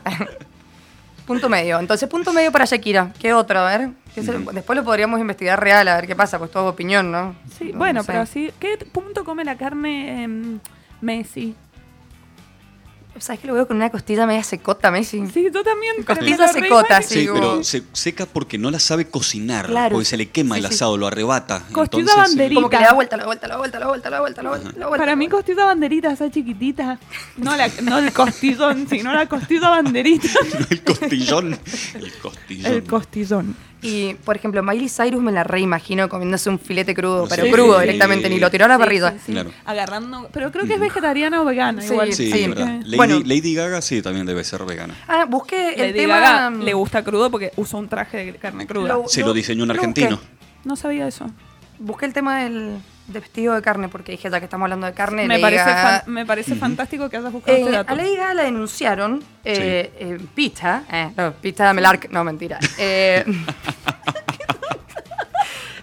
Speaker 2: Punto medio. Entonces, punto medio para Shakira. ¿Qué otro? A ver. ¿Qué se-
Speaker 3: Ujú.
Speaker 2: Después lo podríamos investigar real, a ver qué pasa, pues todo opinión, ¿no?
Speaker 1: Sí,
Speaker 2: No
Speaker 1: bueno,
Speaker 2: sé.
Speaker 1: pero sí. ¿Qué punto come la carne em, Messi?
Speaker 2: ¿Sabes que lo veo con una costilla media secota, Messi?
Speaker 1: Sí, yo también.
Speaker 2: Costilla secota. Sí,
Speaker 3: Sí, pero se seca porque no la sabe cocinar.
Speaker 2: Claro.
Speaker 3: Porque se le quema
Speaker 2: Sí,
Speaker 3: el
Speaker 2: sí.
Speaker 3: asado, lo arrebata.
Speaker 1: Costilla
Speaker 3: Entonces,
Speaker 1: banderita.
Speaker 2: Como que le da vuelta, la vuelta, la vuelta, la vuelta, la vuelta, la vuelta, la vuelta.
Speaker 1: Para mí costilla banderita, esa chiquitita. No, la, no el costillón, sino la costilla banderita. <laughs>
Speaker 3: el costillón. El costillón.
Speaker 1: El costillón.
Speaker 2: Y, por ejemplo, Miley Cyrus me la reimagino comiéndose un filete crudo,
Speaker 3: Sí,
Speaker 2: pero
Speaker 3: sí,
Speaker 2: crudo
Speaker 3: sí.
Speaker 2: directamente, ni lo tiró a la
Speaker 1: Sí,
Speaker 2: parrilla.
Speaker 1: sí, sí.
Speaker 3: Claro.
Speaker 1: Agarrando. Pero creo que es vegetariana o vegana.
Speaker 2: Sí,
Speaker 1: igual.
Speaker 3: Sí,
Speaker 2: Sí.
Speaker 3: verdad. Lady,
Speaker 2: bueno.
Speaker 3: Lady Gaga sí, también debe ser vegana.
Speaker 2: Ah, busqué el
Speaker 1: Lady
Speaker 2: tema...
Speaker 1: Gaga le gusta crudo porque usa un traje de carne cruda.
Speaker 2: Lo-
Speaker 3: Se lo diseñó un argentino.
Speaker 1: No sabía eso.
Speaker 2: Busqué el tema del, del vestido de carne, porque dije, ya que estamos hablando de carne,
Speaker 1: Me
Speaker 2: Lady
Speaker 1: parece,
Speaker 2: Gaga-
Speaker 1: fan- me parece fantástico que hayas buscado
Speaker 2: Eh,
Speaker 1: este dato.
Speaker 2: a Lady Gaga la denunciaron, eh, eh, Pita, eh, no, Pita Melark, no, mentira. <laughs> Eh, <laughs>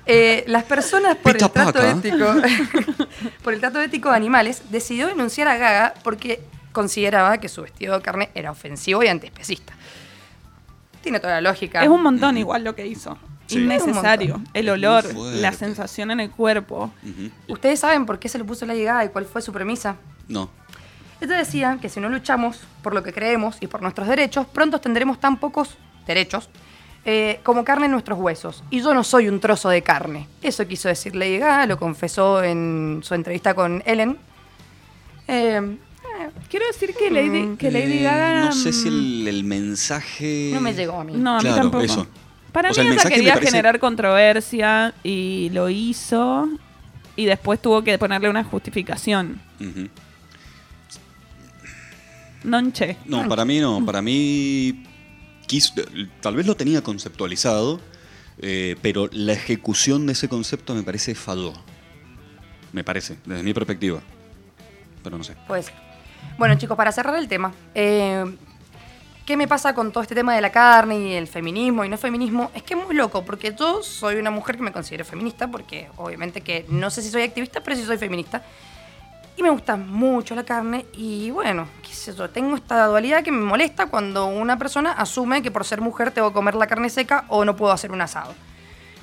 Speaker 2: eh, las personas por
Speaker 3: Pita
Speaker 2: el trato
Speaker 3: Paca.
Speaker 2: ético, <laughs> por el trato ético de animales, decidió denunciar a Gaga porque consideraba que su vestido de carne era ofensivo y antiespecista. Tiene toda la lógica.
Speaker 1: Es un montón igual lo que hizo.
Speaker 3: Sí.
Speaker 1: Innecesario. El olor, la sensación en el cuerpo.
Speaker 3: Ujú.
Speaker 2: ¿Ustedes saben por qué se lo puso Lady Gaga y cuál fue su premisa?
Speaker 3: No.
Speaker 2: Ella decía que si no luchamos por lo que creemos y por nuestros derechos, pronto tendremos tan pocos derechos eh, como carne en nuestros huesos. Y yo no soy un trozo de carne. Eso quiso decir Lady Gaga, lo confesó en su entrevista con Ellen. Eh, eh,
Speaker 1: quiero decir que Lady, que Lady
Speaker 3: Eh,
Speaker 1: Gaga.
Speaker 3: No sé si
Speaker 1: mm,
Speaker 3: el, el mensaje.
Speaker 2: No me llegó a mí.
Speaker 1: No, a mí
Speaker 3: Claro,
Speaker 1: tampoco.
Speaker 3: eso.
Speaker 1: Para
Speaker 3: O sea,
Speaker 1: mí
Speaker 3: el
Speaker 1: ella quería
Speaker 3: parece-
Speaker 1: generar controversia y lo hizo. Y después tuvo que ponerle una justificación.
Speaker 3: Ujú.
Speaker 1: Nonche.
Speaker 3: No, para mí no. Para mí. quiso- tal vez lo tenía conceptualizado, eh, pero la ejecución de ese concepto me parece falló. Me parece, desde mi perspectiva. Pero no sé.
Speaker 2: Pues, bueno chicos, para cerrar el tema, eh, ¿qué me pasa con todo este tema de la carne y el feminismo y no feminismo? Es que es muy loco, porque yo soy una mujer que me considero feminista, porque obviamente que no sé si soy activista, pero sí soy feminista. Y me gusta mucho la carne y bueno, qué sé yo, tengo esta dualidad que me molesta cuando una persona asume que por ser mujer tengo que comer la carne seca o no puedo hacer un asado.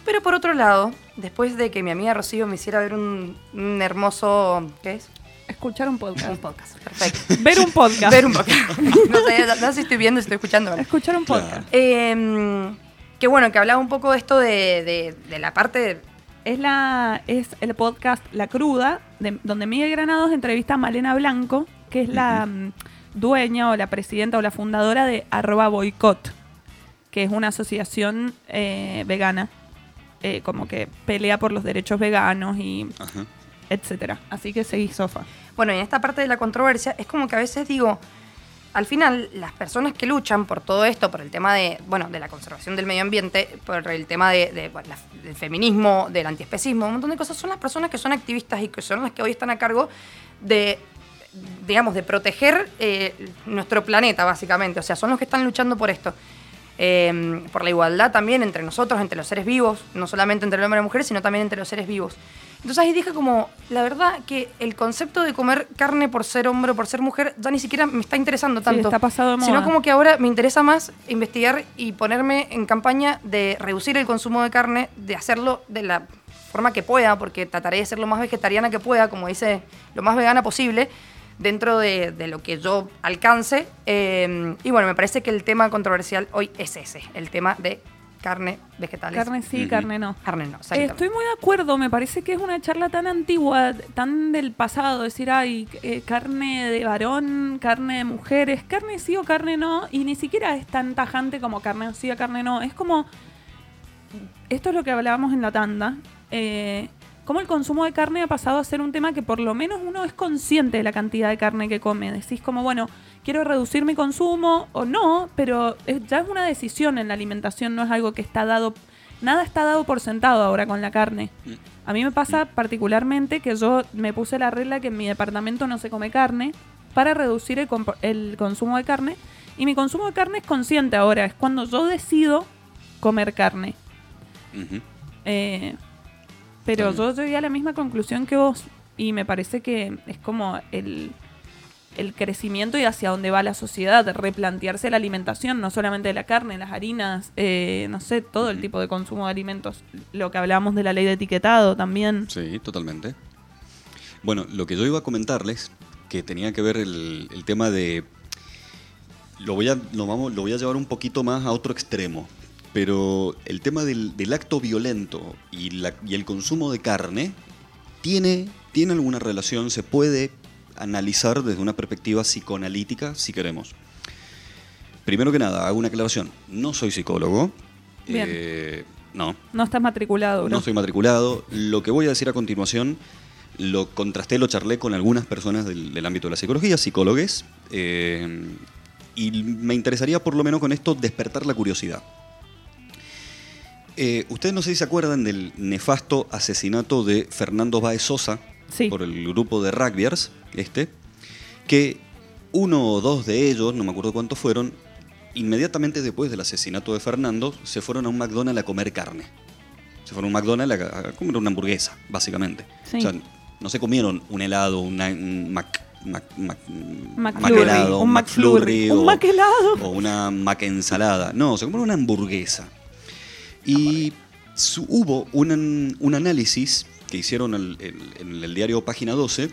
Speaker 2: Pero por otro lado, después de que mi amiga Rocío me hiciera ver un, un hermoso... ¿Qué es?
Speaker 1: Escuchar un
Speaker 2: Un
Speaker 1: podcast.
Speaker 2: podcast, perfecto. <laughs>
Speaker 1: Ver un podcast.
Speaker 2: Ver un podcast. <laughs> no, sé, no sé si estoy viendo, si estoy escuchando. ¿verdad?
Speaker 1: Escuchar un
Speaker 3: Claro.
Speaker 1: podcast.
Speaker 2: Eh, que bueno, que hablaba un poco de esto de, de- de la parte...
Speaker 1: Es, la, es el podcast La Cruda, de- donde Miguel Granados entrevista a Malena Blanco, que es la mm, dueña o la presidenta o la fundadora de arroba boicot, que es una asociación eh, vegana, eh, como que pelea por los derechos veganos y
Speaker 3: Ajá.
Speaker 1: etcétera. Así que seguí, Sofa.
Speaker 2: Bueno, y en esta parte de la controversia es como que a veces digo, al final las personas que luchan por todo esto, por el tema de, bueno, de la conservación del medio ambiente, por el tema de, del feminismo, del antiespecismo, un montón de cosas, son las personas que son activistas y que son las que hoy están a cargo de, digamos, de proteger eh, nuestro planeta, básicamente. O sea, son los que están luchando por esto. Eh, por la igualdad también entre nosotros, entre los seres vivos, no solamente entre el hombre y la mujer, sino también entre los seres vivos. Entonces ahí dije como, la verdad que el concepto de comer carne por ser hombre o por ser mujer ya ni siquiera me está interesando
Speaker 1: Sí,
Speaker 2: tanto.
Speaker 1: está pasado de moda.
Speaker 2: Sino como que ahora me interesa más investigar y ponerme en campaña de reducir el consumo de carne, de hacerlo de la forma que pueda, porque trataré de ser lo más vegetariana que pueda, como dice, lo más vegana posible, dentro de, de lo que yo alcance. Eh, y bueno, me parece que el tema controversial hoy es ese, el tema de carne, vegetales.
Speaker 1: Carne sí, carne no.
Speaker 2: Carne no,
Speaker 1: Eh. Estoy muy de acuerdo, me parece que es una charla tan antigua, tan del pasado, decir, ay, eh, carne de varón, carne de mujeres, carne sí o carne no, y ni siquiera es tan tajante como carne sí o carne no, es como, esto es lo que hablábamos en la tanda, eh, cómo el consumo de carne ha pasado a ser un tema que por lo menos uno es consciente de la cantidad de carne que come, decís como, bueno, quiero reducir mi consumo o no, pero es- ya es una decisión en la alimentación, no es algo que está dado, nada está dado por sentado ahora con la carne.
Speaker 3: Mm.
Speaker 1: A mí me pasa particularmente que yo me puse la regla que en mi departamento no se come carne para reducir el, consumo de carne. Y mi consumo de carne es consciente ahora, es cuando yo decido comer carne. Eh, pero yo llegué a la misma conclusión que vos y me parece que es como el, el crecimiento y hacia dónde va la sociedad, replantearse la alimentación, no solamente la carne, las harinas, eh, no sé, todo el tipo de consumo de alimentos. Lo que hablábamos de la ley de etiquetado también.
Speaker 3: Sí, totalmente. Bueno, lo que yo iba a comentarles, que tenía que ver el, el tema de... Lo voy, a, lo, vamos, lo voy a llevar un poquito más a otro extremo, pero el tema del, del acto violento y, la- y el consumo de carne tiene, tiene alguna relación, se puede analizar desde una perspectiva psicoanalítica si queremos. Primero que nada, hago una aclaración. No soy psicólogo.
Speaker 1: Bien.
Speaker 3: Eh, no,
Speaker 1: No estás matriculado, bro.
Speaker 3: no soy matriculado. Lo que voy a decir a continuación lo contrasté, lo charlé con algunas personas del, del ámbito de la psicología, psicólogos, eh, y me interesaría por lo menos con esto despertar la curiosidad. Eh, Ustedes no sé si se acuerdan del nefasto asesinato de Fernando Baez Sosa
Speaker 1: Sí.
Speaker 3: por el grupo de rugbyers, este, que uno o dos de ellos, no me acuerdo cuántos fueron, inmediatamente después del asesinato de Fernando, se fueron a un McDonald's a comer carne. Se fueron a un McDonald's a, a comer una hamburguesa, básicamente.
Speaker 1: Sí.
Speaker 3: O sea, no se comieron un helado, una- un Mac, Mac, Mac,
Speaker 1: McFlurry,
Speaker 3: helado,
Speaker 1: un McFlurry, un
Speaker 3: o-
Speaker 1: McHelado.
Speaker 3: o una Mac ensalada. No, se comieron una hamburguesa. Y su- hubo un, un análisis que hicieron el- el- en el diario Página 12,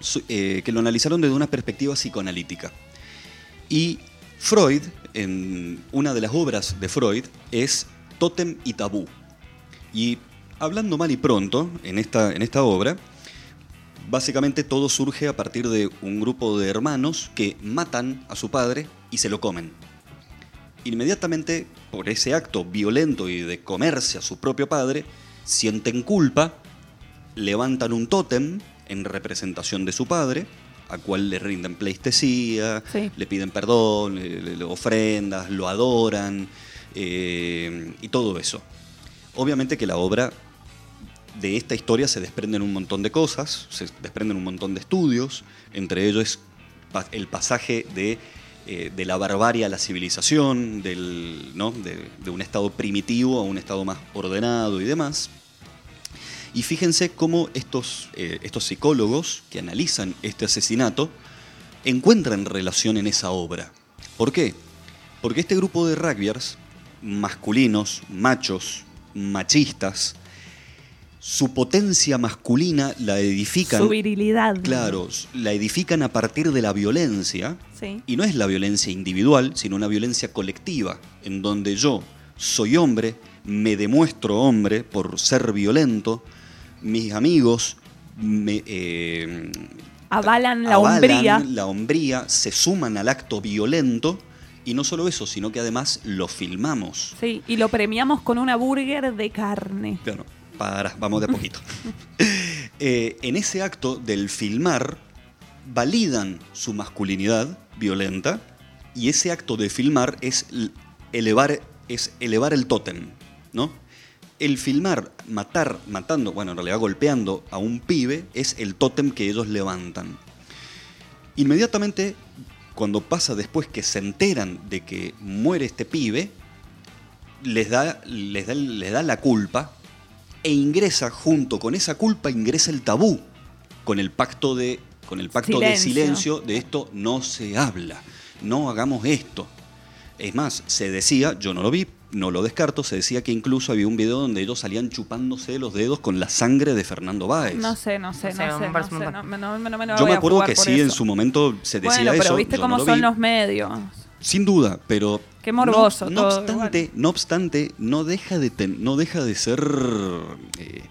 Speaker 3: su- eh, que lo analizaron desde una perspectiva psicoanalítica. Y Freud, en una de las obras de Freud, es Tótem y Tabú. Y hablando mal y pronto, en esta, en esta obra, Básicamente todo surge a partir de un grupo de hermanos que matan a su padre y se lo comen. Inmediatamente, por ese acto violento y de comerse a su propio padre, sienten culpa, levantan un tótem en representación de su padre, a cual le rinden pleistesía,
Speaker 1: Sí.
Speaker 3: le piden perdón, le, le- le ofrendas, lo adoran eh, y todo eso. Obviamente que la obra de esta historia se desprenden un montón de cosas, se desprenden un montón de estudios, entre ellos el pasaje de, eh, de la barbarie a la civilización, del, ¿no? de, de un estado primitivo a un estado más ordenado y demás. Y fíjense cómo estos, eh, estos psicólogos que analizan este asesinato encuentran relación en esa obra. ¿Por qué? Porque este grupo de rugbyers, masculinos, machos, machistas, su potencia masculina la edifican.
Speaker 1: Su virilidad.
Speaker 3: Claro, la edifican a partir de la violencia.
Speaker 1: Sí.
Speaker 3: Y no es la violencia individual, sino una violencia colectiva, en donde yo soy hombre, me demuestro hombre por ser violento, mis amigos me, eh,
Speaker 1: Avalan la
Speaker 3: avalan
Speaker 1: hombría.
Speaker 3: la hombría, se suman al acto violento, y no solo eso, sino que además lo filmamos.
Speaker 1: Sí, y lo premiamos con una burger de carne.
Speaker 3: Claro, para, vamos de a poquito. <laughs> Eh, en ese acto del filmar, validan su masculinidad violenta y ese acto de filmar es elevar, es elevar el tótem, ¿no? El filmar, matar, matando, bueno, en realidad golpeando a un pibe es el tótem que ellos levantan. Inmediatamente, cuando pasa después que se enteran de que muere este pibe, les da, les da, les da la culpa e ingresa junto con esa culpa ingresa el tabú con el pacto de con el pacto de
Speaker 1: Silencio.
Speaker 3: silencio de esto no se habla, no hagamos esto. Es más, se decía, yo no lo vi, no lo descarto, se decía que incluso había un video donde ellos salían chupándose los dedos con la sangre de Fernando Báez.
Speaker 1: No sé, no sé,
Speaker 2: No sé,
Speaker 1: no no. No, me- lo
Speaker 3: yo
Speaker 1: voy
Speaker 3: me acuerdo que sí, en su momento se decía
Speaker 1: Bueno, pero
Speaker 3: eso.
Speaker 1: viste
Speaker 3: yo
Speaker 1: cómo
Speaker 3: no lo
Speaker 1: son
Speaker 3: vi.
Speaker 1: los medios.
Speaker 3: Sin duda, pero.
Speaker 1: Qué morboso
Speaker 3: No, no
Speaker 1: todo,
Speaker 3: obstante, no obstante, no deja de, ten- no deja de ser eh,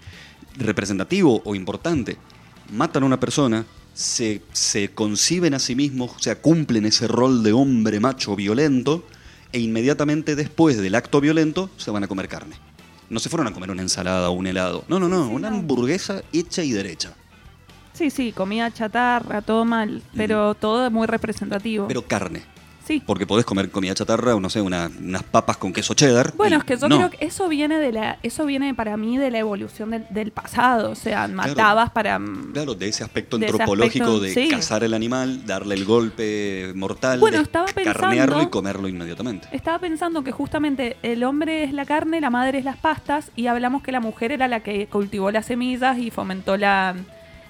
Speaker 3: representativo o importante. Matan a una persona, se, se conciben a sí mismos, o sea, cumplen ese rol de hombre macho violento, e inmediatamente después del acto violento se van a comer carne. No se fueron a comer una ensalada o un helado. No, no, no,
Speaker 1: Sí,
Speaker 3: una
Speaker 1: no.
Speaker 3: hamburguesa hecha y derecha.
Speaker 1: Sí, sí, comida chatarra, todo mal, pero todo muy representativo.
Speaker 3: Pero carne.
Speaker 1: Sí.
Speaker 3: Porque podés comer comida chatarra o no sé, una- unas papas con queso cheddar.
Speaker 1: Bueno,
Speaker 3: y
Speaker 1: es que yo
Speaker 3: no.
Speaker 1: creo que eso viene de la, eso viene para mí de la evolución del, del pasado. O sea, matabas para mm,
Speaker 3: Claro, de ese aspecto
Speaker 1: De ese
Speaker 3: antropológico
Speaker 1: aspecto,
Speaker 3: de
Speaker 1: sí.
Speaker 3: cazar el animal, darle el golpe mortal,
Speaker 1: Bueno, estaba
Speaker 3: carnearlo
Speaker 1: pensando-
Speaker 3: y comerlo inmediatamente.
Speaker 1: Estaba pensando que justamente el hombre es la carne, la madre es las pastas, y hablamos que la mujer era la que cultivó las semillas y fomentó la,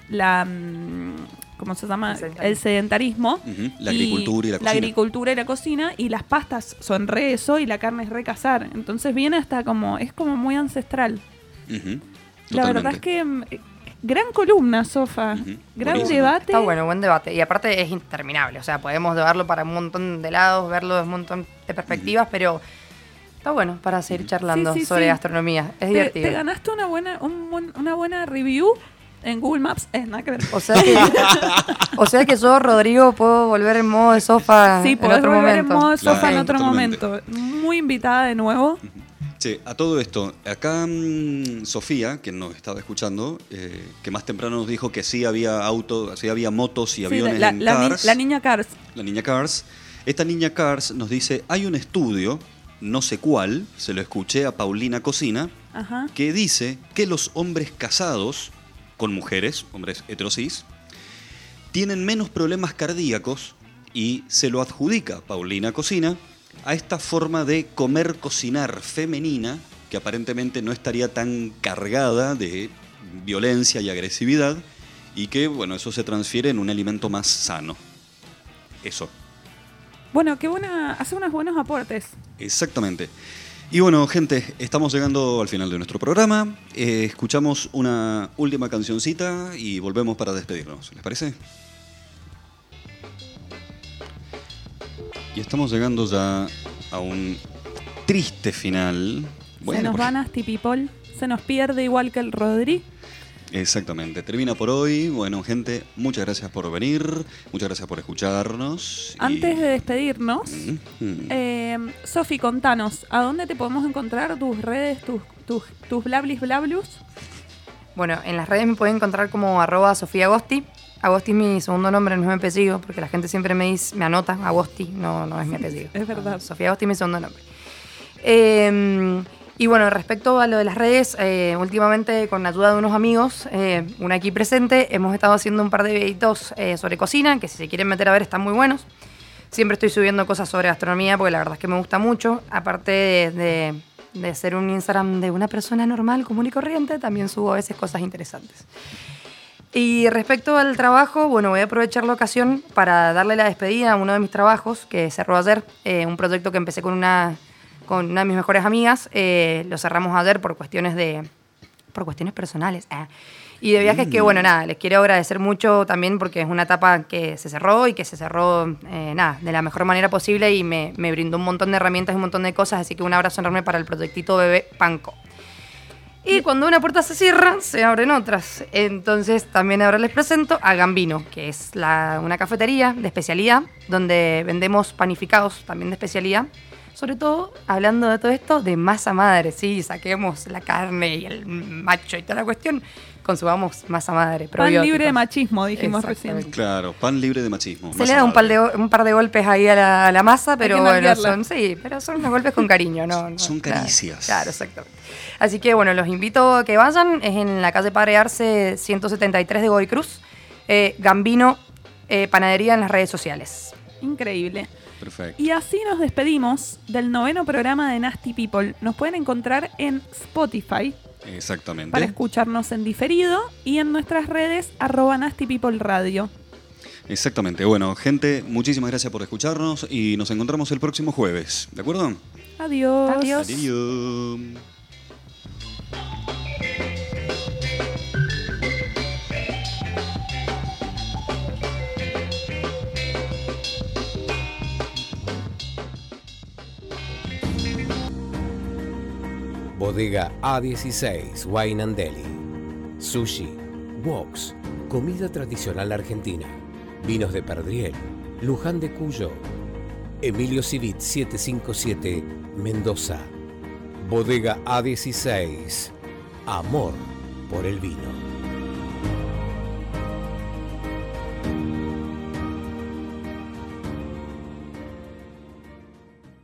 Speaker 1: la mm, ¿cómo se llama?
Speaker 2: El sedentarismo.
Speaker 1: El sedentarismo.
Speaker 3: Ujú, La agricultura y la cocina.
Speaker 1: agricultura y la cocina, y las pastas son re eso y la carne es re cazar. Entonces viene hasta como, es como muy ancestral. La verdad es que mm, gran columna, Sofa. Gran
Speaker 3: buenísimo.
Speaker 1: debate.
Speaker 2: Está bueno, buen debate. Y aparte es interminable. O sea, podemos llevarlo para un montón de lados, verlo de un montón de perspectivas, pero está bueno para seguir charlando
Speaker 1: Sí, sí,
Speaker 2: sobre
Speaker 1: sí.
Speaker 2: gastronomía. Es
Speaker 1: Te,
Speaker 2: divertido.
Speaker 1: te ganaste una buena, un buen- una buena review en Google Maps. Es nada que ver.
Speaker 2: O sea que, o sea que yo, Rodrigo, puedo volver en modo de sofá
Speaker 1: Sí,
Speaker 2: en otro
Speaker 1: volver
Speaker 2: momento.
Speaker 1: en modo sofa en
Speaker 3: Claro,
Speaker 1: otro
Speaker 3: totalmente.
Speaker 1: momento. Muy invitada de nuevo.
Speaker 3: Che, a todo esto, acá mm, Sofía, que nos estaba escuchando, eh, que más temprano nos dijo que sí había autos, sí había motos y
Speaker 1: Sí,
Speaker 3: aviones
Speaker 1: la,
Speaker 3: en
Speaker 1: la ni-
Speaker 3: Cars.
Speaker 1: la niña Cars.
Speaker 3: la niña Cars. Esta niña Cars nos dice, hay un estudio, no sé cuál, se lo escuché a Paulina Cocina,
Speaker 1: Ajá.
Speaker 3: que dice que los hombres casados con mujeres, hombres heterosis, tienen menos problemas cardíacos y se lo adjudica Paulina Cocina a esta forma de comer cocinar femenina que aparentemente no estaría tan cargada de violencia y agresividad y que bueno, eso se transfiere en un alimento más sano. Eso.
Speaker 1: Bueno, qué buena. Hace unos buenos aportes.
Speaker 3: Exactamente. Y bueno, gente, estamos llegando al final de nuestro programa. Eh, escuchamos una última cancioncita y volvemos para despedirnos. ¿Les parece? Y estamos llegando ya a un triste final.
Speaker 1: se nos
Speaker 3: porque
Speaker 1: van Asti People. Se nos pierde igual que el Rodri.
Speaker 3: Exactamente. Termina por hoy. Bueno, gente, muchas gracias por venir. Muchas gracias por escucharnos. y-
Speaker 1: Antes de despedirnos,
Speaker 3: Mm.
Speaker 1: eh, Sofi, contanos, ¿a dónde te podemos encontrar? ¿Tus redes, tus, tus, tus blablis blablus?
Speaker 2: Bueno, en las redes me pueden encontrar como arroba Sofía Agosti. Agosti es mi segundo nombre, no es mi apellido, porque la gente siempre me dice, me anota Agosti, no, no es mi apellido.
Speaker 1: Es verdad.
Speaker 2: Sofía Agosti es mi segundo nombre. Eh, y bueno, respecto a lo de las redes, eh, últimamente con la ayuda de unos amigos, eh, una aquí presente, hemos estado haciendo un par de videitos eh, sobre cocina, que si se quieren meter a ver están muy buenos. Siempre estoy subiendo cosas sobre gastronomía porque la verdad es que me gusta mucho. Aparte de, de- ser un Instagram de una persona normal, común y corriente, también subo a veces cosas interesantes. Y respecto al trabajo, bueno, voy a aprovechar la ocasión para darle la despedida a uno de mis trabajos que cerró ayer, eh, un proyecto que empecé con una, con una de mis mejores amigas. eh, lo cerramos ayer por cuestiones de por cuestiones personales. ah. Y de viajes que, bueno, nada, les quiero agradecer mucho también porque es una etapa que se cerró y que se cerró, eh, nada, de la mejor manera posible y me, me brindó un montón de herramientas y un montón de cosas, así que un abrazo enorme para el proyectito Bebé Panco. Y cuando una puerta se cierra, se abren otras. Entonces también ahora les presento a Gambino, que es la- una cafetería de especialidad, donde vendemos panificados también de especialidad. Sobre todo, hablando de todo esto, de masa madre, sí, saquemos la carne y el macho y toda la cuestión, consumamos masa madre.
Speaker 1: Pan libre de machismo, dijimos recién.
Speaker 3: Claro, pan libre de machismo.
Speaker 2: Se le da un par, de, un par de golpes ahí a la, a la masa, pero bueno, son, sí, pero son unos golpes con cariño, ¿no? no,
Speaker 3: Son
Speaker 2: claro,
Speaker 3: caricias.
Speaker 2: Claro, exactamente. Así que bueno, los invito a que vayan, es en la calle Padre Arce 173 de Godoy Cruz, eh, Gambino eh, Panadería en las redes sociales.
Speaker 1: Increíble.
Speaker 3: Perfecto.
Speaker 1: Y así nos despedimos del noveno programa de Nasty People. Nos pueden encontrar en Spotify
Speaker 3: Exactamente.
Speaker 1: para escucharnos en diferido y en nuestras redes arroba Nasty People Radio.
Speaker 3: Exactamente. Bueno, gente, muchísimas gracias por escucharnos y nos encontramos el próximo jueves. ¿De acuerdo?
Speaker 1: Adiós.
Speaker 2: Adiós.
Speaker 3: Adiós.
Speaker 6: Bodega A16 Wine and Deli. Sushi, Woks, comida tradicional argentina. Vinos de Perdriel, Luján de Cuyo. Emilio Civit 757, Mendoza. Bodega A16. Amor por el vino.